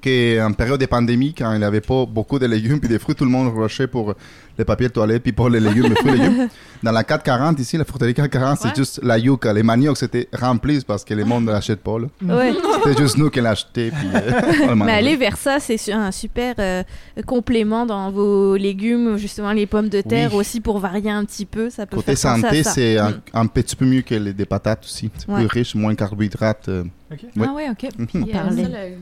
qu'en période de pandémie, quand il n'y avait pas beaucoup de légumes puis des fruits, tout le monde rushait pour les papiers de toilette puis pour les légumes, les fruits et légumes. Dans la 440 ici, la fruiterie 440, Ouais. c'est juste la yucca. Les maniocs, c'était rempli parce que les monde ne l'achètent pas. Ouais. C'était juste nous qui l'achetions. puis euh, Mais aller vers ça, c'est un super euh, complément dans vos légumes, justement les pommes de terre Oui. aussi pour varier un petit peu. Ça peut Côté faire santé, c'est un, Mm. un petit peu mieux que les, des patates aussi. C'est Ouais. plus riche, moins de carbohydrates. euh. Ah ouais, OK. Mhm. Puis, euh.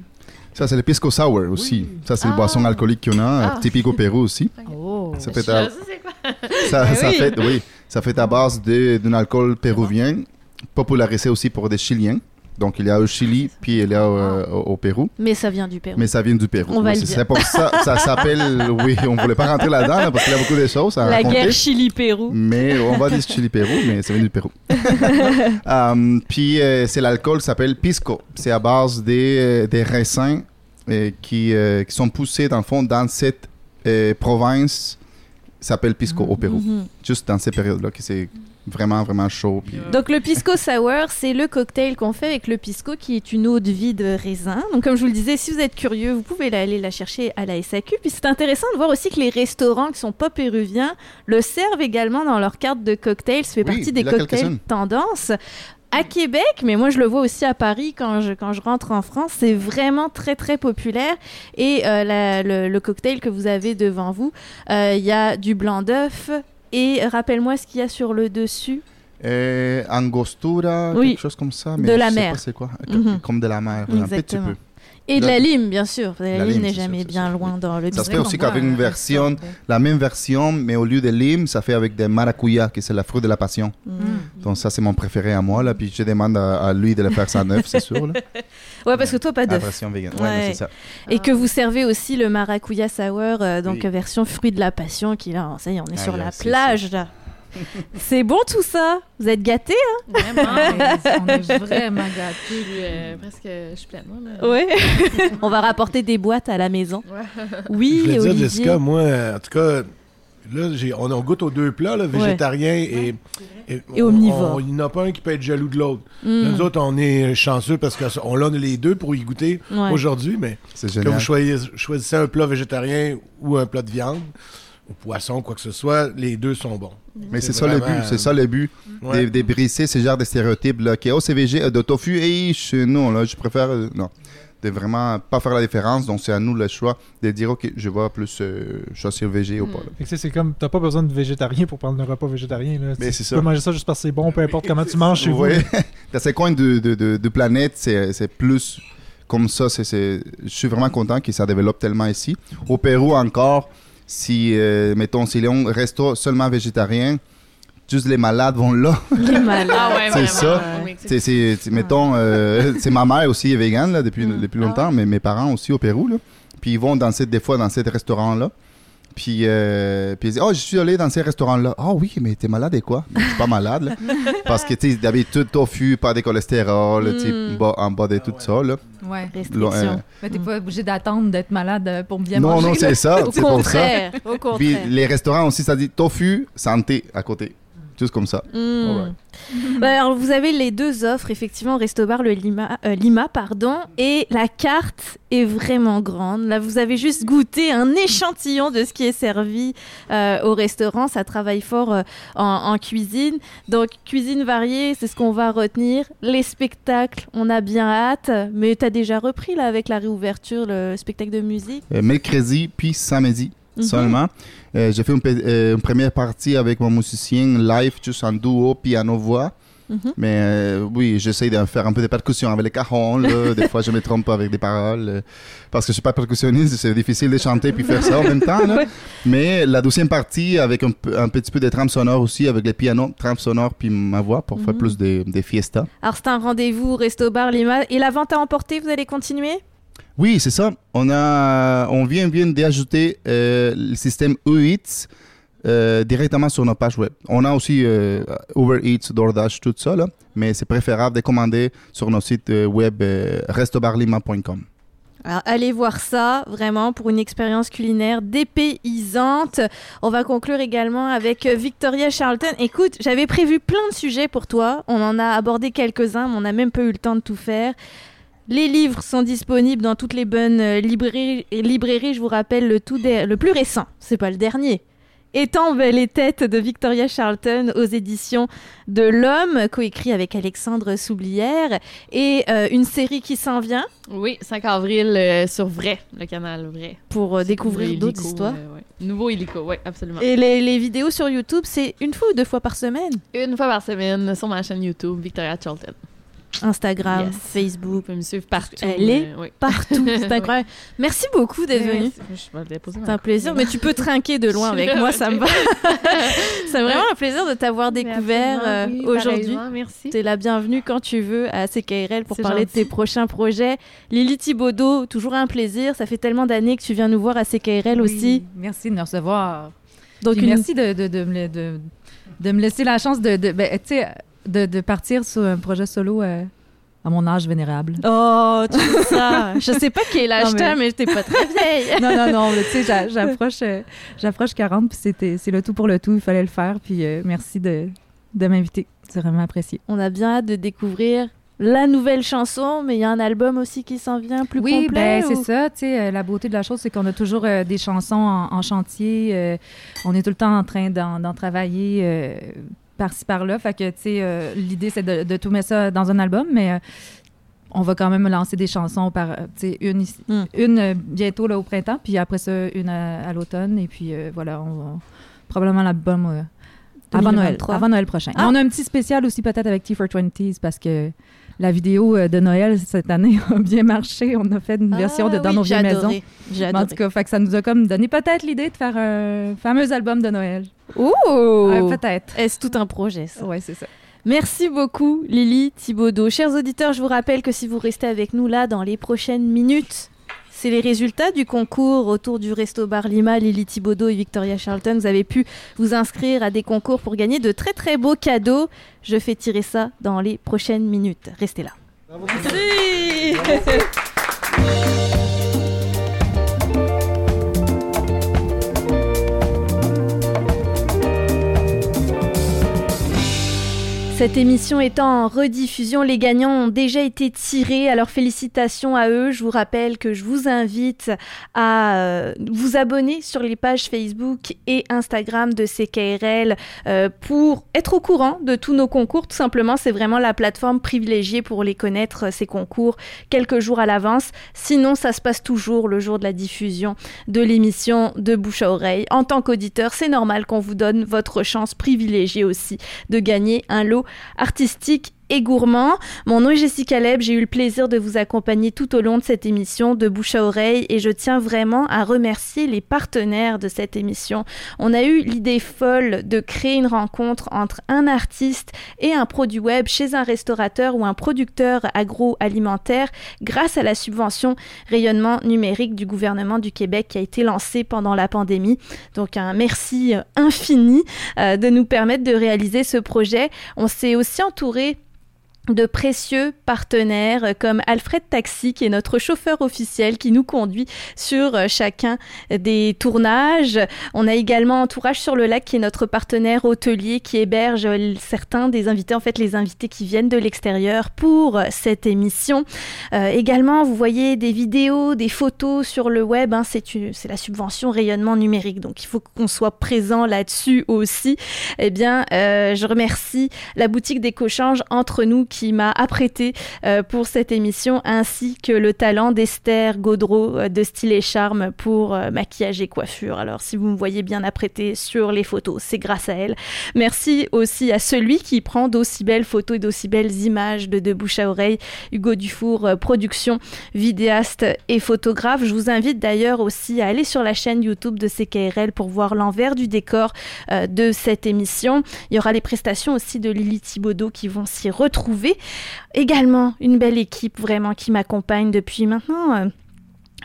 Ça, c'est le pisco sour aussi. Ça, c'est Ah. une boisson alcoolique qu'on a, Ah. typique au Pérou aussi. Oh. Ça fait, à-. Ça, Ben ça oui. fait, oui, ça fait à base de- d'un alcool péruvien, popularisé aussi pour des Chiliens. Donc, il y a au Chili, puis il y a euh, au, au Pérou. Mais ça vient du Pérou. Mais ça vient du Pérou. On va Oui, le dire. pour ça ça s'appelle. Oui, on voulait pas rentrer là-dedans là, parce qu'il y a beaucoup de choses à La raconter. guerre Chili-Pérou. Mais on va dire Chili-Pérou, mais ça vient du Pérou. Um, puis euh, c'est l'alcool qui s'appelle pisco. C'est à base des, euh, des raisins euh, qui, euh, qui sont poussés dans le fond dans cette euh, province s'appelle pisco au Pérou. Mhm. Juste dans ces périodes-là, que c'est vraiment, vraiment chaud. Puis, Donc le pisco sour, c'est le cocktail qu'on fait avec le pisco qui est une eau de vie de raisin. Donc comme je vous le disais, si vous êtes curieux, vous pouvez aller la chercher à la SAQ. Puis c'est intéressant de voir aussi que les restaurants qui sont pas péruviens le servent également dans leur carte de cocktail. Ça fait Oui, partie des cocktails tendance. À Québec, mais moi je le vois aussi à Paris quand je, quand je rentre en France, c'est vraiment très très populaire. Et euh, la- le, le cocktail que vous avez devant vous, euh, il y a du blanc d'œuf. Et rappelle-moi ce qu'il y a sur le dessus. Euh, angostura, Oui. quelque chose comme ça. De Mais la je sais mer. pas c'est quoi. Mhm. Comme de la mer, un petit peu. Et de La- la lime, bien sûr. La, La lime n'est sûr, jamais bien sûr. loin dans le Ça se fait aussi qu'avec une version, la même version, mais au lieu de lime, ça fait avec des maracuya, qui c'est la fruit de la passion. Mm. Donc ça, c'est mon préféré à moi, là. Puis je demande à, à lui de le faire sans œuf, c'est sûr, là. Ouais, parce que toi, pas La d'œuf. version vegan. Ouais, Ouais. ça. Et que vous servez aussi le maracuya sour, euh, donc Oui. version fruit de la passion, qui là, ça y est, on est Ah, sur la plage, là. C'est bon tout ça Vous êtes gâtés Vraiment. on est vraiment gâtés. Euh, presque, je suis pleine. là. Ouais. on va rapporter des boîtes à la maison. Ouais. Oui, Je voulais dire, Olivier. Jessica, moi, en tout cas, là, j'ai- on, on goûte aux deux plats, là, végétarien et, et, Et omnivore. on- Il n'y en a pas un qui peut être jaloux de l'autre. Mm. Nous autres, on est chanceux parce qu'on l'a les deux pour y goûter Ouais. aujourd'hui, mais génial. vous choisissez, choisissez un plat végétarien ou un plat de viande, ou poisson, quoi que ce soit, les deux sont bons. Mais c'est C'est ça le but, c'est ça le but, Ouais. de, de briser ce genre de stéréotypes là, qui oh c'est végé, euh, de tofu, et non là, je préfère euh, non, de vraiment pas faire la différence. Donc c'est à nous le choix de dire ok, je vais plus euh, choisir végé ou pas. là. Fait que c'est- c'est comme, t'as pas besoin de végétarien pour prendre un repas végétarien. Là. Mais Tu- c'est tu ça. peux manger ça juste parce que c'est bon, peu importe comment tu manges chez vous. Ouais. Dans ces coins de, de, de, de planète, c'est c'est plus comme ça. c'est c'est- Je suis vraiment content que ça développe tellement ici. Au Pérou encore, si, euh, mettons, si on reste seulement végétarien, juste les malades vont là. Les malades. Ah ouais, C'est ça. Mexique. C'est, c'est, c'est- mettons, euh, c'est ma mère aussi est végane là, depuis, Mm. depuis longtemps, mais mes parents aussi au Pérou. Là. Puis ils vont dans cette, des fois dans ces restaurants-là. Puis, euh, puis ils disent, oh, je suis allé dans ces restaurants-là. Ah oui, mais t'es malade et quoi? Je suis pas malade, là. Parce que, tu sais, d'habitude, tofu, pas de cholestérol, tu sais, Mm. bas- en bas de tout ça, là. Ouais. Restriction. euh, Mais t'es pas obligé d'attendre d'être malade euh, pour bien non, manger. non, là. c'est ça. Au c'est pour ça. contraire, au Puis contraire. les restaurants aussi, ça dit tofu, santé à côté. Juste comme ça. Mm. Bah, alors, vous avez les deux offres, effectivement, au Resto Bar le Lima, euh, Lima, pardon, et la carte est vraiment grande. Là, vous avez juste goûté un échantillon de ce qui est servi euh, au restaurant. Ça travaille fort euh, en, en cuisine. Donc, cuisine variée, c'est ce qu'on va retenir. Les spectacles, on a bien hâte. Mais tu as déjà repris, là, avec la réouverture, le spectacle de musique? Euh, mercredi puis samedi Mhm. seulement. Euh, j'ai fait une, euh, une première partie avec mon musicien live, juste en duo, piano-voix. Mhm. Mais euh, oui, j'essaie de faire un peu de percussion avec les cajons. des fois, je me trompe avec des paroles. euh, parce que je suis pas percussionniste, c'est difficile de chanter puis faire ça en même temps. là. Mais la deuxième partie, avec un, petit peu de trame sonore aussi, avec les pianos, trame sonore puis ma voix pour faire Mhm. plus de, de fiesta. Alors c'est un rendez-vous au Resto Bar Lima. Et la vente à emporter, vous allez continuer? Oui, c'est ça. On, a, on vient, vient d'ajouter euh, le système Uber Eats euh, directement sur nos pages web. On a aussi euh, Uber Eats, DoorDash, tout ça, mais c'est préférable de commander sur nos sites euh, web euh, restobarlima.com. Allez voir ça, vraiment, pour une expérience culinaire dépaysante. On va conclure également avec Victoria Charlton. Écoute, j'avais prévu plein de sujets pour toi. On en a abordé quelques-uns, mais on n'a même pas eu le temps de tout faire. Les livres sont disponibles dans toutes les bonnes euh, librairies. librairies. Je vous rappelle le, tout le plus récent, c'est pas le dernier. Étant les têtes de Victoria Charlton aux éditions de l'Homme, coécrit avec Alexandre Soublière, et euh, une série qui s'en vient Oui, 5 avril euh, sur Vrai, le canal Vrai. pour euh, découvrir d'autres histoires. ouais. Nouveau Illico, oui, absolument. Et les, les vidéos sur YouTube, c'est une fois ou deux fois par semaine Une fois par semaine sur ma chaîne YouTube, Victoria Charlton. Instagram, Yes. Facebook, Vous pouvez me suivre partout. Elle est euh, oui. partout. C'est incroyable. Merci beaucoup d'être venu. C'est un plaisir, mais tu peux trinquer de loin avec moi, ça me va. C'est vraiment un plaisir de t'avoir découvert euh, aujourd'hui. Merci. T'es la bienvenue quand tu veux à CKRL pour parler de tes prochains projets. Lily Thibaudot, toujours un plaisir. Ça fait tellement d'années que tu viens nous voir à CKRL aussi. Merci de nous recevoir. Donc, une- merci de, de, de, me, de, laisser la chance de, ben, de, de partir sur un projet solo euh, à mon âge vénérable. Oh, tu fais ça. Je sais pas quel âge Non, mais- t'as, mais t'es pas très vieille. non, non, non, tu sais, j'a- j'approche, euh, j'approche 40, puis c'était, c'est le tout pour le tout, il fallait le faire, puis euh, merci de, de m'inviter. C'est vraiment apprécié. On a bien hâte de découvrir la nouvelle chanson, mais il y a un album aussi qui s'en vient plus oui, complet. ben, c'est ça, tu sais, la beauté de la chose, c'est qu'on a toujours euh, des chansons en, en chantier, euh, on est tout le temps en train d'en, d'en travailler euh, par-ci, par-là, fait que, tu sais, euh, l'idée, c'est de, de tout mettre ça dans un album, mais... euh, on va quand même lancer des chansons par, euh, tu sais, une, ici- Mm. une bientôt là, au printemps, puis après ça, une à, à l'automne, et puis euh, voilà, on va probablement l'album avant Noël, 2023. avant Noël prochain. Ah. On a un petit spécial aussi peut-être avec T420s parce que la vidéo euh, de Noël cette année a bien marché. On a fait une version de Ah Dans oui, nos vieilles maisons. En tout cas, fait que ça nous a comme donné peut-être l'idée de faire un fameux album de Noël. Ouh! Ouais, peut-être. Est-ce tout un projet, ça? Ouais, c'est ça. Merci beaucoup, Lily Thibaudot. Chers auditeurs, je vous rappelle que si vous restez avec nous là dans les prochaines minutes, c'est les résultats du concours autour du Resto Bar Lima, Lily Thibaudot et Victoria Charlton. Vous avez pu vous inscrire à des concours pour gagner de très très beaux cadeaux. Je fais tirer ça dans les prochaines minutes. Restez là. Merci. Cette émission étant en rediffusion, les gagnants ont déjà été tirés. Alors félicitations à eux. Je vous rappelle que je vous invite à euh, vous abonner sur les pages Facebook et Instagram de CKRL euh, pour être au courant de tous nos concours. Tout simplement, c'est vraiment la plateforme privilégiée pour les connaître, euh, ces concours, quelques jours à l'avance. Sinon, ça se passe toujours le jour de la diffusion de l'émission de bouche à oreille. En tant qu'auditeur, c'est normal qu'on vous donne votre chance privilégiée aussi de gagner un lot artistique et gourmand. Mon nom est Jessica Leb, j'ai eu le plaisir de vous accompagner tout au long de cette émission de bouche à oreille et je tiens vraiment à remercier les partenaires de cette émission. On a eu l'idée folle de créer une rencontre entre un artiste et un produit web chez un restaurateur ou un producteur agroalimentaire grâce à la subvention rayonnement numérique du gouvernement du Québec qui a été lancée pendant la pandémie. Donc un merci euh, infini euh, de nous permettre de réaliser ce projet. On s'est aussi entouré de précieux partenaires comme Alfred Taxi qui est notre chauffeur officiel qui nous conduit sur euh, chacun des tournages. On a également Entourage sur le lac qui est notre partenaire hôtelier qui héberge euh, certains des invités, en fait les invités qui viennent de l'extérieur pour euh, cette émission. Euh, également, vous voyez des vidéos, des photos sur le web, hein, c'est une- c'est la subvention rayonnement numérique, donc il faut qu'on soit présent là-dessus aussi. Eh bien, euh, je remercie la boutique d'échange entre nous m'a apprêté euh, pour cette émission, ainsi que le talent d'Esther Gaudreau euh, de Style et Charme pour euh, maquillage et coiffure. Alors, si vous me voyez bien apprêté sur les photos, c'est grâce à elle. Merci aussi à celui qui prend d'aussi belles photos et d'aussi belles images de De Bouche à Oreille, Hugo Dufour, production, vidéaste et photographe. Je vous invite d'ailleurs aussi à aller sur la chaîne YouTube de CKRL pour voir l'envers du décor de cette émission. Il y aura les prestations aussi de Lily Thibaudot qui vont s'y retrouver. Également, une belle équipe vraiment qui m'accompagne depuis maintenant.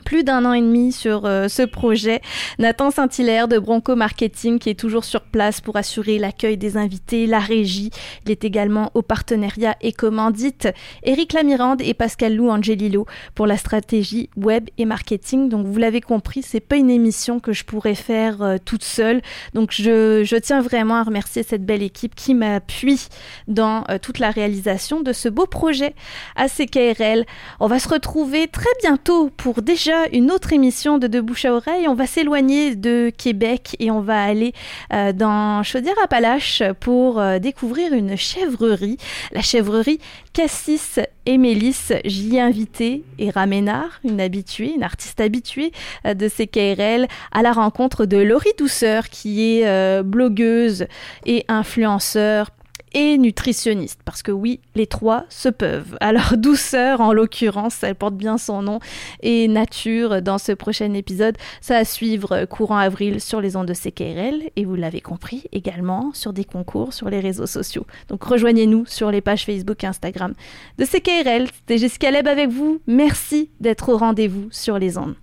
Plus d'un an et demi sur euh, ce projet. Nathan Saint-Hilaire de Bronco Marketing qui est toujours sur place pour assurer l'accueil des invités, la régie. Il est également au partenariat et commandite. Éric Lamirande et Pascal Lou Angelillo pour la stratégie web et marketing. Donc vous l'avez compris, c'est pas une émission que je pourrais faire euh, toute seule. Donc je, je tiens vraiment à remercier cette belle équipe qui m'appuie dans euh, toute la réalisation de ce beau projet à CKRL. On va se retrouver très bientôt pour déjà une autre émission de De Bouche à Oreille. On va s'éloigner de Québec et on va aller euh, dans Chaudière-Appalaches pour euh, découvrir une chèvrerie, la chèvrerie Cassis et Mélisse. J'y ai invité Era Ménard, une habituée, une artiste habituée euh, de CKRL, à la rencontre de Laurie Douceur, qui est blogueuse et influenceur et nutritionniste, parce que oui, les trois se peuvent. Alors douceur, en l'occurrence, elle porte bien son nom, et nature dans ce prochain épisode, ça à suivre courant avril sur les ondes de CKRL, et vous l'avez compris, également sur des concours sur les réseaux sociaux. Donc rejoignez-nous sur les pages Facebook et Instagram de CKRL. C'était Jessica Leb avec vous. Merci d'être au rendez-vous sur les ondes.